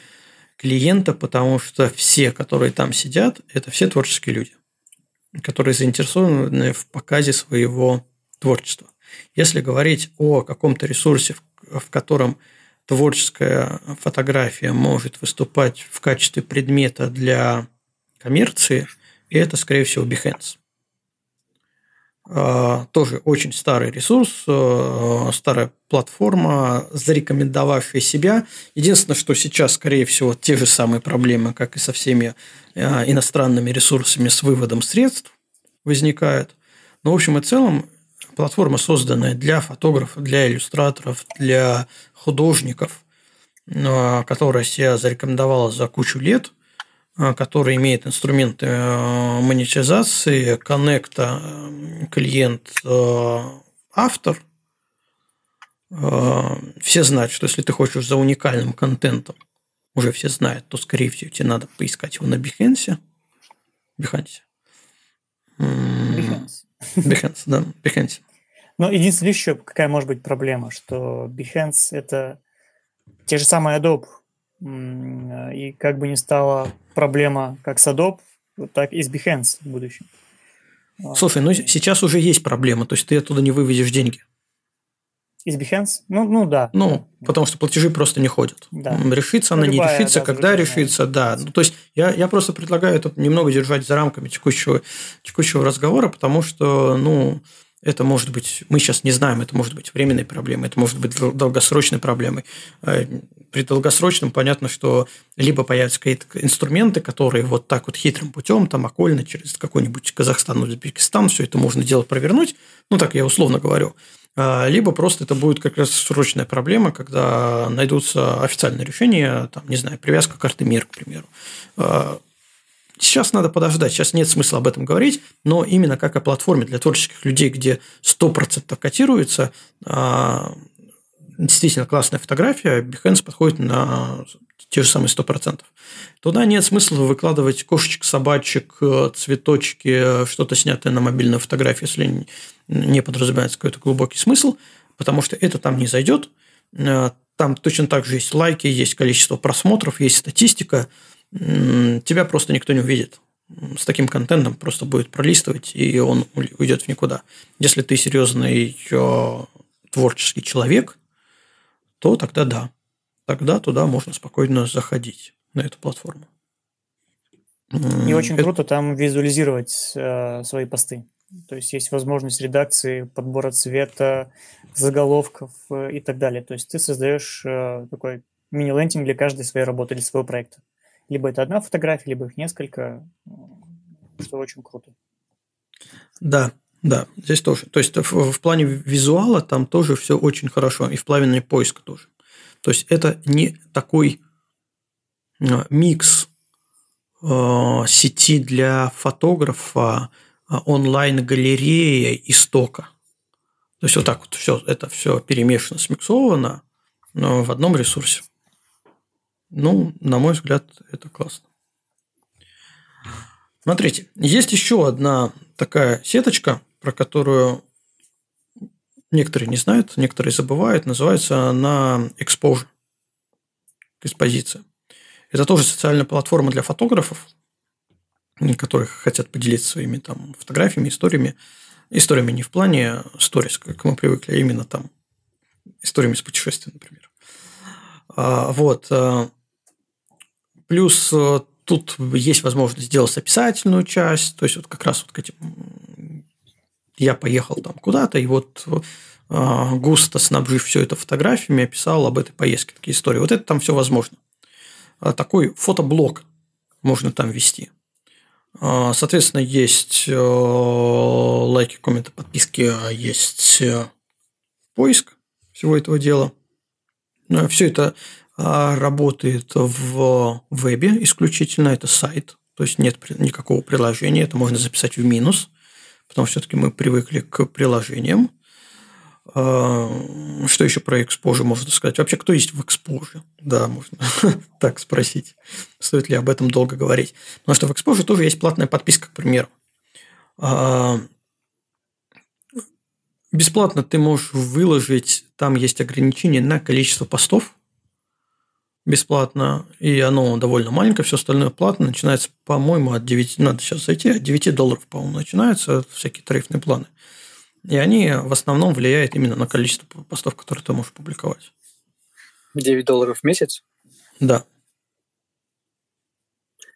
A: клиента, потому что все, которые там сидят, это все творческие люди, которые заинтересованы в показе своего творчества. Если говорить о каком-то ресурсе, в котором творческая фотография может выступать в качестве предмета для коммерции, это, скорее всего, Behance. А, тоже очень старый ресурс, а, старая платформа, зарекомендовавшая себя. Единственное, что сейчас, скорее всего, те же самые проблемы, как и со всеми а, иностранными ресурсами с выводом средств возникают. Но, в общем и целом, платформа, созданная для фотографов, для иллюстраторов, для художников, которая себя зарекомендовала за кучу лет – который имеет инструменты э, монетизации, коннекта э, клиент-автор, э, все знают, что если ты хочешь за уникальным контентом, уже все знают, то, скорее всего, тебе надо поискать его на Behance. Behance.
C: Behance.
A: Behance, да, Behance.
C: Но единственное еще какая может быть проблема, что Behance – это те же самые Adobe, и как бы не стала проблема как с Adobe, так и с Behance в будущем.
A: Слушай, ну сейчас уже есть проблема, то есть ты оттуда не вывезешь деньги.
C: Из Behance? Ну, ну да.
A: Ну, да. потому что платежи просто не ходят.
C: Да.
A: Решится она, любая, не решится, да, когда решится, да. Ну, то есть я, я просто предлагаю это немного держать за рамками текущего, текущего разговора, потому что, ну, это может быть, мы сейчас не знаем, это может быть временной проблемой, это может быть долгосрочной проблемой. Э, при долгосрочном понятно, что либо появятся какие-то инструменты, которые вот так вот хитрым путем, там окольно через какой-нибудь Казахстан, Узбекистан, все это можно делать, провернуть, ну так я условно говорю, а, либо просто это будет как раз срочная проблема, когда найдутся официальные решения, там, не знаю, привязка карты МИР, к примеру. Сейчас надо подождать, сейчас нет смысла об этом говорить, но именно как о платформе для творческих людей, где 100% котируется, а, действительно классная фотография, Behance подходит на те же самые 100%. Туда нет смысла выкладывать кошечек, собачек, цветочки, что-то снятое на мобильную фотографию, если не подразумевается какой-то глубокий смысл, потому что это там не зайдет. Там точно так же есть лайки, есть количество просмотров, есть статистика. Тебя просто никто не увидит. С таким контентом просто будет пролистывать, и он уйдет в никуда. Если ты серьезный творческий человек, то тогда да. Тогда туда можно спокойно заходить, на эту платформу.
C: И очень Это... круто там визуализировать э, свои посты. То есть есть возможность редакции, подбора цвета, заголовков э, и так далее. То есть ты создаешь э, такой мини-лентинг для каждой своей работы, для своего проекта. Либо это одна фотография, либо их несколько, что очень круто.
A: Да, да, здесь тоже. То есть в, в плане визуала там тоже все очень хорошо, и в плане поиска тоже. То есть это не такой микс сети для фотографа, онлайн-галерея и стока. То есть вот так вот все это все перемешано, смиксовано но в одном ресурсе. Ну, на мой взгляд, это классно. Смотрите, есть еще одна такая сеточка, про которую некоторые не знают, некоторые забывают. Называется она Exposure. Экспозиция. Это тоже социальная платформа для фотографов, которые хотят поделиться своими там фотографиями, историями. Историями не в плане сторис, как мы привыкли, а именно там историями с путешествий, например. А, вот. Плюс э, тут есть возможность сделать описательную часть, то есть вот как раз вот к этим я поехал там куда-то, и вот а, густо снабжив все это фотографиями, описал об этой поездке, такие истории. Вот это там все возможно. Такой фотоблог можно там вести. Соответственно, есть э, лайки, комменты, подписки, есть э, поиск всего этого дела. Все это работает в вебе исключительно, это сайт, то есть нет никакого приложения, это можно записать в минус, потому что все-таки мы привыкли к приложениям. А, что еще про Expose можно сказать? Вообще, кто есть в Expose? Да, можно так спросить. Стоит ли об этом долго говорить? Потому что в Expose тоже есть платная подписка, к примеру. А, Бесплатно ты можешь выложить, там есть ограничение на количество постов, бесплатно, и оно довольно маленькое, все остальное платно, начинается, по-моему, от 9, надо сейчас зайти, от 9 долларов, по-моему, начинаются всякие тарифные планы. И они в основном влияют именно на количество постов, которые ты можешь публиковать.
B: 9 долларов в месяц?
A: Да.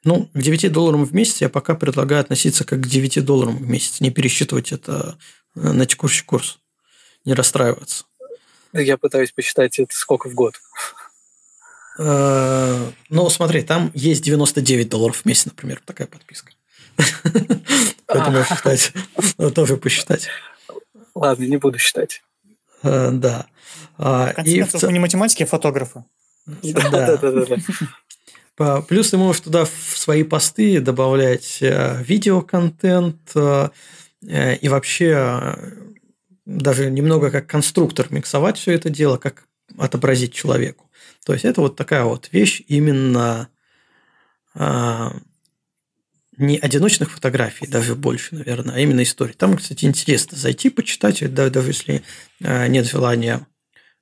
A: Ну, к 9 долларам в месяц я пока предлагаю относиться как к 9 долларам в месяц, не пересчитывать это Э, на текущий курс. Не расстраиваться.
B: Я пытаюсь посчитать, это сколько в год.
A: Э, ну, смотри, там есть 99 долларов в месяц, например, такая подписка. Поэтому считать, тоже посчитать.
B: Ладно, не буду считать.
A: Э, да.
C: А, и в концов, не математики, а фотографы.
A: Да, да, да. Плюс ты можешь туда в свои посты добавлять видеоконтент, Э, и вообще э, даже немного как конструктор миксовать все это дело, как отобразить человеку. То есть это вот такая вот вещь именно а, не одиночных фотографий, даже больше, наверное, а именно истории. Там, кстати, интересно зайти, почитать, да, даже если э, нет желания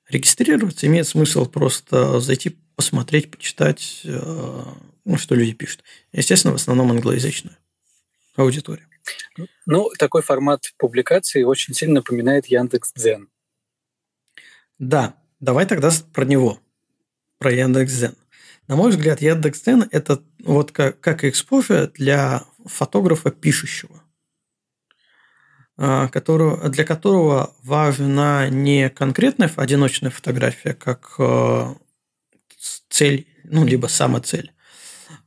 A: регистрироваться, имеет смысл просто зайти, посмотреть, почитать, ну, что люди пишут. Естественно, в основном англоязычную аудиторию.
B: Ну, такой формат публикации очень сильно напоминает Яндекс Дзен.
A: Да, давай тогда про него, про Яндекс Дзен. На мой взгляд, Яндекс Дзен – это вот как, как экспозиция для фотографа пишущего, а, которого, для которого важна не конкретная одиночная фотография, как э, цель, ну, либо сама цель,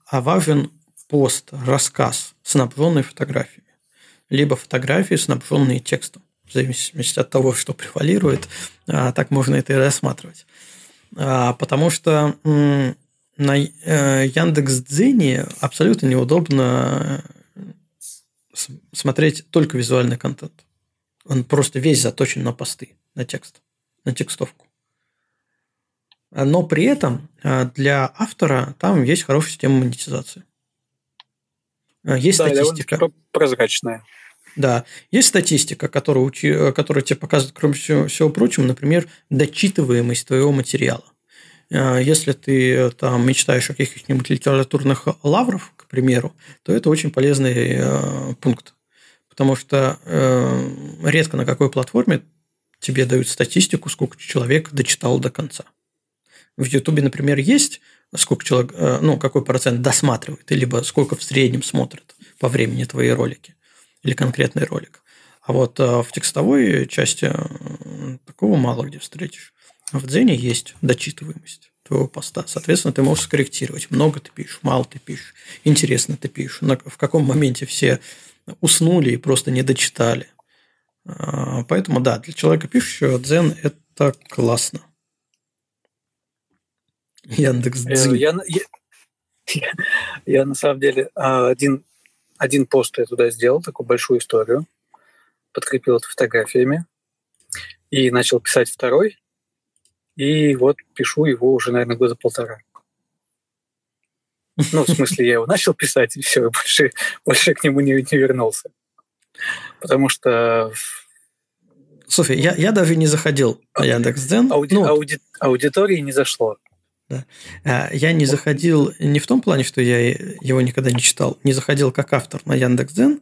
A: а важен пост, рассказ, снабженный фотографией либо фотографии, снабженные текстом. В зависимости от того, что превалирует, а, так можно это и рассматривать. А, потому что на э, Яндекс.Дзене абсолютно неудобно э, смотреть только визуальный контент. Он просто весь заточен на посты, на текст, на текстовку. Но при этом а, для автора там есть хорошая система монетизации. Есть да, статистика.
B: прозрачная.
A: Да, есть статистика, которая, учи, которая тебе показывает, кроме всего, всего прочего, например, дочитываемость твоего материала. А, если ты там мечтаешь о каких-нибудь литературных лавров, к примеру, то это очень полезный э, пункт. Потому что э, редко на какой платформе тебе дают статистику, сколько человек дочитал до конца. В Ютубе, например, есть сколько человек, э, ну, какой процент досматривает, либо сколько в среднем смотрит по времени твои ролики или конкретный ролик. А вот э, в текстовой части э, такого мало где встретишь. В Дзене есть дочитываемость твоего поста. Соответственно, ты можешь скорректировать. Много ты пишешь, мало ты пишешь, интересно ты пишешь, в каком моменте все уснули и просто не дочитали. А, поэтому, да, для человека пишущего Дзен – это классно.
B: Яндекс Дзен. Я, я, Я, я на самом деле а, один, один пост я туда сделал, такую большую историю, подкрепил это фотографиями и начал писать второй. И вот пишу его уже, наверное, года полтора. Ну, в смысле, я его начал писать, и все, больше, больше к нему не, не вернулся. Потому что...
A: Слушай, я, я даже не заходил на Яндекс.Дзен.
B: Ауди, ну, ауди, аудитории не зашло.
A: Да. А, я не заходил не в том плане, что я его никогда не читал, не заходил как автор на Яндекс.Дзен,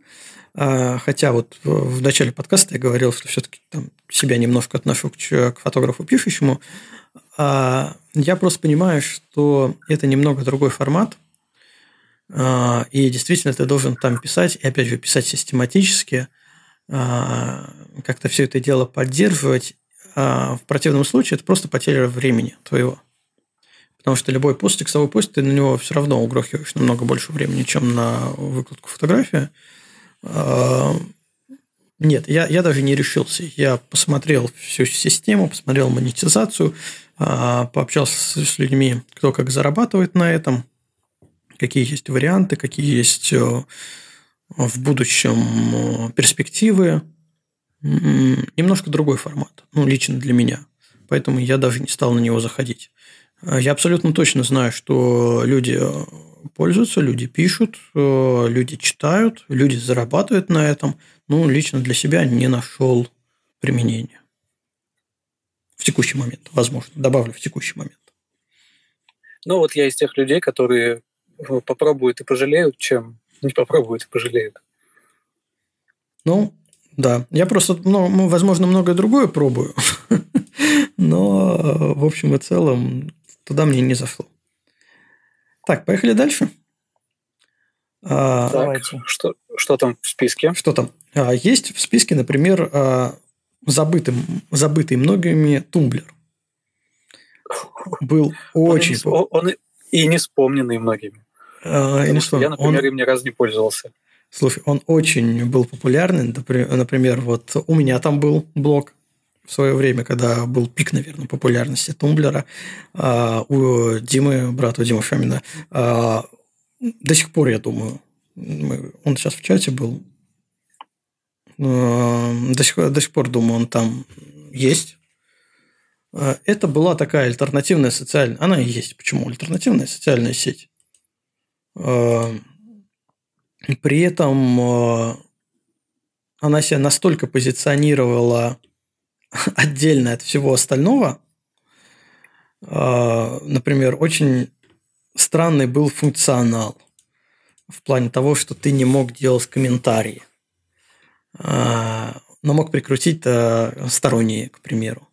A: а, хотя вот в начале подкаста я говорил, что все-таки там себя немножко отношу к, фотографу пишущему. А, я просто понимаю, что это немного другой формат, и действительно ты должен там писать, и опять же писать систематически, как-то все это дело поддерживать. В противном случае это просто потеря времени твоего. Потому что любой пост, текстовой пост, ты на него все равно угрохиваешь намного больше времени, чем на выкладку фотографии. А, нет, я, я даже не решился. Я посмотрел всю систему, посмотрел монетизацию, а, пообщался с людьми, кто как зарабатывает на этом, какие есть варианты, какие есть э, в будущем э, перспективы. Немножко другой формат, ну, лично для меня. Поэтому я даже не стал на него заходить. Э, я абсолютно точно знаю, что люди э, пользуются, люди пишут, э, люди читают, люди зарабатывают на этом. Ну, лично для себя не нашел применения. В текущий момент, возможно. Добавлю в текущий момент.
B: Ну, вот я из тех людей, которые попробуют и пожалеют, чем не попробуют и пожалеют.
A: Ну, да. Я просто, ну, возможно, многое другое пробую. Но, в общем и целом, Туда мне не зашло. Так, поехали дальше.
B: А, так, что, что там в списке?
A: Что там? А, есть в списке, например, а, забытый, забытый многими тумблер. Был очень...
B: Он, он и не вспомненный многими. А, не что, я, например, он... им ни разу не пользовался.
A: Слушай, он очень был популярный. Например, вот у меня там был блог в свое время, когда был пик, наверное, популярности Тумблера, а, у Димы, брата Димы Фомина, а, до сих пор, я думаю, он сейчас в чате был, а, до сих, до сих пор, думаю, он там есть. Это была такая альтернативная социальная... Она и есть. Почему? Альтернативная социальная сеть. При этом она себя настолько позиционировала отдельно от всего остального. А, например, очень странный был функционал в плане того, что ты не мог делать комментарии, а, но мог прикрутить э, сторонние, к примеру.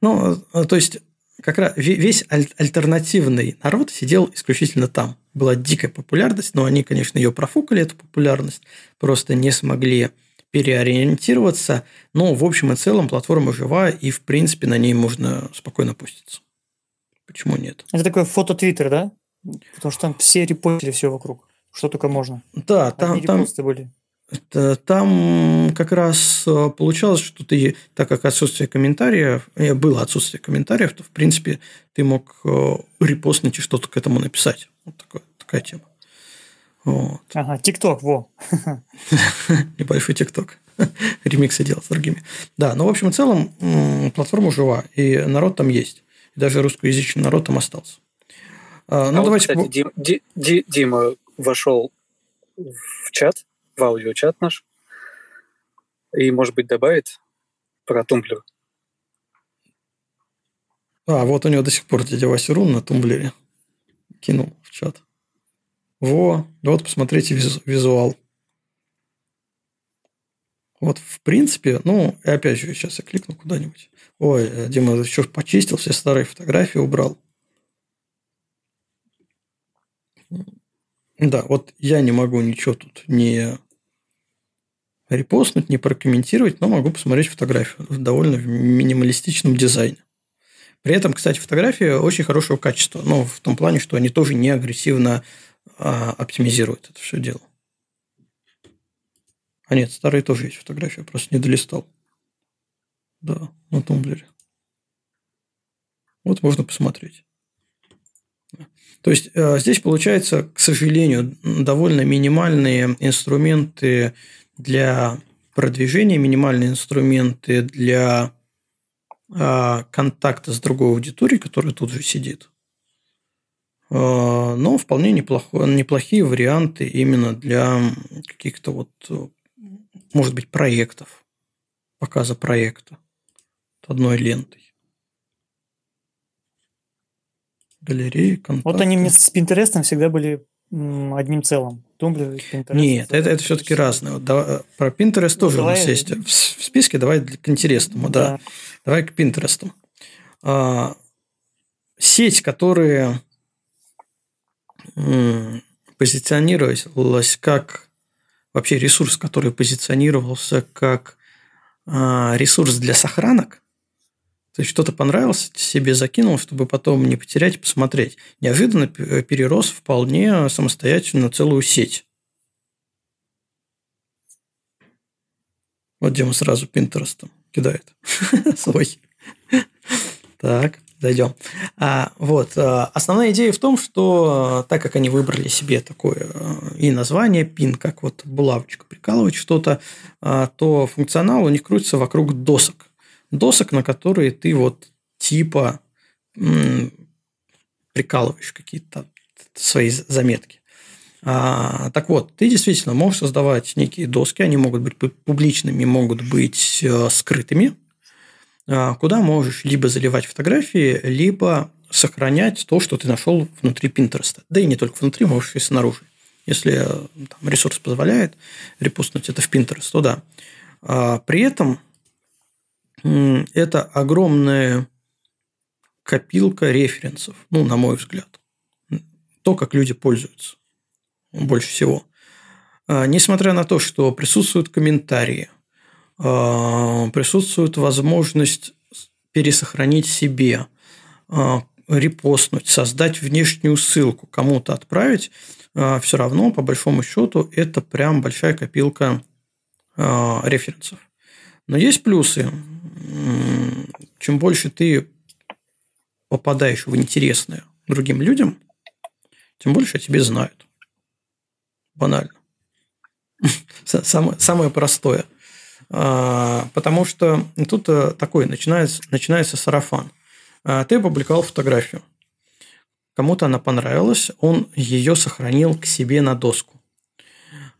A: Ну, э, то есть, как раз весь альтернативный народ сидел исключительно там. Была дикая популярность, но они, конечно, ее профукали, эту популярность, просто не смогли переориентироваться. Но в общем и целом платформа жива, и в принципе на ней можно спокойно пуститься. Почему нет?
C: Это такой фото Твиттер, да? Потому что там все репостили все вокруг. Что только можно.
A: Да, там, там, были. Там как раз э, получалось, что ты, так как отсутствие комментариев, э, было отсутствие комментариев, то, в принципе, ты мог э, репостнуть и что-то к этому написать. Вот такая, такая тема.
C: Вот. Ага, ТикТок, во.
A: Небольшой ТикТок. Ремиксы делать с другими. Да, но в общем и целом платформа жива, и народ там есть. И даже русскоязычный народ там остался.
B: А, ну, а давайте... Вот, кстати, Дим, Дим, Дима вошел в чат, в аудиочат наш, и, может быть, добавит про тумблер.
A: А, вот у него до сих пор дядя Вася Рун на тумблере кинул в чат. Во, вот посмотрите визуал. Вот, в принципе, ну, и опять же, сейчас я кликну куда-нибудь. Ой, э, Дима еще почистил, все старые фотографии убрал. Да, вот я не могу ничего тут не репостнуть, не прокомментировать, но могу посмотреть фотографию в довольно минималистичном дизайне. При этом, кстати, фотографии очень хорошего качества. Ну, в том плане, что они тоже не агрессивно оптимизирует это все дело. А нет, старые тоже есть фотографии, просто не долистал. Да, на тумблере. Вот можно посмотреть. То есть э, здесь получается, к сожалению, довольно минимальные инструменты для продвижения, минимальные инструменты для э, контакта с другой аудиторией, которая тут же сидит. Э, но вполне неплохо, неплохие варианты именно для каких-то вот, может быть, проектов, показа проекта одной лентой. галереи,
C: контакты. Вот они мне с Pinterest всегда были одним целым. Тумблер,
A: Pinterest. Нет, это, это все-таки разное. Вот, давай, про Pinterest ну, тоже давай, у нас есть в, в списке. Давай к интересному, да. да. Давай к Pinterest. А, сеть, которая м, позиционировалась как вообще ресурс, который позиционировался как а, ресурс для сохранок, то есть что-то понравилось, себе закинул, чтобы потом не потерять посмотреть. Неожиданно перерос вполне самостоятельно целую сеть. Вот Дима сразу Пинтерестом кидает свой. Так, зайдем. А, вот. А, основная идея в том, что так как они выбрали себе такое э, и название пин, как вот булавочка прикалывать что-то, а, то функционал у них крутится вокруг досок досок, на которые ты вот типа прикалываешь какие-то свои заметки. А, так вот, ты действительно можешь создавать некие доски, они могут быть публичными, могут быть э, скрытыми, а, куда можешь либо заливать фотографии, либо сохранять то, что ты нашел внутри Pinterest. Да и не только внутри, можешь и снаружи. Если э, там, ресурс позволяет репостнуть это в Pinterest, то да. А, при этом это огромная копилка референсов, ну, на мой взгляд. То, как люди пользуются больше всего. А, несмотря на то, что присутствуют комментарии, а, присутствует возможность пересохранить себе, а, репостнуть, создать внешнюю ссылку, кому-то отправить, все равно, по большому счету, это прям большая копилка референсов. Но есть плюсы. Чем больше ты попадаешь в интересное другим людям, тем больше о тебе знают. Банально. Самое, самое простое. А, потому что тут э, такой начинается, начинается сарафан. А, ты опубликовал фотографию. Кому-то она понравилась, он ее сохранил к себе на доску.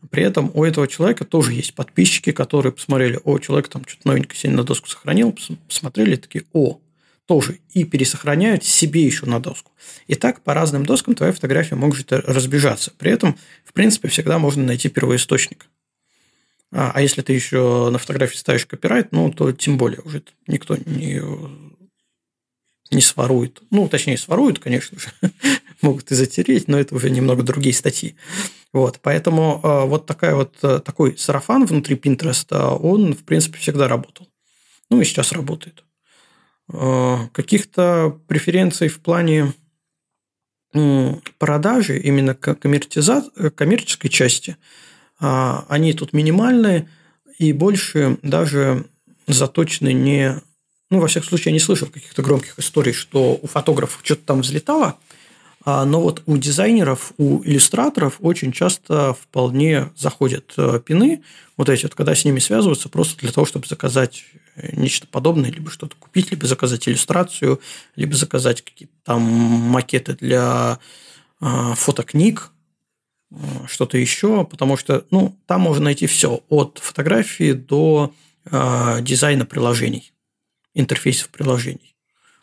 A: При этом у этого человека тоже есть подписчики, которые посмотрели, о, человек там что-то новенькое себе на доску сохранил, посмотрели, такие, о, тоже, и пересохраняют себе еще на доску. И так по разным доскам твоя фотография может разбежаться. При этом, в принципе, всегда можно найти первоисточник. А, а если ты еще на фотографии ставишь копирайт, ну, то тем более уже никто не, не сворует. Ну, точнее, своруют, конечно же, могут и затереть, но это уже немного другие статьи. Вот, поэтому э, вот такая вот, э, такой сарафан внутри Pinterest, он, в принципе, всегда работал. Ну, и сейчас работает. Э, каких-то преференций в плане продажи, именно коммерческой части, они тут минимальные и больше даже заточены не... Ну, во всяком случае, я не слышал каких-то громких историй, что у фотографов что-то там взлетало – а, но вот у дизайнеров, у иллюстраторов очень часто вполне заходят э, пины, вот эти вот, когда с ними связываются, просто для того, чтобы заказать э, нечто подобное, либо что-то купить, либо заказать иллюстрацию, либо заказать какие-то там макеты для а, фотокниг, что-то еще, потому что ну, там можно найти все, от фотографии до э, дизайна приложений, интерфейсов приложений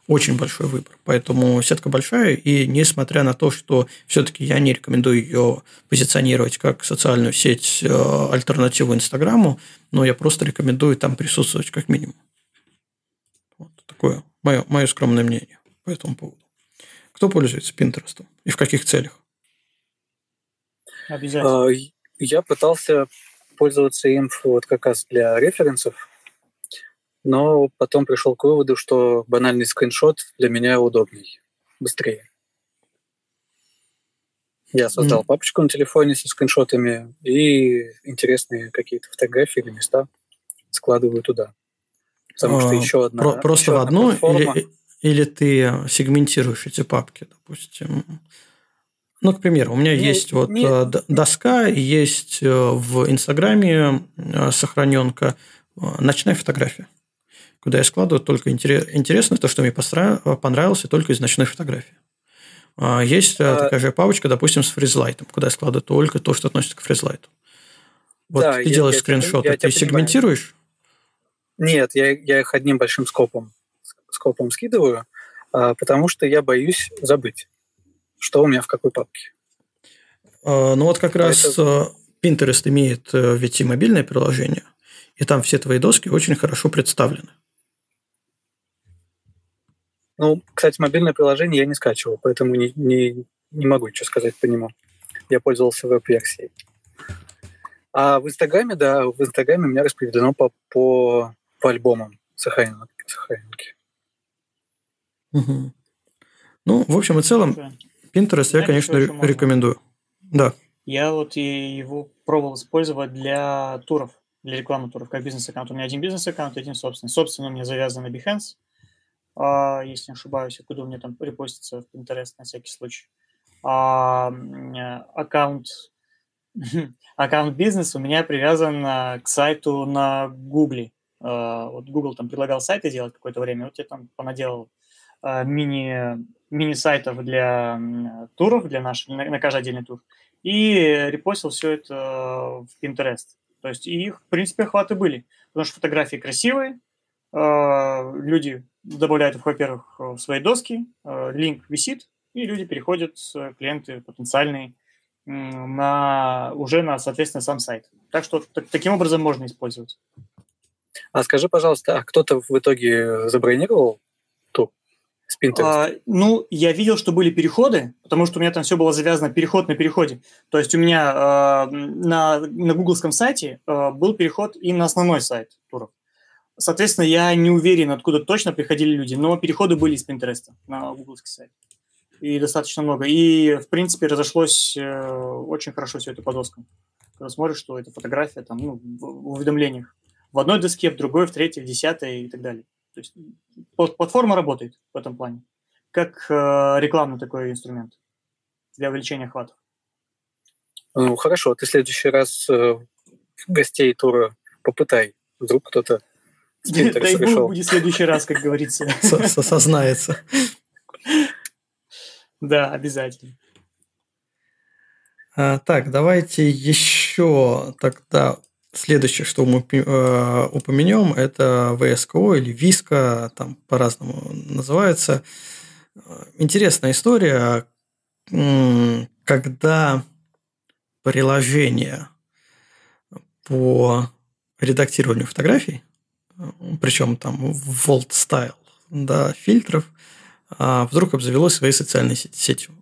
A: очень большой выбор. Поэтому сетка большая, и несмотря на то, что все-таки я не рекомендую ее позиционировать как социальную сеть э, альтернативу Инстаграму, но я просто рекомендую там присутствовать как минимум. Вот такое мое, мое скромное мнение по этому поводу. Кто пользуется Pinterest и в каких целях?
B: Обязательно. А, я пытался пользоваться им вот как раз для референсов, но потом пришел к выводу, что банальный скриншот для меня удобней, быстрее. Я создал mm. папочку на телефоне со скриншотами и интересные какие-то фотографии или места складываю туда. Потому а, что еще одна.
A: Про- просто еще в одну или, или ты сегментируешь эти папки, допустим? Ну, к примеру, у меня
B: не,
A: есть вот
B: не,
A: э, доска, есть э, в Инстаграме э, сохраненка ночная фотография, куда я складываю только интересно то, что мне понравилось, и только из ночной фотографии. А есть а... такая же папочка, допустим, с фризлайтом, куда я складываю только то, что относится к фризлайту. Вот да, ты я, делаешь я, скриншоты, я, ты сегментируешь?
B: Нет, я, я их одним большим скопом, скопом скидываю, потому что я боюсь забыть что у меня в какой папке.
A: А, ну вот как раз Это... Pinterest имеет э, ведь и мобильное приложение, и там все твои доски очень хорошо представлены.
B: Ну, кстати, мобильное приложение я не скачивал, поэтому не, не, не могу ничего сказать по нему. Я пользовался веб-версией. А в Инстаграме, да, в Инстаграме у меня распределено по, по, по альбомам сохраненки.
A: Угу. Ну, в общем и целом, Pinterest я, конечно, рекомендую. Да.
C: Я вот и его пробовал использовать для туров, для рекламы туров, как бизнес-аккаунт. У меня один бизнес-аккаунт, один собственный. Собственно, у меня завязан на Behance, а, если не ошибаюсь, куда у меня там репостится в Pinterest на всякий случай. А, аккаунт аккаунт бизнес у меня привязан к сайту на Google. А, вот Google там предлагал сайты делать какое-то время, вот я там понаделал а, мини мини-сайтов для туров, для наших, на, на каждый отдельный тур, и репостил все это в Pinterest. То есть и их, в принципе, охваты были, потому что фотографии красивые, а, люди добавляют во-первых, в свои доски, а, линк висит, и люди переходят, клиенты потенциальные, на, уже на, соответственно, сам сайт. Так что так, таким образом можно использовать.
B: А скажи, пожалуйста, а кто-то в итоге забронировал
C: с? А, ну, я видел, что были переходы, потому что у меня там все было завязано переход на переходе. То есть у меня э, на, на гугловском сайте э, был переход и на основной сайт туров. Соответственно, я не уверен, откуда точно приходили люди, но переходы были из Pinterest на гугловский сайт. И достаточно много. И, в принципе, разошлось э, очень хорошо все это по доскам. Когда смотришь, что это фотография там, ну, в уведомлениях. В одной доске, в другой, в третьей, в десятой и так далее. То есть платформа работает в этом плане, как э, рекламный такой инструмент для увеличения охватов.
B: Ну, хорошо, ты в следующий раз э, гостей тура попытай. Вдруг кто-то
C: Дай бог будет в следующий раз, как говорится.
A: Сознается.
C: Да, обязательно.
A: А, так, давайте еще тогда Следующее, что мы э, упомянем, это VSCO или Виска, там по-разному называется. Интересная история, когда приложение по редактированию фотографий, причем там Volt Style, да, фильтров, а, вдруг обзавелось своей социальной сетью.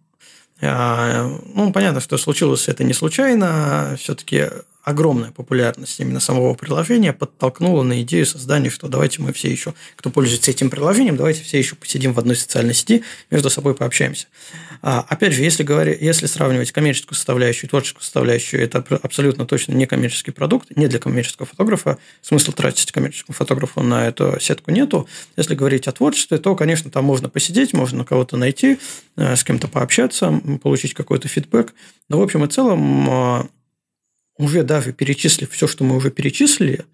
A: А, ну, понятно, что случилось это не случайно. Все-таки огромная популярность именно самого приложения подтолкнула на идею создания, что давайте мы все еще, кто пользуется этим приложением, давайте все еще посидим в одной социальной сети, между собой пообщаемся. А, опять же, если, говоря, если сравнивать коммерческую составляющую и творческую составляющую, это абсолютно точно не коммерческий продукт, не для коммерческого фотографа, смысла тратить коммерческому фотографу на эту сетку нету. Если говорить о творчестве, то, конечно, там можно посидеть, можно кого-то найти, э, с кем-то пообщаться, получить какой-то фидбэк. Но, в общем и целом, а, уже даже перечислив все, что мы уже перечислили,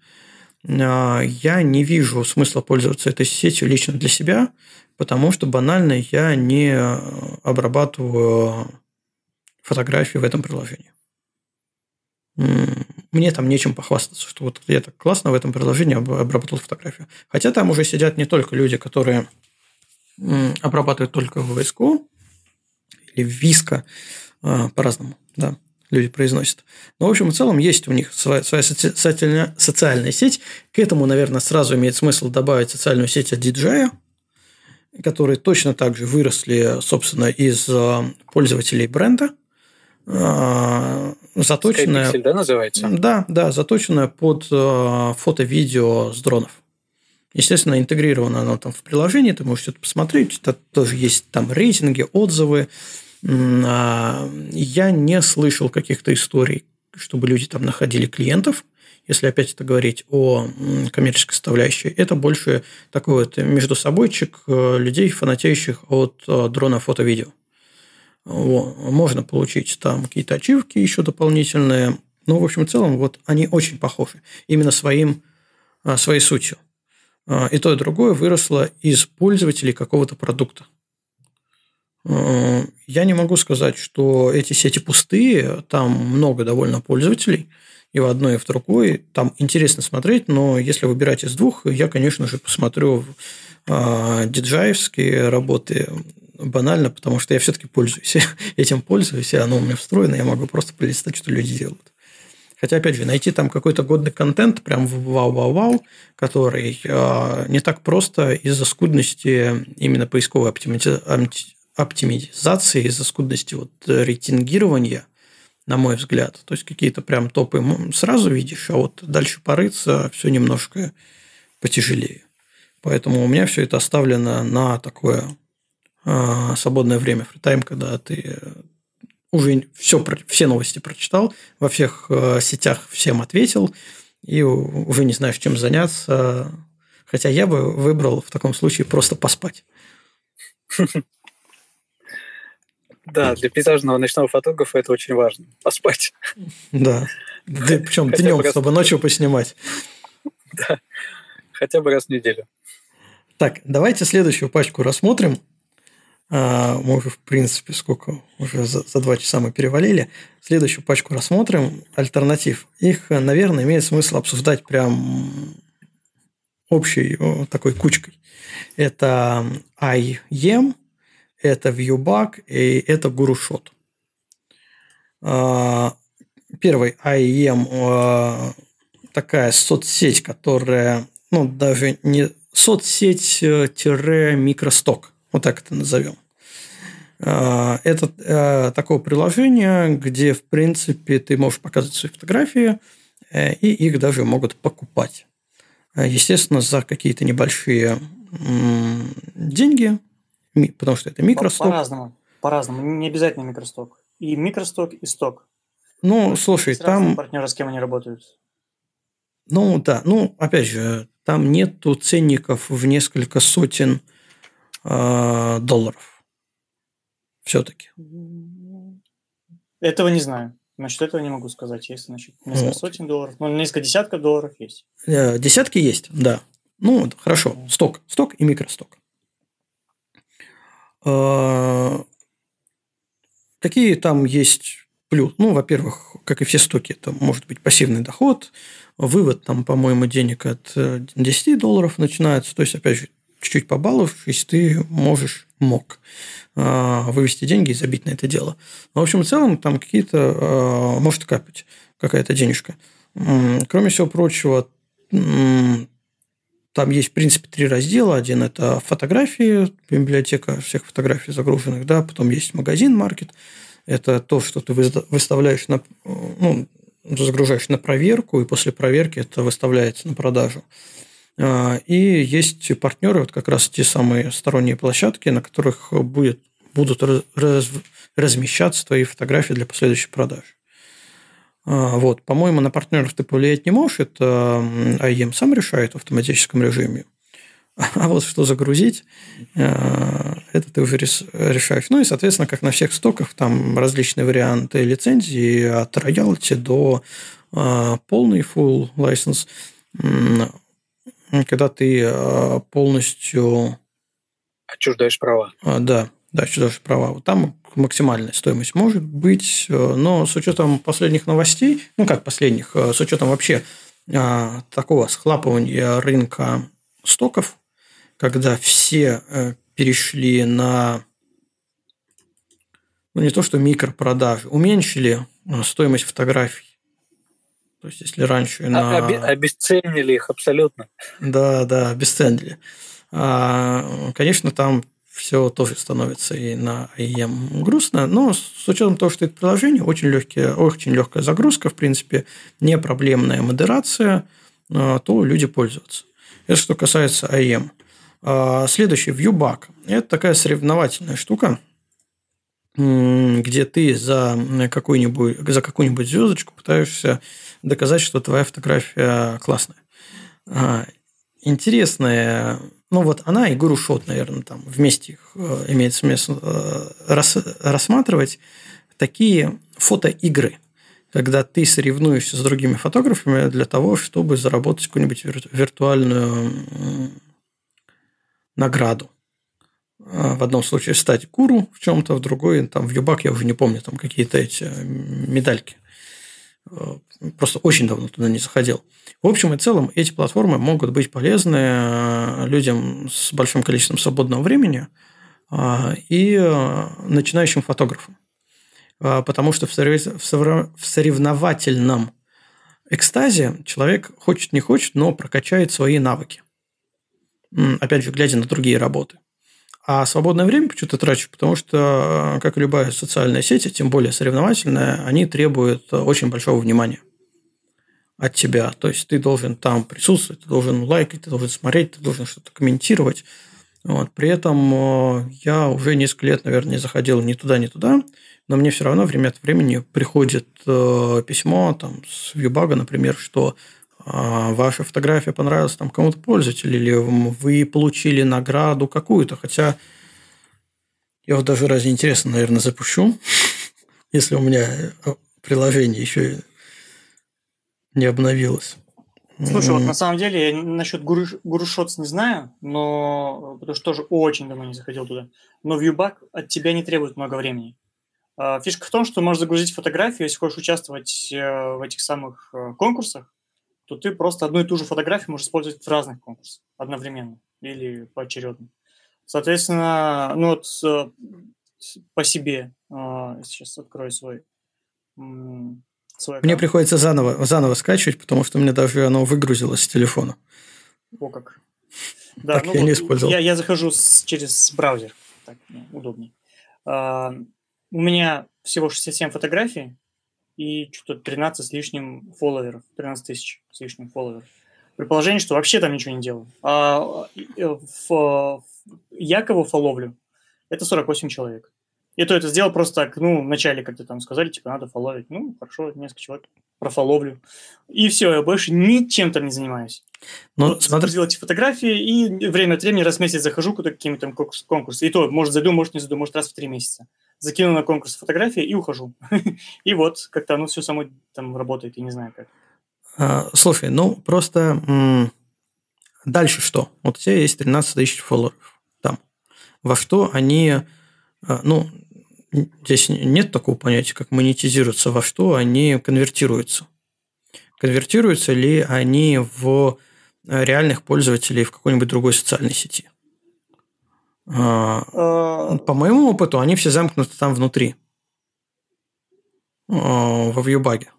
A: а, я не вижу смысла пользоваться этой сетью лично для себя, потому что банально я не обрабатываю фотографии в этом приложении. Мне там нечем похвастаться, что вот я так классно в этом приложении обработал фотографию. Хотя там уже сидят не только люди, которые обрабатывают только в VSCO или в Виска, а, по-разному, да люди произносят. Но, в общем и целом, есть у них своя, своя социальная, социальная сеть. К этому, наверное, сразу имеет смысл добавить социальную сеть от диджея, которые точно так же выросли, собственно, из э, пользователей бренда.
B: Э, заточенная... Skypixel, да, называется?
A: Да, да, заточенная под э, фото-видео с дронов. Естественно, интегрировано оно там в приложении, ты можешь это посмотреть. Это тоже есть там рейтинги, отзывы, а, я не слышал каких-то историй, чтобы люди там находили клиентов если опять это говорить о коммерческой составляющей, это больше такой вот между собойчик э, людей, фанатеющих от э, дрона фото-видео. Можно получить там какие-то ачивки еще дополнительные, но в общем и целом вот они очень похожи именно своим, э, своей сутью. И то, и другое выросло из пользователей какого-то продукта. Я не могу сказать, что эти сети пустые, там много довольно пользователей, и в одной, и в другой. Там интересно смотреть, но если выбирать из двух, я, конечно же, посмотрю э, диджаевские работы банально, потому что я все-таки пользуюсь этим пользуюсь, и оно у меня встроено, я могу просто пролистать, что люди делают. Хотя, опять же, найти там какой-то годный контент, прям вау-вау-вау, который э, не так просто из-за скудности именно поисковой оптимизации оптимизации, из-за скудности вот рейтингирования, на мой взгляд. То есть какие-то прям топы сразу видишь, а вот дальше порыться все немножко потяжелее. Поэтому у меня все это оставлено на такое э, свободное время, фритайм, когда ты уже все, все новости прочитал, во всех э, сетях всем ответил, и уже не знаешь, чем заняться. Хотя я бы выбрал в таком случае просто поспать.
B: Да, для пейзажного ночного фотографа это очень важно. Поспать.
A: Да. да причем днем, раз... чтобы ночью поснимать.
B: Да. Хотя бы раз в неделю.
A: Так, давайте следующую пачку рассмотрим. А, мы уже, в принципе, сколько? Уже за, за два часа мы перевалили. Следующую пачку рассмотрим. Альтернатив. Их, наверное, имеет смысл обсуждать прям общей такой кучкой. Это IEM, это ViewBug и это GuruShot. А, первый IEM а, такая соцсеть, которая, ну, даже не соцсеть-микросток, вот так это назовем. А, это такое приложение, где, в принципе, ты можешь показывать свои фотографии, э, и их даже могут покупать. Естественно, за какие-то небольшие деньги, потому что это микросток.
C: По-разному. По-разному. Не обязательно микросток. И микросток, и сток.
A: Ну, слушай, там...
C: партнеры, с кем они работают.
A: Ну, да. Ну, опять же, там нету ценников в несколько сотен э, долларов. Все-таки.
C: Этого не знаю. Насчет этого не могу сказать. Есть, значит, несколько вот. сотен долларов. Ну, несколько десятков долларов есть.
A: Э, десятки есть, да. Ну, хорошо. Сток. Сток и микросток. А, какие там есть плюс? Ну, во-первых, как и все стоки, это может быть пассивный доход, вывод там, по-моему, денег от 10 э, долларов начинается, то есть, опять же, чуть-чуть побаловавшись, ты можешь, мог а, вывести деньги и забить на это дело. Но, в общем, в целом там какие-то, а, может капать какая-то денежка. Кроме всего прочего, там есть, в принципе, три раздела. Один – это фотографии, библиотека всех фотографий загруженных, да, потом есть магазин, маркет. Это то, что ты выставляешь на, ну, загружаешь на проверку, и после проверки это выставляется на продажу. А, и есть партнеры, вот как раз те самые сторонние площадки, на которых будет, будут раз, размещаться твои фотографии для последующей продажи. А, вот, по-моему, на партнеров ты повлиять не можешь, это IEM сам решает в автоматическом режиме. А вот что загрузить, а, это ты уже решаешь. Ну и, соответственно, как на всех стоках, там различные варианты лицензии от роялти до а, полный full license, когда ты полностью...
B: Отчуждаешь права.
A: Да, да, отчуждаешь права. Вот там максимальная стоимость может быть, э, но с учетом последних новостей, ну как последних, э, с учетом вообще э, такого схлапывания рынка стоков, когда все перешли на ну, не то что микропродажи, уменьшили стоимость фотографий. То есть, если раньше а, на...
B: Обесценили их абсолютно.
A: Да, да, обесценили. А, конечно, там все тоже становится и на IEM грустно, но с учетом того, что это приложение, очень, легкие, очень легкая загрузка, в принципе, не проблемная модерация, а, то люди пользуются. Это что касается IEM. А, следующий, ViewBug. Это такая соревновательная штука. где ты за какую-нибудь, за какую-нибудь звездочку пытаешься доказать, что твоя фотография классная. А, интересная, ну вот она и Гуру Шот, наверное, там вместе их э, имеет смысл э, рассматривать такие фотоигры, когда ты соревнуешься с другими фотографами для того, чтобы заработать какую-нибудь виртуальную награду. А, в одном случае стать гуру в чем-то, в другой, там, в Юбак, я уже не помню, там какие-то эти э, медальки. Э, просто очень давно туда не заходил. В общем и целом, эти платформы могут быть полезны э, людям с большим количеством свободного времени и начинающим фотографам. Потому что в соревновательном экстазе человек хочет не хочет, но прокачает свои навыки. Опять же, глядя на другие работы. А свободное время почему-то трачу, потому что, как и любая социальная сеть, тем более соревновательная, они требуют очень большого внимания от тебя. То есть ты должен там присутствовать, ты должен лайкать, ты должен смотреть, ты должен что-то комментировать. Вот. При этом э, я уже несколько лет, наверное, не заходил ни туда, ни туда, но мне все равно время от времени приходит э, письмо там, с Вьюбага, например, что а, ваша фотография понравилась там кому-то пользователю, или вы получили награду какую-то, хотя я вот даже ради интереса, наверное, запущу, если у меня э, приложение еще не обновилось.
C: Слушай, вот на самом деле я насчет Гуру, Гуру не знаю, но потому что тоже очень давно не заходил туда. Но Viewback от тебя не требует много времени. А, фишка в том, что можешь загрузить фотографию, если хочешь участвовать э, в этих самых э, конкурсах, то ты просто одну и ту же фотографию можешь использовать в разных конкурсах одновременно или поочередно. Соответственно, ну вот э, по себе сейчас открою свой
A: Мне приходится заново, заново скачивать, потому что у меня даже оно выгрузилось с телефона.
C: О как. Да, так ну я вот не использовал. Я, я захожу с, через браузер, так ну, удобнее. А, у меня всего 67 фотографий, и что-то 13 с лишним фолловеров, 13 тысяч с лишним фолловеров. При положении, что вообще там ничего не делаю. А э, в, я кого фоловлю, это 48 человек. И то это сделал просто так, ну, вначале как-то там сказали, типа, надо фоловить. Ну, хорошо, несколько человек профоловлю. И все, я больше ничем там не занимаюсь. Ну, вот смотри... Сделать фотографии, и время от времени раз в месяц захожу куда какими-то там конкурсы. И то, может, зайду, может, не зайду, может, раз в три месяца закину на конкурс фотографии и ухожу. и вот как-то оно все само там работает, я не знаю как.
A: А, слушай, ну просто дальше что? Вот у тебя есть 13 тысяч фолловеров там. Во что они, ну, здесь нет такого понятия, как монетизируются, во что они конвертируются. Конвертируются ли они в реальных пользователей в какой-нибудь другой социальной сети? А, а, по моему опыту, они все замкнуты там внутри, а, во вьюбаге,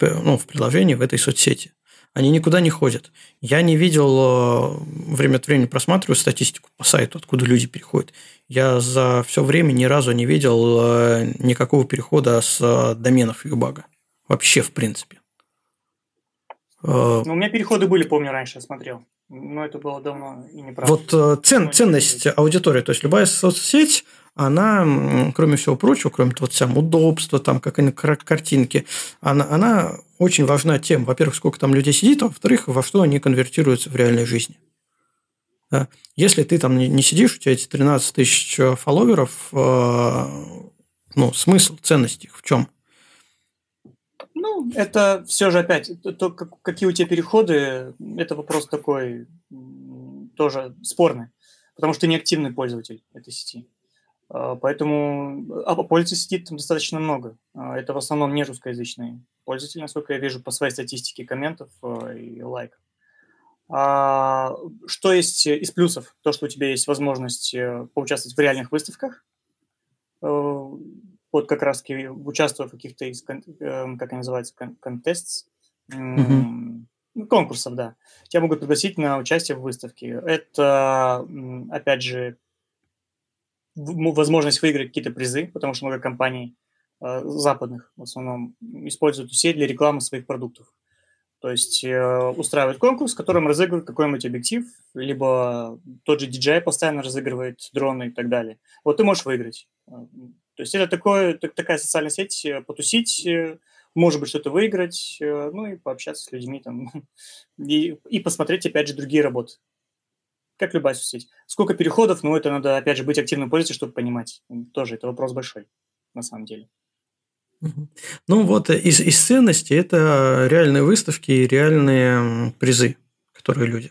A: ну, в приложении, в этой соцсети. Они никуда не ходят. Я не видел, время от времени просматриваю статистику по сайту, откуда люди переходят. Я за все время ни разу не видел никакого перехода с доменов Юбага. Вообще, в принципе.
C: Ну, у меня переходы были, помню, раньше я смотрел. Но это было давно и неправда.
A: Вот э, цен, ценность аудитории, то есть любая соцсеть, она, кроме всего прочего, кроме вот там удобства, там как картинки, она, она очень важна тем, во-первых, сколько там людей сидит, а во-вторых, во что они конвертируются в реальной жизни. Да. Если ты там не сидишь, у тебя эти 13 тысяч фолловеров, э, ну, смысл, ценность их в чем?
C: Ну, это все же опять, то, как, какие у тебя переходы, это вопрос такой тоже спорный, потому что ты не активный пользователь этой сети. А, поэтому а пользователей сидит там достаточно много. А, это в основном не русскоязычные пользователи, насколько я вижу по своей статистике комментов а, и лайков. А, что есть из плюсов? То, что у тебя есть возможность э, поучаствовать в реальных выставках, э, вот как раз участвуя в каких-то из, эм, как они называются, контест, mm-hmm. конкурсов, да. Тебя могут пригласить на участие в выставке. Это, опять же, возможность выиграть какие-то призы, потому что много компаний э, западных в основном используют сеть для рекламы своих продуктов. То есть э, устраивают конкурс, в котором разыгрывают какой-нибудь объектив, либо тот же DJI постоянно разыгрывает дроны и так далее. Вот ты можешь выиграть. Э, То есть это такое, такая социальная сеть, э, потусить, э, может быть, что-то выиграть, ну и пообщаться с людьми там, и, и посмотреть, опять же, другие работы. Как любая соцсеть. Сколько переходов, ну, это надо, опять же, быть активным пользователем, чтобы понимать. Тоже это вопрос большой, на самом деле.
A: Ну вот из, из ценностей это реальные выставки и реальные призы, которые люди,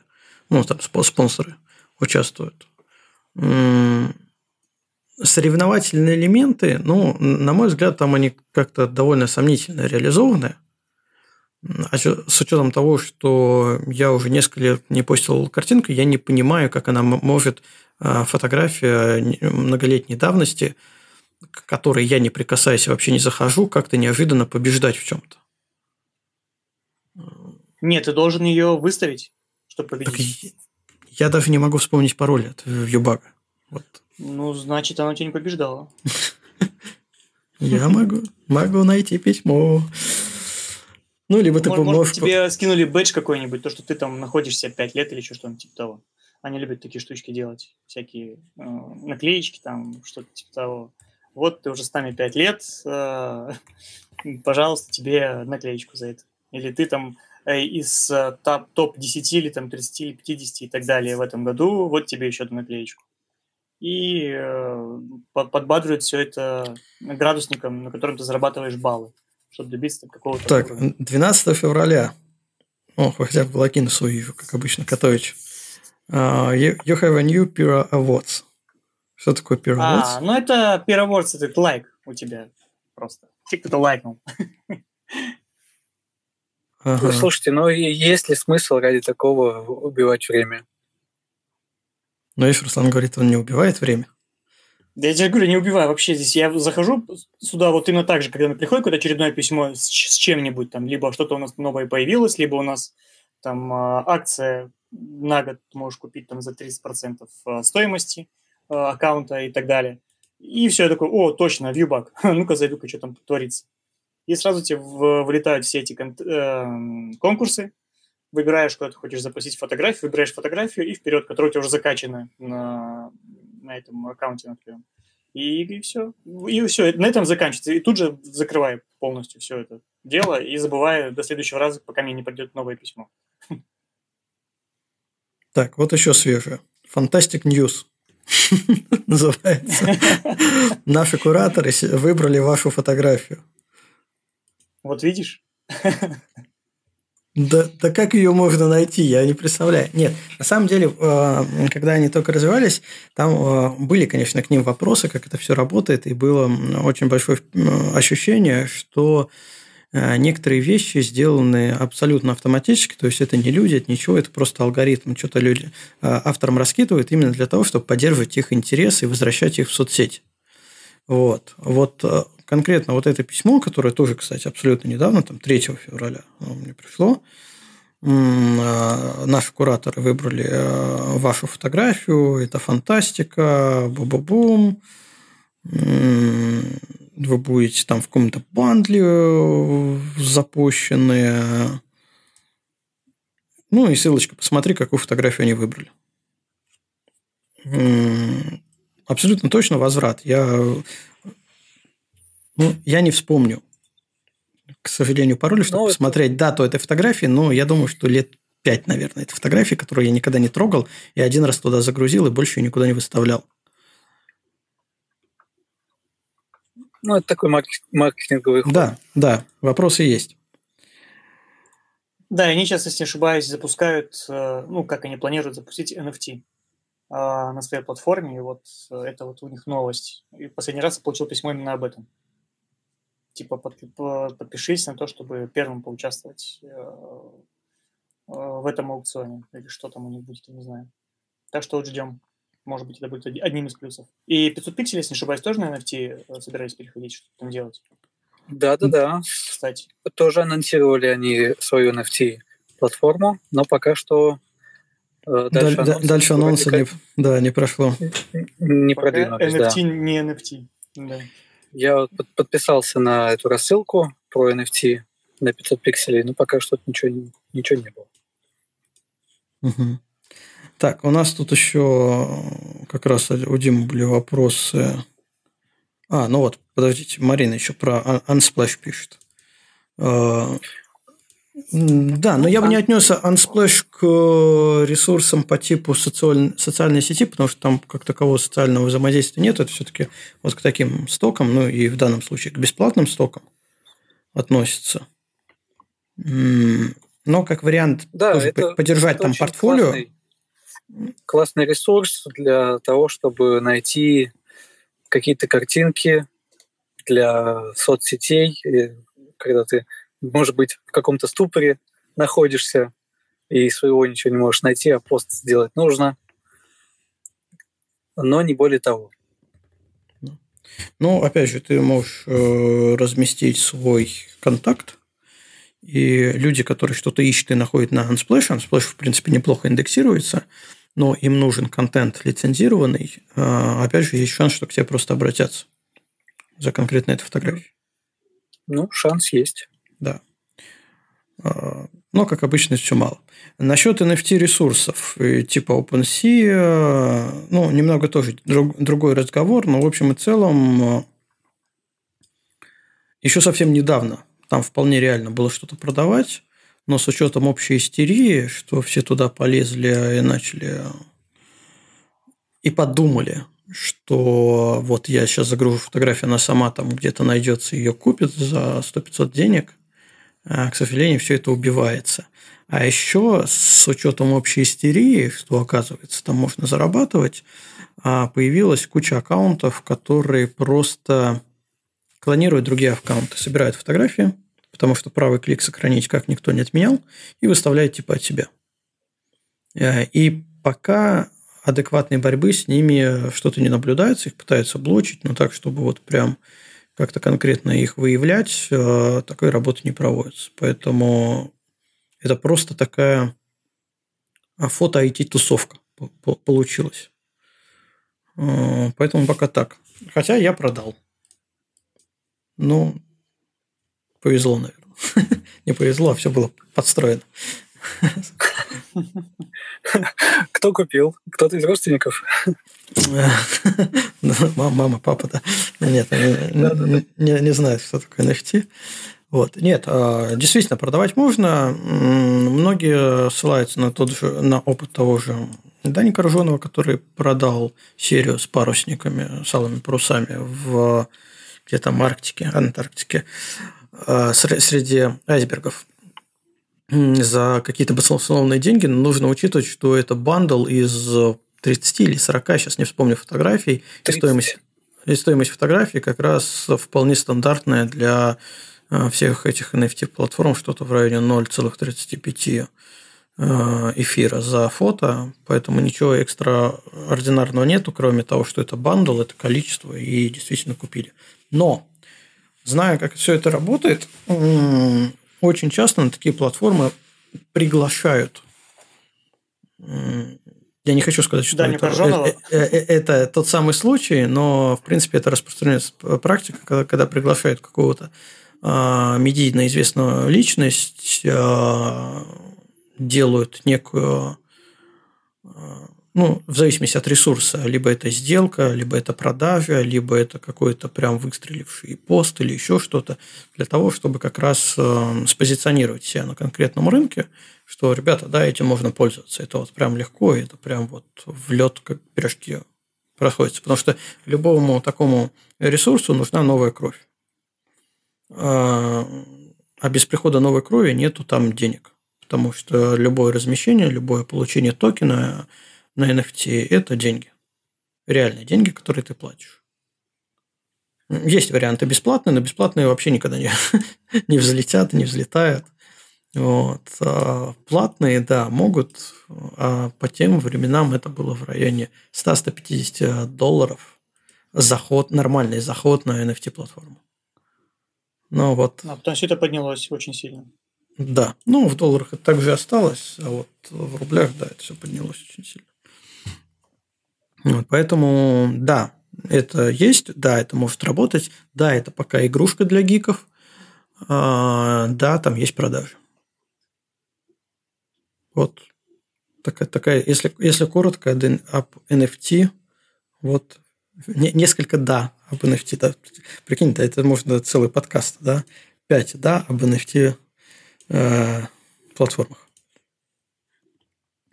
A: ну там спонсоры участвуют. Соревновательные элементы, ну, на мой взгляд, там они как-то довольно сомнительно реализованы. А с учетом того, что я уже несколько лет не постил картинку, я не понимаю, как она может а, фотография многолетней давности – к которой я не прикасаюсь и вообще не захожу, как-то неожиданно побеждать в чем-то.
C: Нет, ты должен ее выставить, чтобы победить.
A: Так я даже не могу вспомнить пароль от Юбага. Вот.
C: Ну, значит, она тебя не побеждала.
A: Я могу, могу найти письмо. Ну, либо ты
C: можешь... тебе скинули бэдж какой-нибудь, то, что ты там находишься 5 лет или еще что-нибудь типа того. Они любят такие штучки делать. Всякие э, наклеечки там, что-то типа того вот ты уже с нами 5 лет, э, пожалуйста, тебе наклеечку за это. Или ты там э, из э, топ-10 или там 30 или 50 и так далее в этом году, вот тебе еще одну наклеечку. И э, подбадривает все это градусником, на котором ты зарабатываешь баллы, чтобы добиться какого-то...
A: Так, уровня. 12 февраля. О, хотя бы логин свой, как обычно, Котович. Uh, you, you have a new Pura Awards. Что такое Peer Awards?
C: А, ну это Peer Awards, это лайк у тебя просто. Те, кто-то лайкнул.
B: Ага. Ну, слушайте, ну есть ли смысл ради такого убивать время?
A: Ну, если Руслан говорит, он не убивает время.
C: Да я тебе говорю, не убиваю вообще здесь. Я захожу сюда вот именно так же, когда приходит какое-то очередное письмо с, с чем-нибудь, там, либо что-то у нас новое появилось, либо у нас там а, акция на год можешь купить там за 30% а, стоимости, Э, аккаунта и так далее. И все, я такой, о, точно, вьюбак, ну-ка зайду-ка, что там творится. И сразу тебе вылетают все эти э, конкурсы, выбираешь, куда ты хочешь запустить фотографию, выбираешь фотографию и вперед, которая у тебя уже закачана на, на этом аккаунте, например. И, и все. И все, на этом заканчивается. И тут же закрываю полностью все это дело и забываю до следующего раза, пока мне не придет новое письмо.
A: Так, вот еще свежее. Fantastic News. называется. Наши кураторы выбрали вашу фотографию.
C: Вот видишь?
A: Да, да как ее можно найти, я не представляю. Нет, на самом деле, э, когда они только развивались, там э, были, конечно, к ним вопросы, как это все работает, и было очень большое ощущение, что Э, некоторые вещи сделаны абсолютно автоматически, то есть это не люди, это ничего, это просто алгоритм, что-то люди авторам раскидывают именно для того, чтобы поддерживать их интересы и возвращать их в соцсети. Вот. Вот конкретно вот это письмо, которое тоже, кстати, абсолютно недавно, там 3 февраля мне пришло, наши кураторы выбрали вашу фотографию, это фантастика, бу-бу-бум, вы будете там в каком-то бандле э, запущены. Ну и ссылочка, посмотри, какую фотографию они выбрали. Абсолютно точно возврат. Я, ну, я не вспомню, к сожалению, пароль, чтобы ну, посмотреть это... дату этой фотографии, но я думаю, что лет пять, наверное, это фотографии, которую я никогда не трогал, и один раз туда загрузил, и больше ее никуда не выставлял.
B: Ну, это такой маркетинговый ход.
A: Да, да, вопросы есть.
C: Да, они сейчас, если не ошибаюсь, запускают, э, ну, как они планируют запустить NFT а, на своей платформе, и вот э, это вот у них новость. И последний раз я получил письмо именно об этом. Типа подпишись на то, чтобы первым поучаствовать э, в этом аукционе, или что там у них будет, я не знаю. Так что вот ждем. Может быть, это будет одним из плюсов. И 500 пикселей, если не ошибаюсь, тоже на NFT э, собирались переходить, что там делать?
B: Да-да-да. Кстати. Тоже анонсировали они свою NFT-платформу, но пока что
A: э, дальше, Даль, анонс, дальше анонса не, да, не прошло.
B: Не продвинулись,
C: NFT да. не NFT. Да.
B: Я подписался на эту рассылку про NFT на 500 пикселей, но пока что ничего, ничего не было.
A: Угу. Так, у нас тут еще как раз у Димы были вопросы А, ну вот, подождите, Марина еще про Unsplash пишет. Да, но я бы не отнес Unsplash к ресурсам по типу социаль... социальной сети, потому что там как такового социального взаимодействия нет. Это все-таки вот к таким стокам, ну и в данном случае к бесплатным стокам относится. Но как вариант
B: да,
A: тоже
B: это,
A: поддержать
B: это
A: там портфолио.
B: Классный, классный ресурс для того, чтобы найти какие-то картинки для соцсетей, когда ты, может быть, в каком-то ступоре находишься и своего ничего не можешь найти, а пост сделать нужно. Но не более того.
A: Ну, опять же, ты можешь э, разместить свой контакт, и люди, которые что-то ищут и находят на Unsplash, Unsplash, в принципе, неплохо индексируется, но им нужен контент лицензированный, э, опять же, есть шанс, что к тебе просто обратятся за конкретно эту фотографию.
B: Ну, шанс есть.
A: Да. А, но, как обычно, все мало. Насчет NFT ресурсов, типа OpenSea, ну, немного тоже друг, другой разговор, но в общем и целом еще совсем недавно там вполне реально было что-то продавать, но с учетом общей истерии, что все туда полезли и начали и подумали, что вот я сейчас загружу фотографию, она сама там где-то найдется, ее купит за 100-500 денег, а, к сожалению, все это убивается. А еще с учетом общей истерии, что оказывается, там можно зарабатывать, а, появилась куча аккаунтов, которые просто клонируют другие аккаунты, собирают фотографии, потому что правый клик сохранить как никто не отменял, и выставляют типа от себя. Э, и пока адекватной борьбы с ними что-то не наблюдается, их пытаются блочить, но так, чтобы вот прям как-то конкретно их выявлять, э, такой работы не проводится. Поэтому это просто такая а, фото-IT-тусовка получилась. Э, поэтому пока так. Хотя я продал. Ну, повезло, наверное. Не повезло, а все было подстроено.
B: Кто купил? Кто-то из родственников?
A: Мама, папа, да. Нет, не, не знаю, что такое NFT. Вот. Нет, а, действительно, продавать можно. Многие ссылаются на тот же, на опыт того же Дани Коржонова, который продал серию с парусниками, с алыми парусами в где-то в Арктике, Антарктике, а, среди айсбергов за какие-то баснословные деньги, но нужно учитывать, что это бандл из 30 или 40, сейчас не вспомню фотографий, и стоимость, и стоимость фотографий как раз вполне стандартная для э, всех этих NFT-платформ, что-то в районе 0,35 э, эфира за фото, поэтому ничего экстраординарного нету, кроме того, что это бандл, это количество, и действительно купили. Но, зная, как все это работает, очень часто на такие платформы приглашают я не хочу сказать, что
C: да,
A: это, это, э, э, это тот самый случай, но, в принципе, это распространенная практика, когда, когда приглашают какого-то э, медийно известную личность, э, делают некую ну, в зависимости от ресурса, либо это сделка, либо это продажа, либо это какой-то прям выстреливший пост или еще что-то, для того, чтобы как раз э, спозиционировать себя на конкретном рынке, что, ребята, да, этим можно пользоваться, это вот прям легко, это прям вот в лед как пирожки происходит, потому что любому такому ресурсу нужна новая кровь. А, а без прихода новой крови нету там денег, потому что любое размещение, любое получение токена – на NFT – это деньги. Реальные деньги, которые ты платишь. Есть варианты бесплатные, но бесплатные вообще никогда не, не взлетят, не взлетают. Вот. А платные, да, могут, а по тем временам это было в районе 100-150 долларов заход, нормальный заход на NFT-платформу. Ну вот.
C: А потом все это поднялось очень сильно.
A: Да. Ну, в долларах это также осталось, а вот в рублях, да, это все поднялось очень сильно. Вот, поэтому, да, это есть, да, это может работать, да, это пока игрушка для гиков, а, да, там есть продажи. Вот такая, такая если, если коротко, об NFT, вот несколько «да» об NFT. Да. Прикинь, да, это можно целый подкаст, да? Пять «да» об NFT э, платформах.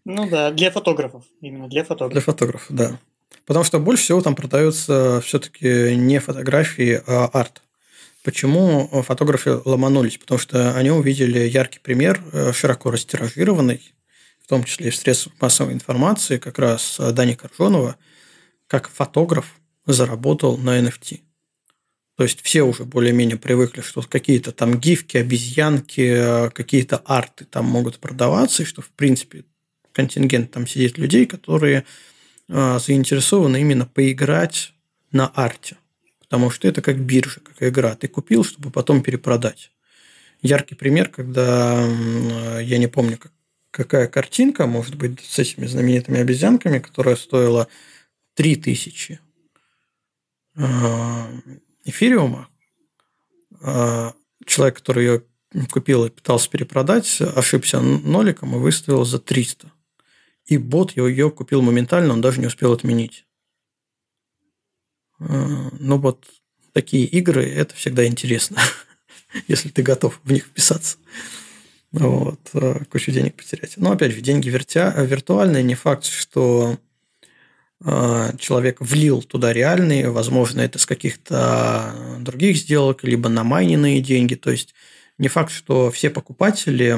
C: Ну да, для фотографов. Именно для фотографов.
A: Для фотографов, да. Потому что больше всего там продаются все-таки не фотографии, а арт. Почему фотографы ломанулись? Потому что они увидели яркий пример, э, широко растиражированный, в том числе и в средствах массовой информации, как раз Дани Коржонова, как фотограф заработал на NFT. То есть все уже более-менее привыкли, что какие-то там гифки, обезьянки, какие-то арты там могут продаваться, и что, в принципе, контингент там сидит людей, которые а, заинтересованы именно поиграть на арте. Потому что это как биржа, как игра. Ты купил, чтобы потом перепродать. Яркий пример, когда я не помню, как, какая картинка, может быть, с этими знаменитыми обезьянками, которая стоила 3000 а, эфириума, а, человек, который ее купил и пытался перепродать, ошибся ноликом и выставил за 300. И бот ее купил моментально, он даже не успел отменить. Ну вот такие игры, это всегда интересно, если ты готов в них вписаться. Вот, кучу денег потерять. Но опять же, деньги вертя, виртуальные, не факт, что человек влил туда реальные, возможно, это с каких-то других сделок, либо на майненные деньги. То есть не факт, что все покупатели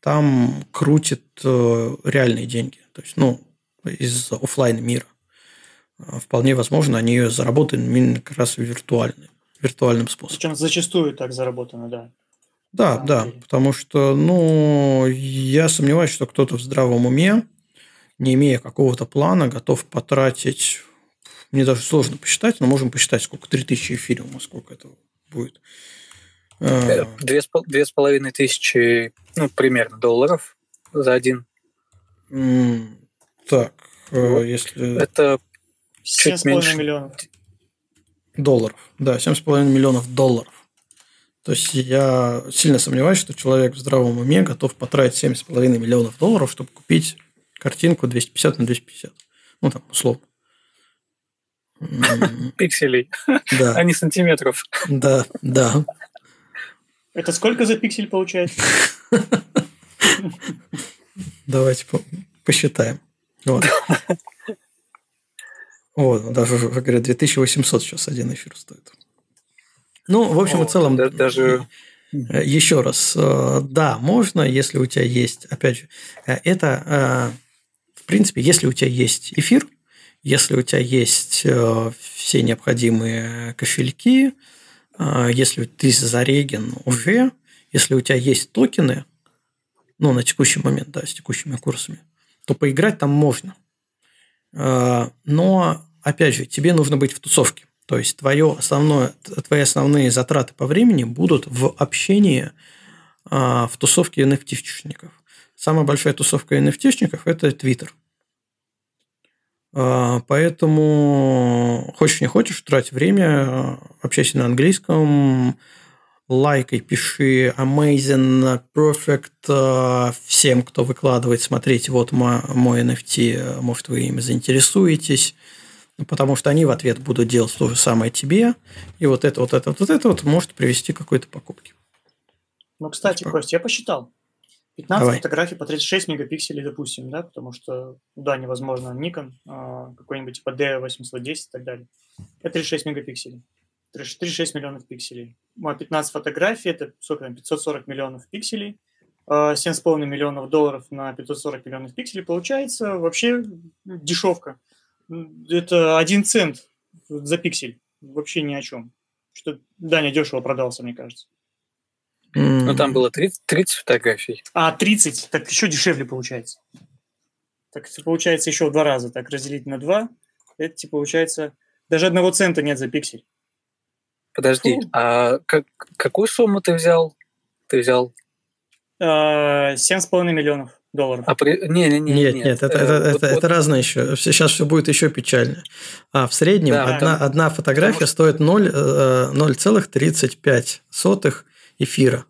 A: там крутят э, реальные деньги, то есть, ну, из офлайн мира. А, вполне возможно, они заработают именно как раз виртуальным, виртуальным способом.
C: Причем зачастую так заработано, да.
A: Да, да, потому что, ну, я сомневаюсь, что кто-то в здравом уме не имея какого-то плана, готов потратить, мне даже сложно посчитать, но можем посчитать, сколько 3000 эфириума, сколько это будет.
B: Э, две, две с половиной тысячи, ну, примерно, долларов за один.
A: Так, э, вот. если...
B: Это чуть меньше.
C: миллионов.
A: Долларов, да, 7,5 миллионов долларов. То есть я сильно сомневаюсь, что человек в здравом уме готов потратить 7,5 миллионов долларов, чтобы купить картинку 250 на 250. Ну, там, условно.
B: Пикселей,
A: да.
B: а не сантиметров.
A: Да, да.
C: Это сколько за пиксель получается?
A: Давайте посчитаем. Вот. Вот, даже уже говорят, 2800 сейчас один эфир стоит. Ну, в общем и целом...
B: Даже
A: э, еще раз, э, да, можно, если у тебя есть, опять же, э, это принципе, если у тебя есть эфир, если у тебя есть все необходимые кошельки, если ты зареген уже, если у тебя есть токены, ну, на текущий момент, да, с текущими курсами, то поиграть там можно. Э, но, опять же, тебе нужно быть в тусовке. То есть, твое основное, твои основные затраты по времени будут в общении в тусовке NFT-шников. Самая большая тусовка NFT-шников – это Twitter. А, поэтому хочешь не хочешь, трать время, общайся на английском, лайкай, пиши amazing, perfect а, всем, кто выкладывает, смотрите, вот мой NFT, может, вы им заинтересуетесь, потому что они в ответ будут делать то же самое тебе, и вот это, вот это, вот это вот может привести к какой-то покупке.
C: Ну, кстати, Кость, я посчитал. 15 Давай. фотографий по 36 мегапикселей, допустим, да, потому что, да, невозможно Nikon, а, какой-нибудь типа D810 и так далее. Это 36 мегапикселей. 36 миллионов пикселей. А 15 фотографий, это сколько там, 540 миллионов пикселей. 7,5 а, миллионов долларов на 540 миллионов пикселей. Получается вообще дешевка. Это один цент за пиксель. Вообще ни о чем. Что Даня дешево продался, мне кажется.
B: Ну, там было 30, 30 фотографий.
C: А, 30, так еще дешевле получается. Так получается еще в два раза. Так разделить на два, это типа, получается даже одного цента нет за пиксель.
B: Подожди, Фу. а как, какую сумму ты взял? Ты взял?
C: А, семь с половиной миллионов долларов.
A: А при... не, не, не, нет, нет, нет, это, это, вот, это, вот... это разное еще. Сейчас все будет еще печальнее. А в среднем да, одна, там... одна фотография Потому... стоит 0,35 эфира.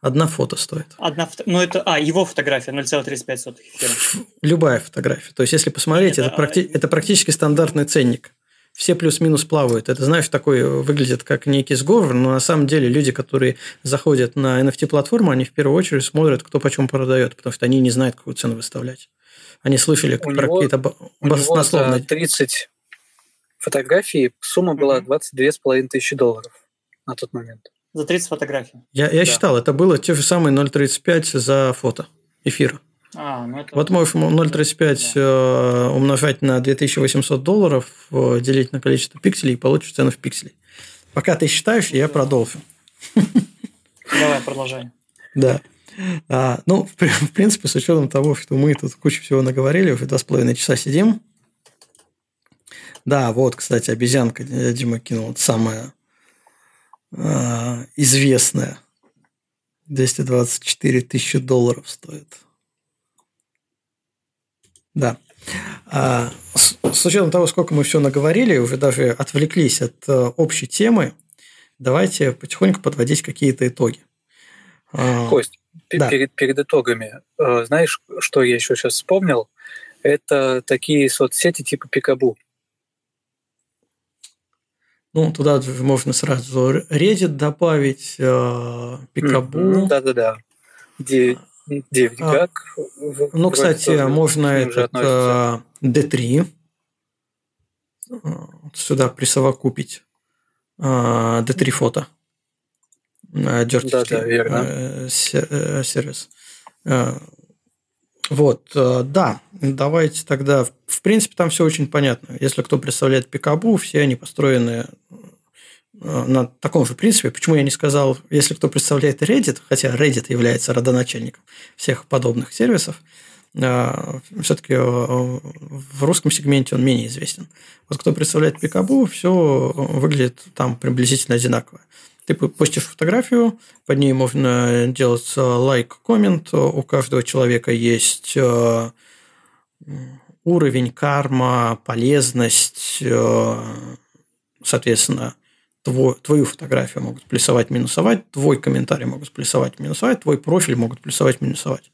A: Одна фото стоит.
C: Одна фото... Ну, это... А, его фотография 0,35 эфира.
A: Любая фотография. То есть, если посмотреть, это, это, практи... это практически стандартный ценник. все плюс-минус плавают. Это, знаешь, такой выглядит как некий сговор, но на самом деле люди, которые заходят на NFT-платформу, они в первую очередь смотрят, кто почем продает, потому что они не знают, какую цену выставлять. Они слышали
B: У
A: про
B: него-
A: какие-то
B: У него
A: баснословные...
B: за 30 фотографий сумма была
C: Мгм.
B: 22,5 тысячи долларов на тот момент.
C: За 30 фотографий.
A: Я, я
B: Да.
A: считал, это было те же самые 0,35 за фото эфира.
C: А, ну это...
A: Вот можешь 0,35 э, умножать на 2800 долларов, э, делить на количество пикселей и получишь цену в пикселей. Пока ты считаешь, я
C: Да.
A: продолжу.
C: Давай, продолжай.
A: Да. А, ну, в, в принципе, с учетом того, что мы тут кучу всего наговорили, уже два с половиной часа сидим. Да, вот, кстати, обезьянка э, Дима кинул, это самая а, известная. 224 тысячи долларов стоит. Да. А, с, с учетом того, сколько мы все наговорили, уже даже отвлеклись от э, общей темы, давайте потихоньку подводить какие-то итоги. А,
B: Кость,
A: да.
B: перед, перед итогами, э, знаешь, что я еще сейчас вспомнил? Это такие соцсети типа Пикабу.
A: Ну, туда же можно сразу Reddit добавить, э, Пикабу.
B: Мгм, Да-да-да. Де- Девять
A: А,
B: гак. в-
A: Ну, кстати, можно этот
B: относится.
A: э, D3 э, сюда присовокупить. Э, D3 фото. Э, Dirty
B: верно.
A: э, э, сервис. Э, Вот, э, да, давайте тогда. В принципе, там все очень понятно. Если кто представляет Пикабу, все они построены э, на таком же принципе. Почему я не сказал, если кто представляет Reddit, хотя Reddit является родоначальником всех подобных сервисов, все-таки в русском сегменте он менее известен. Вот кто представляет Пикабу, все выглядит там приблизительно одинаково. Ты постишь фотографию, под ней можно делать э, лайк, коммент. У каждого человека есть э, уровень, карма, полезность, э, соответственно, твой, твою фотографию могут плюсовать, минусовать, твой комментарий могут плюсовать, минусовать, твой профиль могут плюсовать, минусовать.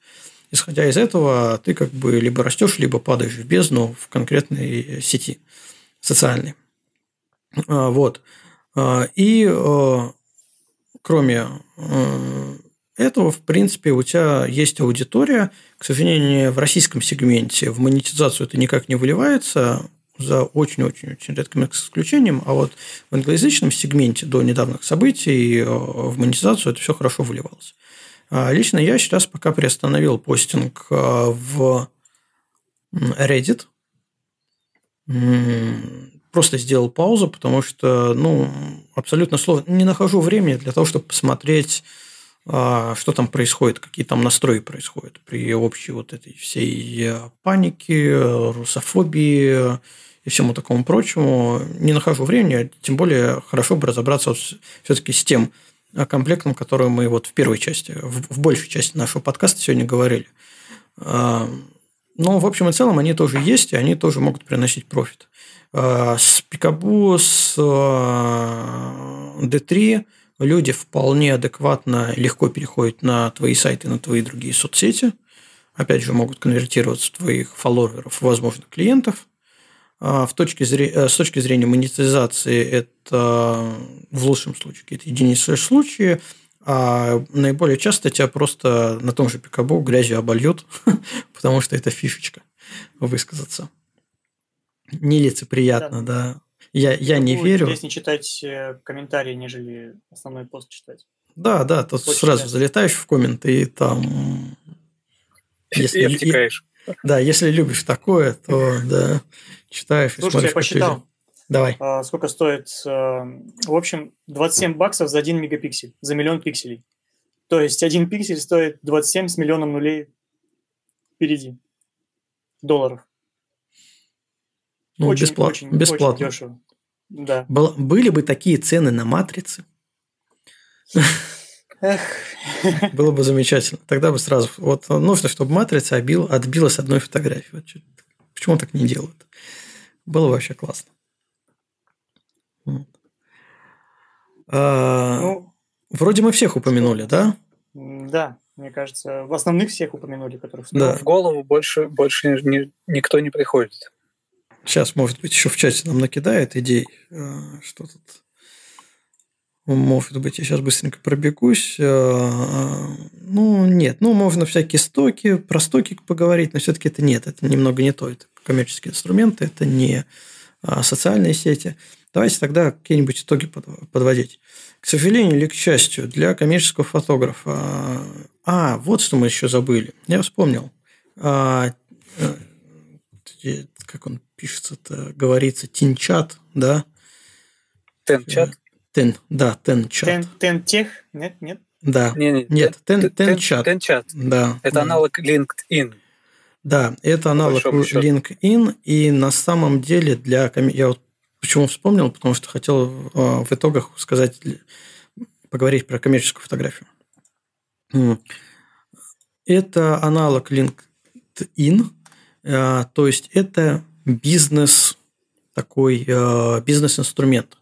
A: Исходя из этого, ты как бы либо растешь, либо падаешь в бездну в конкретной сети социальной. Вот. И кроме э, этого, в принципе, у тебя есть аудитория. К сожалению, в российском сегменте в монетизацию это никак не выливается, за очень-очень-очень редким исключением, а вот в англоязычном сегменте до недавних событий э, в монетизацию это все хорошо выливалось. А Лично я сейчас пока приостановил постинг э, в Reddit. Просто сделал паузу, потому что, ну, абсолютно сложно. Не нахожу времени для того, чтобы посмотреть, а, что там происходит, какие там настрои происходят при общей вот этой всей э, панике, русофобии и всему такому прочему. Не нахожу времени, тем более хорошо бы разобраться все-таки с тем э, комплектом, который мы вот в первой части, в, большей части нашего подкаста сегодня говорили. А, Но в общем и целом они тоже есть, и они тоже могут приносить профит. А, С Пикабу, с D3 люди вполне адекватно, легко переходят на твои сайты, на твои другие соцсети. Опять же, могут конвертироваться в твоих фолловеров, возможно, клиентов. А В точке зрения, с точки зрения монетизации это в лучшем случае какие-то единичные случаи, а наиболее часто тебя просто на том же Пикабу грязью обольют, потому что это фишечка высказаться. Нелицеприятно, да. да. Я, я не верю.
C: Интереснее читать э, комментарии, нежели основной пост читать.
A: Да, да, тут Очень сразу часто. залетаешь в комменты и там...
B: Если, и обтекаешь.
A: Да, если любишь такое, то да, читаешь и
C: Слушайте,
A: смотришь.
C: я посчитал.
A: Давай.
C: А, сколько стоит? А, в общем, 27 баксов за 1 мегапиксель, за миллион пикселей. То есть один пиксель стоит 27 с миллионом нулей впереди. Долларов.
A: Ну, очень, бесплатно.
C: Очень,
A: бесплатно.
C: Очень дешево. Да.
A: Был, были бы такие цены на матрицы.
C: Эх.
A: Было бы замечательно. Тогда бы сразу... Вот нужно, чтобы матрица отбил, отбилась одной фотографии. Вот почему так не делают? Было бы вообще классно. Вот. А,
C: ну,
A: вроде мы всех упомянули, да?
C: Да, мне кажется, в основных всех упомянули, которых
B: да. В голову больше, больше ни, никто не приходит.
A: Сейчас, может быть, еще в чате нам накидает идей, что тут может быть, я сейчас быстренько пробегусь. Ну, нет. Ну, можно всякие стоки, про стоки поговорить, но все-таки это нет. Это немного не то. Это коммерческие инструменты, это не социальные сети. Давайте тогда какие-нибудь итоги подводить. К сожалению или к счастью, для коммерческого фотографа... А, вот что мы еще забыли. Я вспомнил. Как он пишется-то, говорится, тинчат, да?
B: Тенчат?
A: Тен, да, тенчат.
C: Тен, тентех? Нет, нет?
A: Да. Не, не, нет, тен, тенчат.
B: Тенчат.
A: Да.
B: Это аналог LinkedIn.
A: Да, это аналог LinkedIn, и на самом деле для... Я вот Почему вспомнил? Потому что хотел а, в итогах сказать, поговорить про коммерческую фотографию. Это аналог LinkedIn, то есть это бизнес такой а, бизнес-инструмент,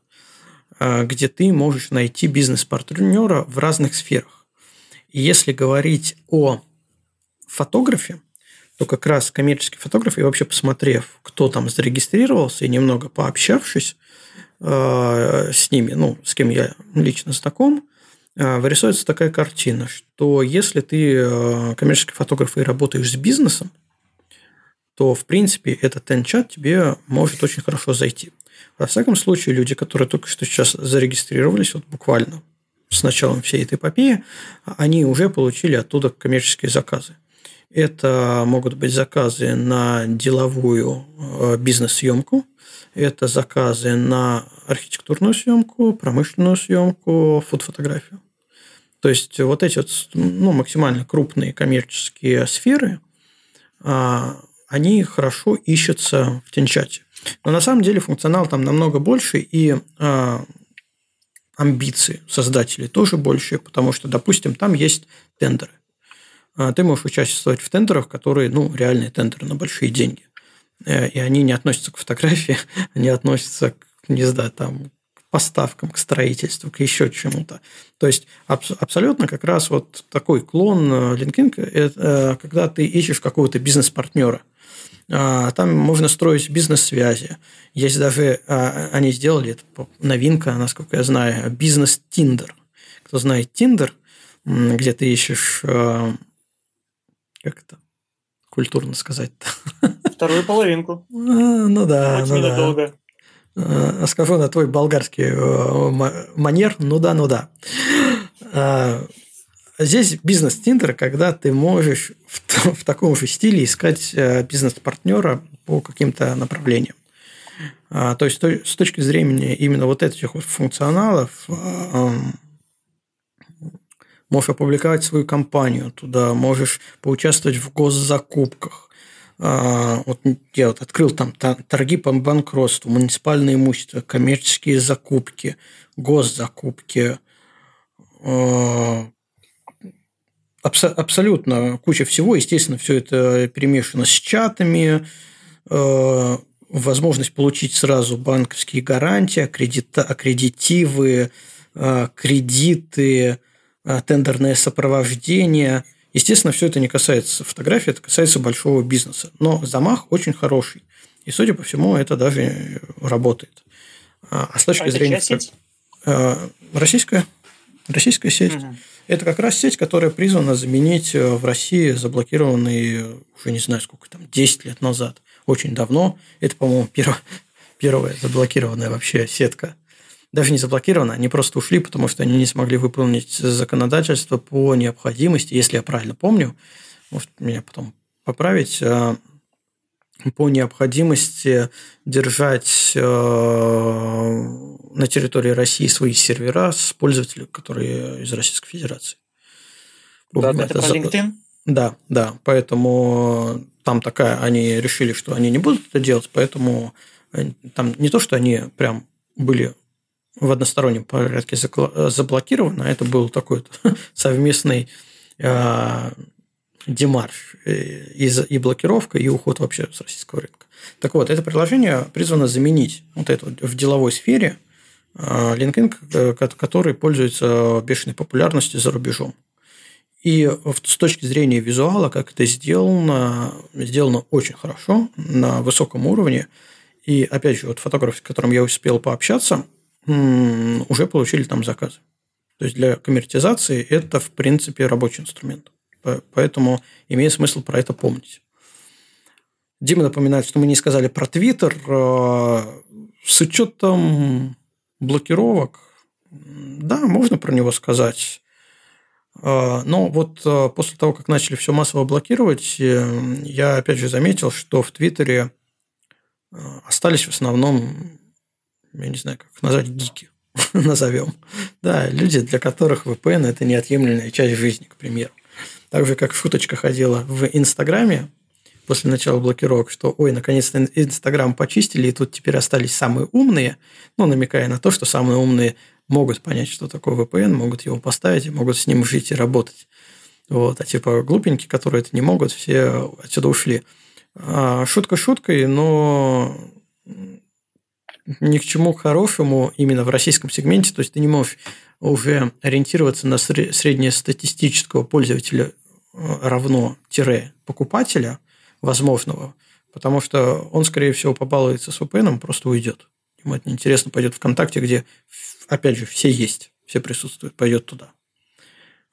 A: где ты можешь найти бизнес-партнера в разных сферах. И если говорить о фотографе, то как раз коммерческий фотограф, и вообще посмотрев, кто там зарегистрировался, и немного пообщавшись э, с ними, ну, с кем я лично знаком, э, вырисуется такая картина, что если ты э, коммерческий фотограф и работаешь с бизнесом, то, в принципе, этот тен-чат тебе может очень хорошо зайти. Во всяком случае, люди, которые только что сейчас зарегистрировались, вот буквально с началом всей этой эпопеи, они уже получили оттуда коммерческие заказы. Это могут быть заказы на деловую э, бизнес-съемку, это заказы на архитектурную съемку, промышленную съемку, фотографию. То есть вот эти вот, ну, максимально крупные коммерческие сферы, а, они хорошо ищутся в Тинчате. Но на самом деле функционал там намного больше, и а, амбиции создателей тоже больше, потому что, допустим, там есть тендеры. А ты можешь участвовать в тендерах, которые, ну, реальные тендеры на большие деньги. Э, и они не относятся к фотографии, они относятся к, не знаю, там, к поставкам, к строительству, к еще чему-то. То есть аб- абсолютно как раз вот такой клон э, LinkedIn, это э, когда ты ищешь какого-то бизнес-партнера. А, там можно строить бизнес-связи. Есть даже, а, они сделали, это новинка, насколько я знаю, бизнес-тиндер. Кто знает Тиндер, где ты ищешь как это культурно сказать-то?
C: Вторую половинку.
A: А, ну да,
C: Очень
A: ну да.
C: недолго.
A: А, скажу на твой болгарский э, манер, ну да, ну да. А, здесь бизнес-тиндер, когда ты можешь в, в таком же стиле искать э, бизнес-партнера по каким-то направлениям. То есть с точки зрения именно вот этих вот функционалов можешь опубликовать свою компанию туда, можешь поучаствовать в госзакупках. А, вот я вот открыл там торги по банкротству, муниципальное имущество, коммерческие закупки, госзакупки, абсолютно куча всего. Естественно, все это перемешано с чатами, а, возможность получить сразу банковские гарантии, аккредита, аккредитивы, кредиты, а, тендерное сопровождение. Естественно, все это не касается фотографии, это касается большого бизнеса. Но замах очень хороший. И, судя по всему, это даже работает. А, а с точки а зрения... Российская. Российская сеть. Угу. Это как раз сеть, которая призвана заменить э, в России заблокированные, уже не знаю сколько там, 10 лет назад. Очень давно. Это, по-моему, первая, первая заблокированная вообще сетка даже не заблокировано, они просто ушли, потому что они не смогли выполнить законодательство по необходимости, если я правильно помню, может меня потом поправить, а, по необходимости держать а, на территории России свои сервера с пользователями, которые из Российской Федерации.
C: Да, это, это про LinkedIn?
A: Да, да. Поэтому там такая, они решили, что они не будут это делать, поэтому э, там не то, что они прям были в одностороннем порядке заблокировано. Это был такой совместный э, демарш э, и, и блокировка, и уход вообще с российского рынка. Так вот, это приложение призвано заменить вот это в деловой сфере э, LinkedIn, который пользуется бешеной популярностью за рубежом. И с точки зрения визуала, как это сделано, сделано очень хорошо, на высоком уровне. И опять же, вот фотографы, с которым я успел пообщаться, уже получили там заказы. То есть для коммертизации это, в принципе, рабочий инструмент. Поэтому имеет смысл про это помнить. Дима напоминает, что мы не сказали про Твиттер. Э, с учетом блокировок, да, можно про него сказать. Э, но вот э, после того, как начали все массово блокировать, я опять же заметил, что в Твиттере остались в основном, я не знаю, как назвать, гики, назовем. Да, люди, для которых VPN – это неотъемлемая часть жизни, к примеру. Так же, как шуточка ходила в Инстаграме после начала блокировок, что, ой, наконец-то Инстаграм почистили, и тут теперь остались самые умные, ну, намекая на то, что самые умные могут понять, что такое VPN, могут его поставить и могут с ним жить и работать. Вот. А типа глупенькие, которые это не могут, все отсюда ушли. А, шутка шуткой, но ни к чему хорошему именно в российском сегменте. То есть ты не можешь уже ориентироваться на среднестатистического пользователя э, равно тире покупателя возможного, потому что он, скорее всего, побалуется с VPN, просто уйдет. Ему это неинтересно, пойдет ВКонтакте, где, опять же, все есть, все присутствуют, пойдет туда.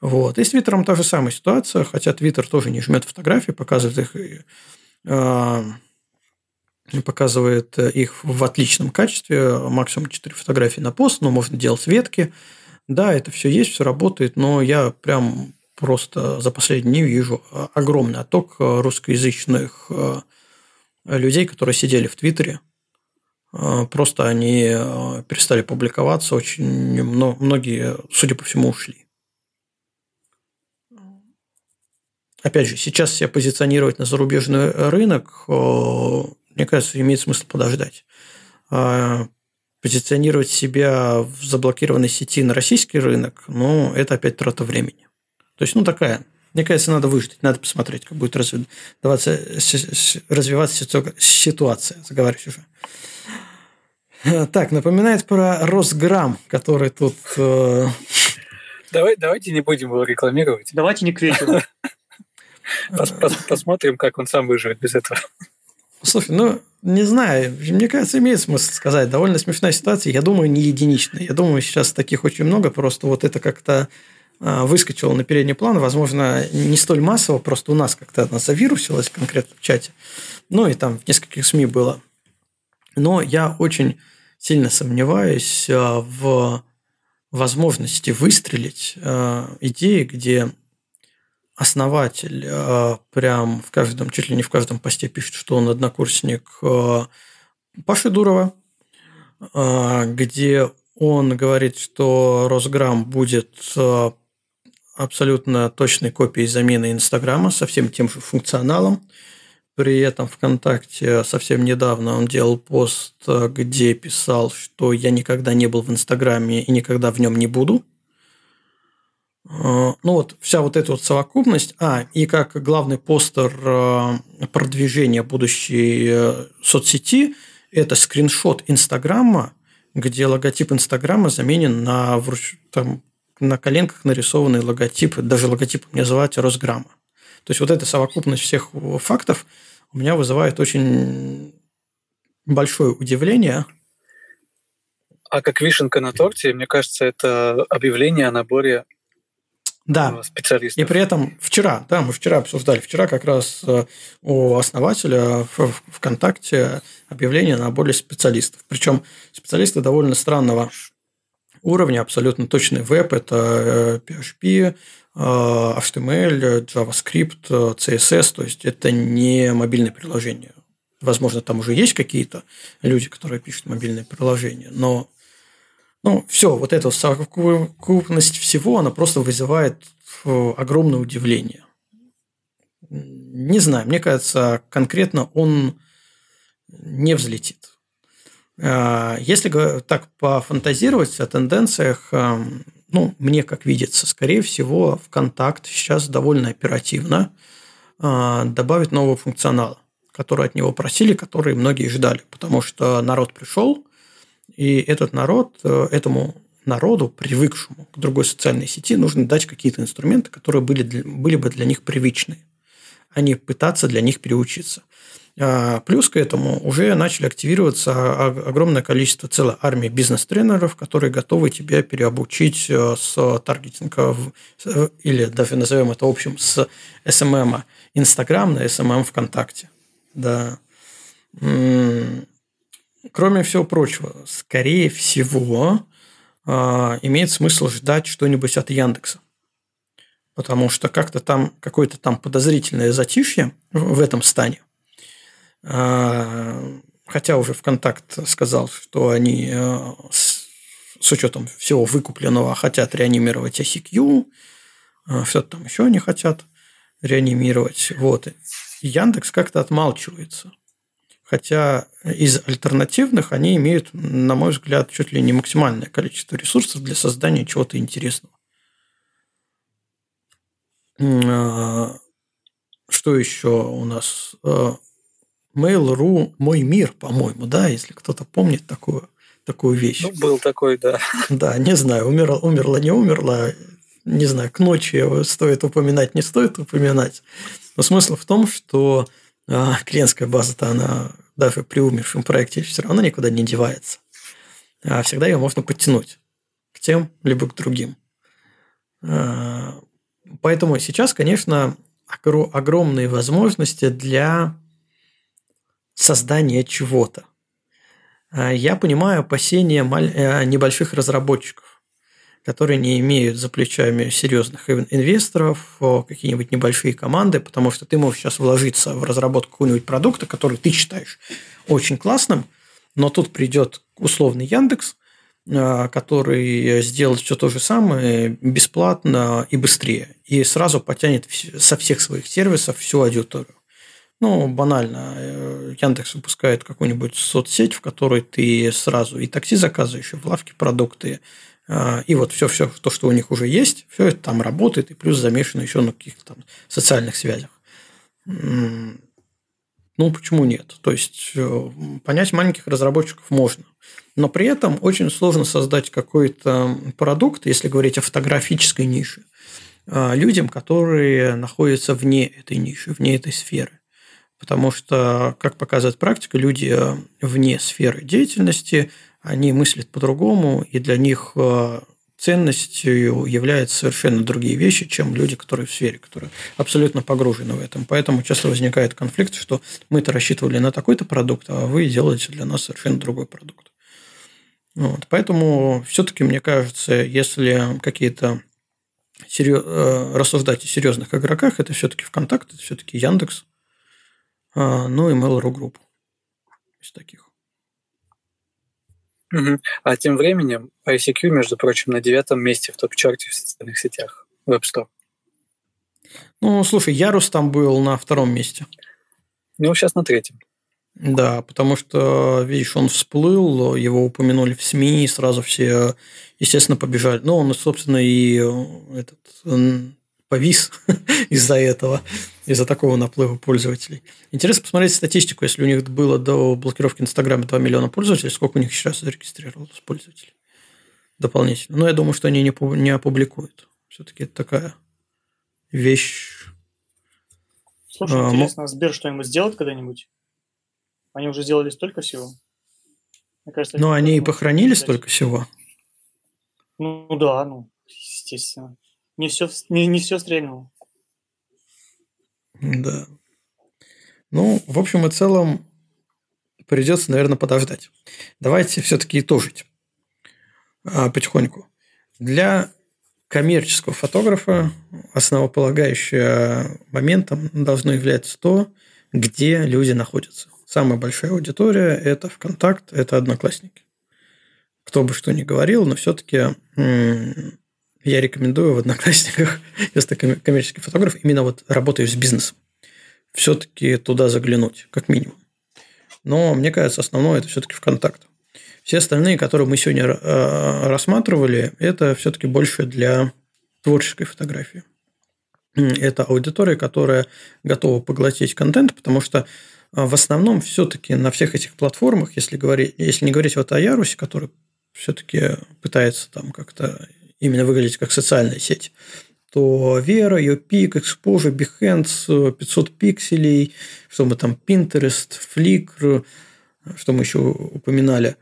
A: Вот. И с Твиттером та же самая ситуация, хотя Твиттер тоже не жмет фотографии, показывает их э, показывает их в отличном качестве, максимум 4 фотографии на пост, но можно делать ветки. Да, это все есть, все работает, но я прям просто за последние дни вижу огромный отток русскоязычных э, людей, которые сидели в Твиттере. Э, просто они э, перестали публиковаться, очень многие, судя по всему, ушли. Опять же, сейчас себя позиционировать на зарубежный рынок мне кажется, имеет смысл подождать. Позиционировать себя в заблокированной сети на российский рынок, ну, это опять трата времени. То есть, ну, такая, мне кажется, надо выждать, надо посмотреть, как будет развиваться, развиваться ситуация, заговариваюсь уже. Так, напоминает про Росграм, который тут... Э...
B: Давай, давайте не будем его рекламировать.
C: Давайте не к вечеру.
B: Посмотрим, как он сам выживет без этого.
A: Слушай, ну, не знаю, мне кажется, имеет смысл сказать. Довольно смешная ситуация, я думаю, не единичная. Я думаю, сейчас таких очень много, просто вот это как-то а, выскочило на передний план, возможно, не столь массово, просто у нас как-то она завирусилась конкретно в чате, ну и там в нескольких СМИ было. Но я очень сильно сомневаюсь а, в возможности выстрелить а, идеи, где основатель э, прям в каждом, чуть ли не в каждом посте пишет, что он однокурсник э, Паши Дурова, э, где он говорит, что Росграм будет абсолютно точной копией замены Инстаграма со всем тем же функционалом. При этом ВКонтакте совсем недавно он делал пост, где писал, что я никогда не был в Инстаграме и никогда в нем не буду – ну вот вся вот эта вот совокупность, а, и как главный постер э, продвижения будущей э, соцсети, это скриншот Инстаграма, где логотип Инстаграма заменен на, там, на коленках нарисованный логотип, даже логотип мне называть Росграмма. То есть вот эта совокупность всех фактов у меня вызывает очень большое удивление.
B: А как вишенка на торте, мне кажется, это объявление о наборе
A: да. специалистов. И при этом вчера, да, мы вчера обсуждали, вчера как раз э, у основателя в ВКонтакте объявление на более специалистов. Причем специалисты довольно странного уровня, абсолютно точный веб, это PHP, э, HTML, э, JavaScript, CSS, то есть это не мобильное приложение. Возможно, там уже есть какие-то люди, которые пишут мобильные приложения, но ну, все, вот эта совокупность всего, она просто вызывает э, огромное удивление. Не знаю, мне кажется, конкретно он не взлетит. А, если так пофантазировать о тенденциях, э, ну, мне как видится, скорее всего, ВКонтакт сейчас довольно оперативно э, добавит нового функционала, который от него просили, который многие ждали, потому что народ пришел, и этот народ, э, этому народу, привыкшему к другой социальной сети, нужно дать какие-то инструменты, которые были, для, были бы для них привычны. а не пытаться для них переучиться. А, плюс к этому уже начали активироваться огромное количество, целой армии бизнес-тренеров, которые готовы тебя переобучить э, с таргетинга или даже назовем это общем с SMM Инстаграм на SMM ВКонтакте. Да. Кроме всего прочего, скорее всего, а, имеет смысл ждать что-нибудь от Яндекса. Потому что как-то там какое-то там подозрительное затишье в этом стане. А, хотя уже ВКонтакт сказал, что они э, с, учетом всего выкупленного хотят реанимировать ICQ, а, что-то там еще они хотят реанимировать. Вот. Яндекс как-то отмалчивается. Хотя из альтернативных они имеют, на мой взгляд, чуть ли не максимальное количество ресурсов для создания чего-то интересного. А, что еще у нас? Mail.ru «Мой мир», по-моему, да, если кто-то помнит такую, такую вещь.
B: Ну, был такой, да.
A: Да, не знаю, умерла, умерла, не умерла, не знаю, к ночи стоит упоминать, не стоит упоминать. Но смысл в том, что а, клиентская база-то, она даже при умершем проекте все равно никуда не девается. А всегда ее можно подтянуть к тем, либо к другим. А, поэтому сейчас, конечно, огромные возможности для создания чего-то. А, я понимаю опасения э, небольших разработчиков, которые не имеют за плечами серьезных инвесторов, какие-нибудь небольшие команды, потому что ты можешь сейчас вложиться в разработку какого-нибудь продукта, который ты считаешь очень классным, но тут придет условный Яндекс, а, который сделает все то же самое бесплатно и быстрее, и сразу потянет со всех своих сервисов всю аудиторию. Ну, банально. Э, Яндекс выпускает какую-нибудь соцсеть, в которой ты сразу и такси заказываешь, и в лавке продукты, и вот все, все то, что у них уже есть, все это там работает, и плюс замешано еще на каких-то там социальных связях. Ну, почему нет? То есть, э, понять маленьких разработчиков можно. Но при этом очень сложно создать какой-то продукт, если говорить о фотографической нише, а, людям, которые находятся вне этой ниши, вне этой сферы. Потому что, как показывает практика, люди э, вне сферы деятельности, они мыслят по-другому, и для них э, ценностью являются совершенно другие вещи, чем люди, которые в сфере, которые абсолютно погружены в этом. Поэтому часто возникает конфликт, что мы-то рассчитывали на такой-то продукт, а вы делаете для нас совершенно другой продукт. Вот. Поэтому все-таки, мне кажется, если какие-то серьез... Э, рассуждать о серьезных игроках, это все-таки ВКонтакт, это все-таки Яндекс, а, ну и Mail.ru Group из таких.
B: Угу. А тем временем ICQ, между прочим, на девятом месте в топ-чарте в социальных сетях Web Store.
A: Ну, слушай, Ярус там был на втором месте.
B: Ну, сейчас на третьем.
A: Да, потому что, видишь, он всплыл, его упомянули в СМИ, и сразу все, естественно, побежали. Ну, он, собственно, и этот повис из-за этого, из-за такого наплыва пользователей. Интересно посмотреть статистику, если у них было до блокировки Инстаграма 2 миллиона пользователей, сколько у них сейчас зарегистрировалось пользователей дополнительно. Но я думаю, что они не, не опубликуют. Все-таки это такая вещь.
C: Слушай, а, интересно, а Сбер что-нибудь сделает когда-нибудь? Они уже сделали столько всего.
A: Мне кажется, Но они и похоронили столько всего.
C: Ну да, ну, естественно не все, не, не все стрельнуло.
A: Да. Ну, в общем и целом, придется, наверное, подождать. Давайте все-таки итожить а, потихоньку. Для коммерческого фотографа основополагающим моментом должно являться то, где люди находятся. Самая большая аудитория – это ВКонтакт, это Одноклассники. Кто бы что ни говорил, но все-таки я рекомендую в Одноклассниках, если ты коммерческий фотограф, именно вот работаешь с бизнесом, все-таки туда заглянуть, как минимум. Но мне кажется, основное это все-таки ВКонтакт. Все остальные, которые мы сегодня э, рассматривали, это все-таки больше для творческой фотографии. Это аудитория, которая готова поглотить контент, потому что э, в основном все-таки на всех этих платформах, если, говорить, если не говорить вот о Ярусе, который все-таки пытается там как-то именно выглядеть как социальная сеть, Вера, ее пик, Exposure, Behance, 500 пикселей, что мы там, Pinterest, Flickr, что мы еще упоминали,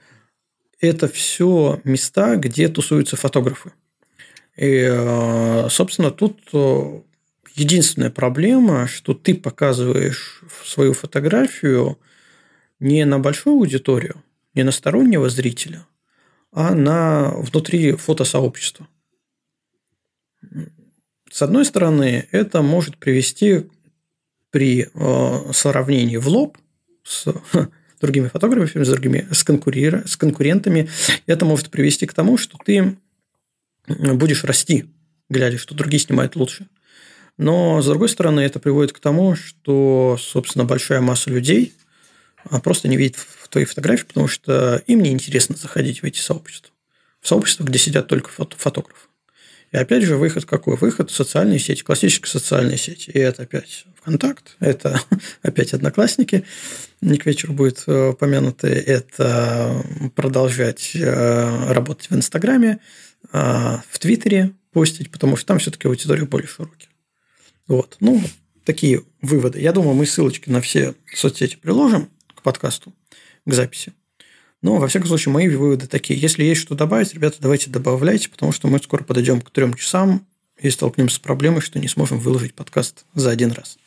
A: это все места, где тусуются фотографы. И, э, собственно, тут э, единственная проблема, что ты показываешь свою фотографию не на большую аудиторию, не на стороннего зрителя, а на внутри фотосообщества. С одной стороны, это может привести при э, сравнении в лоб с другими фотографами, с другими с, конкурира, с конкурентами, это может привести к тому, что ты будешь расти, глядя, что другие снимают лучше. Но, с другой стороны, это приводит к тому, что, собственно, большая масса людей а, просто не видит твои фотографии, потому что им не интересно заходить в эти сообщества. В сообщества, где сидят только фото фотографы. И опять же, выход какой? Выход в социальные сети, классические социальные сети. И это опять ВКонтакт, это опять Одноклассники, не к вечеру будет э, упомянуты, это продолжать э, работать в Инстаграме, э, в Твиттере постить, потому что там все-таки аудитория более широкая. Вот. Ну, такие выводы. Я думаю, мы ссылочки на все соцсети приложим к подкасту, к записи. Но, во всяком случае, мои выводы такие. Если есть что добавить, ребята, давайте добавляйте, потому что мы скоро подойдем к трем часам и столкнемся с проблемой, что не сможем выложить подкаст за один раз.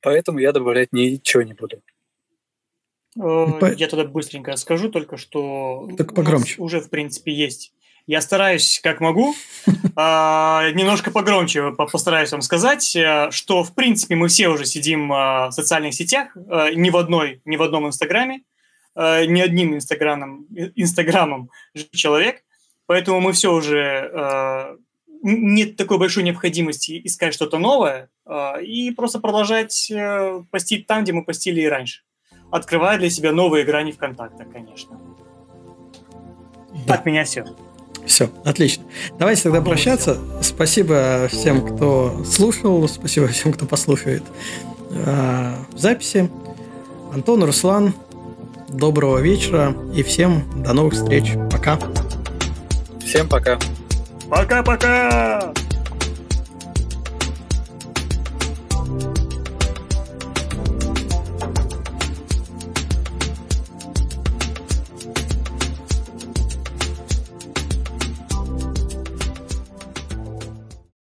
B: Поэтому я добавлять ничего не буду.
C: Э, я тогда быстренько скажу только, что
A: так погромче.
C: уже, в принципе, есть я стараюсь, как могу, а, немножко погромче постараюсь вам сказать, э, что, в принципе, мы все уже сидим а, в социальных сетях, э, ни в одной, ни в одном Инстаграме, э, ни одним Инстаграмом, Инстаграмом человек, поэтому мы все уже нет такой большой необходимости искать что-то новое и просто продолжать постить там, где мы постили и раньше, открывая для себя новые грани ВКонтакте, конечно. От меня все.
A: Все, отлично. Давайте тогда прощаться. Спасибо всем, кто слушал, спасибо всем, кто послушает э, записи. Антон, Руслан, доброго вечера и всем до новых встреч. Пока.
B: Всем пока.
C: Пока-пока.